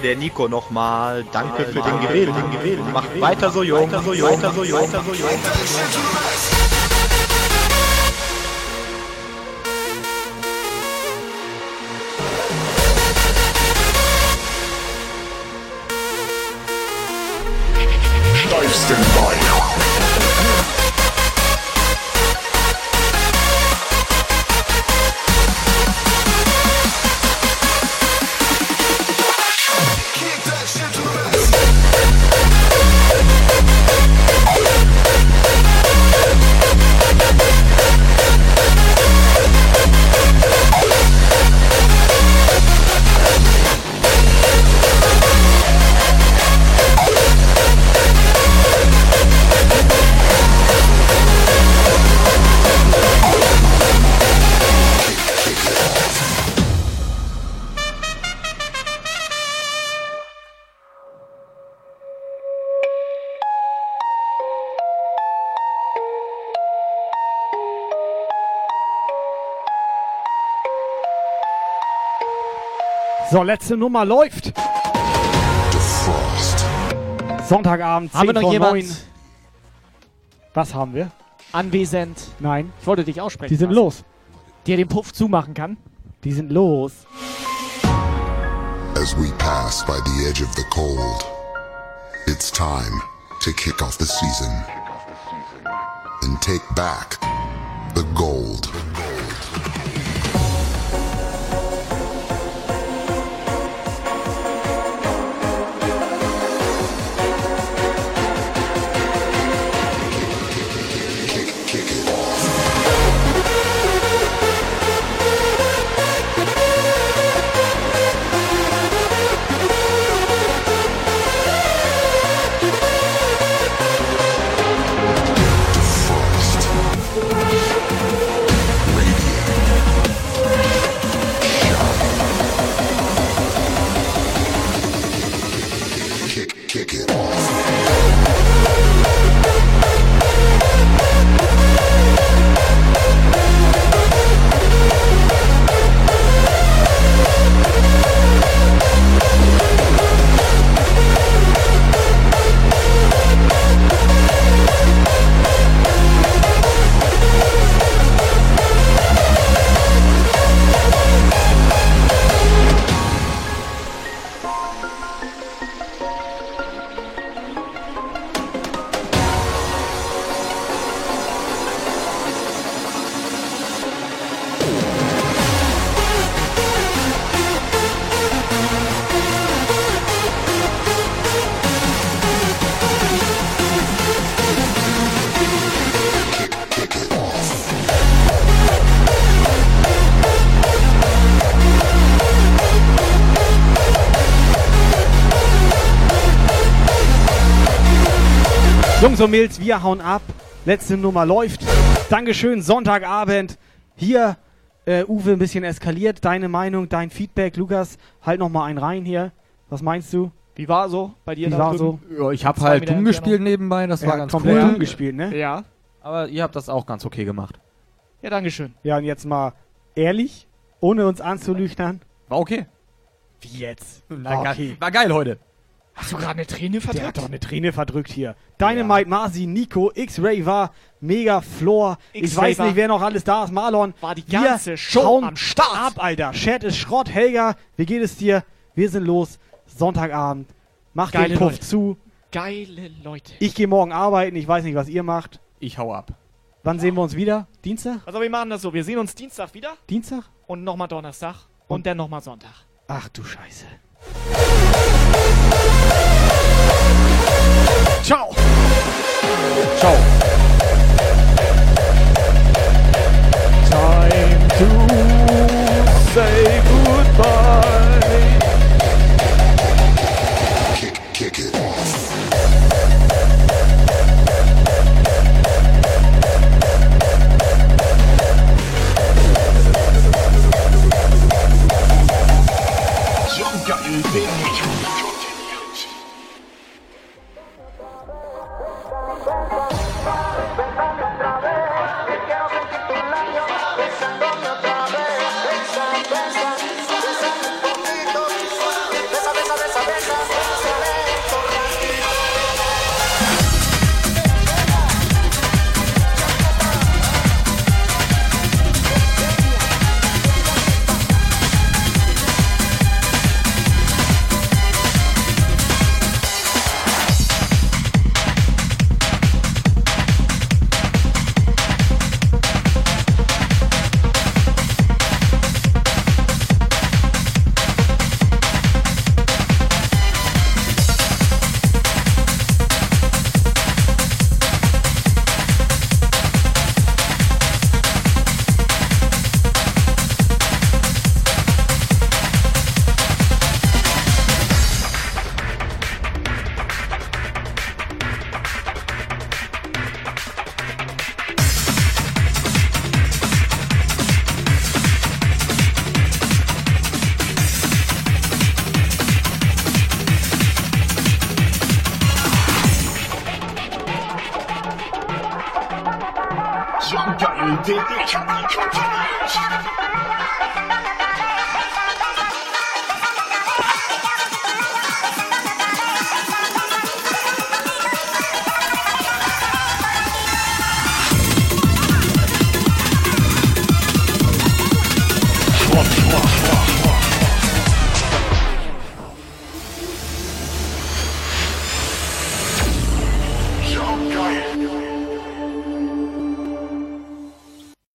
Hier der Nico nochmal. Danke für den Grill. Macht weiter so jung. Weiter so jung. Weiter so jung. Weiter so jung. So, letzte Nummer läuft. Sonntagabend, 10 Haben wir noch vor jemand 9. Was haben wir? anwesend? Nein. Ich wollte dich aussprechen. Die sind lassen. los. Der den Puff zumachen kann. Die sind los. As we pass by the edge of the cold, it's time to kick off the season and take back the gold. Jungs und Mädels, wir hauen ab. Letzte Nummer läuft. Dankeschön, Sonntagabend. Hier, äh, Uwe, ein bisschen eskaliert. Deine Meinung, dein Feedback. Lukas, halt noch mal einen rein hier. Was meinst du? Wie war so bei dir Wie war drüben? so? Ja, ich habe halt dumm gespielt nebenbei, das Er war ganz komplett cool. dumm gespielt, ne? Ja. Aber ihr habt das auch ganz okay gemacht. Ja, Dankeschön. Ja, und jetzt mal ehrlich, ohne uns anzulüchtern. War okay. Wie jetzt? War okay. War geil heute. Hast du gerade eine Träne Der verdrückt? hat doch eine Träne verdrückt hier. Dynamite, Marzi, Nico, X-Ray war, Mega Floor. Ich weiß nicht, wer noch alles da ist. Marlon. War die Wir ganze Show am Start. Ab, Alter. Chat ist Schrott. Helga, wie geht es dir? Wir sind los. Sonntagabend. Mach Geile den Puff Leute. zu. Geile Leute. Ich gehe morgen arbeiten. Ich weiß nicht, was ihr macht. Ich hau ab. Wann sehen wir uns wieder? Dienstag? Also wir machen das so. Wir sehen uns Dienstag wieder Dienstag? und nochmal Donnerstag und dann nochmal Sonntag. Ach du Scheiße. Ciao. Ciao. Time to say goodbye.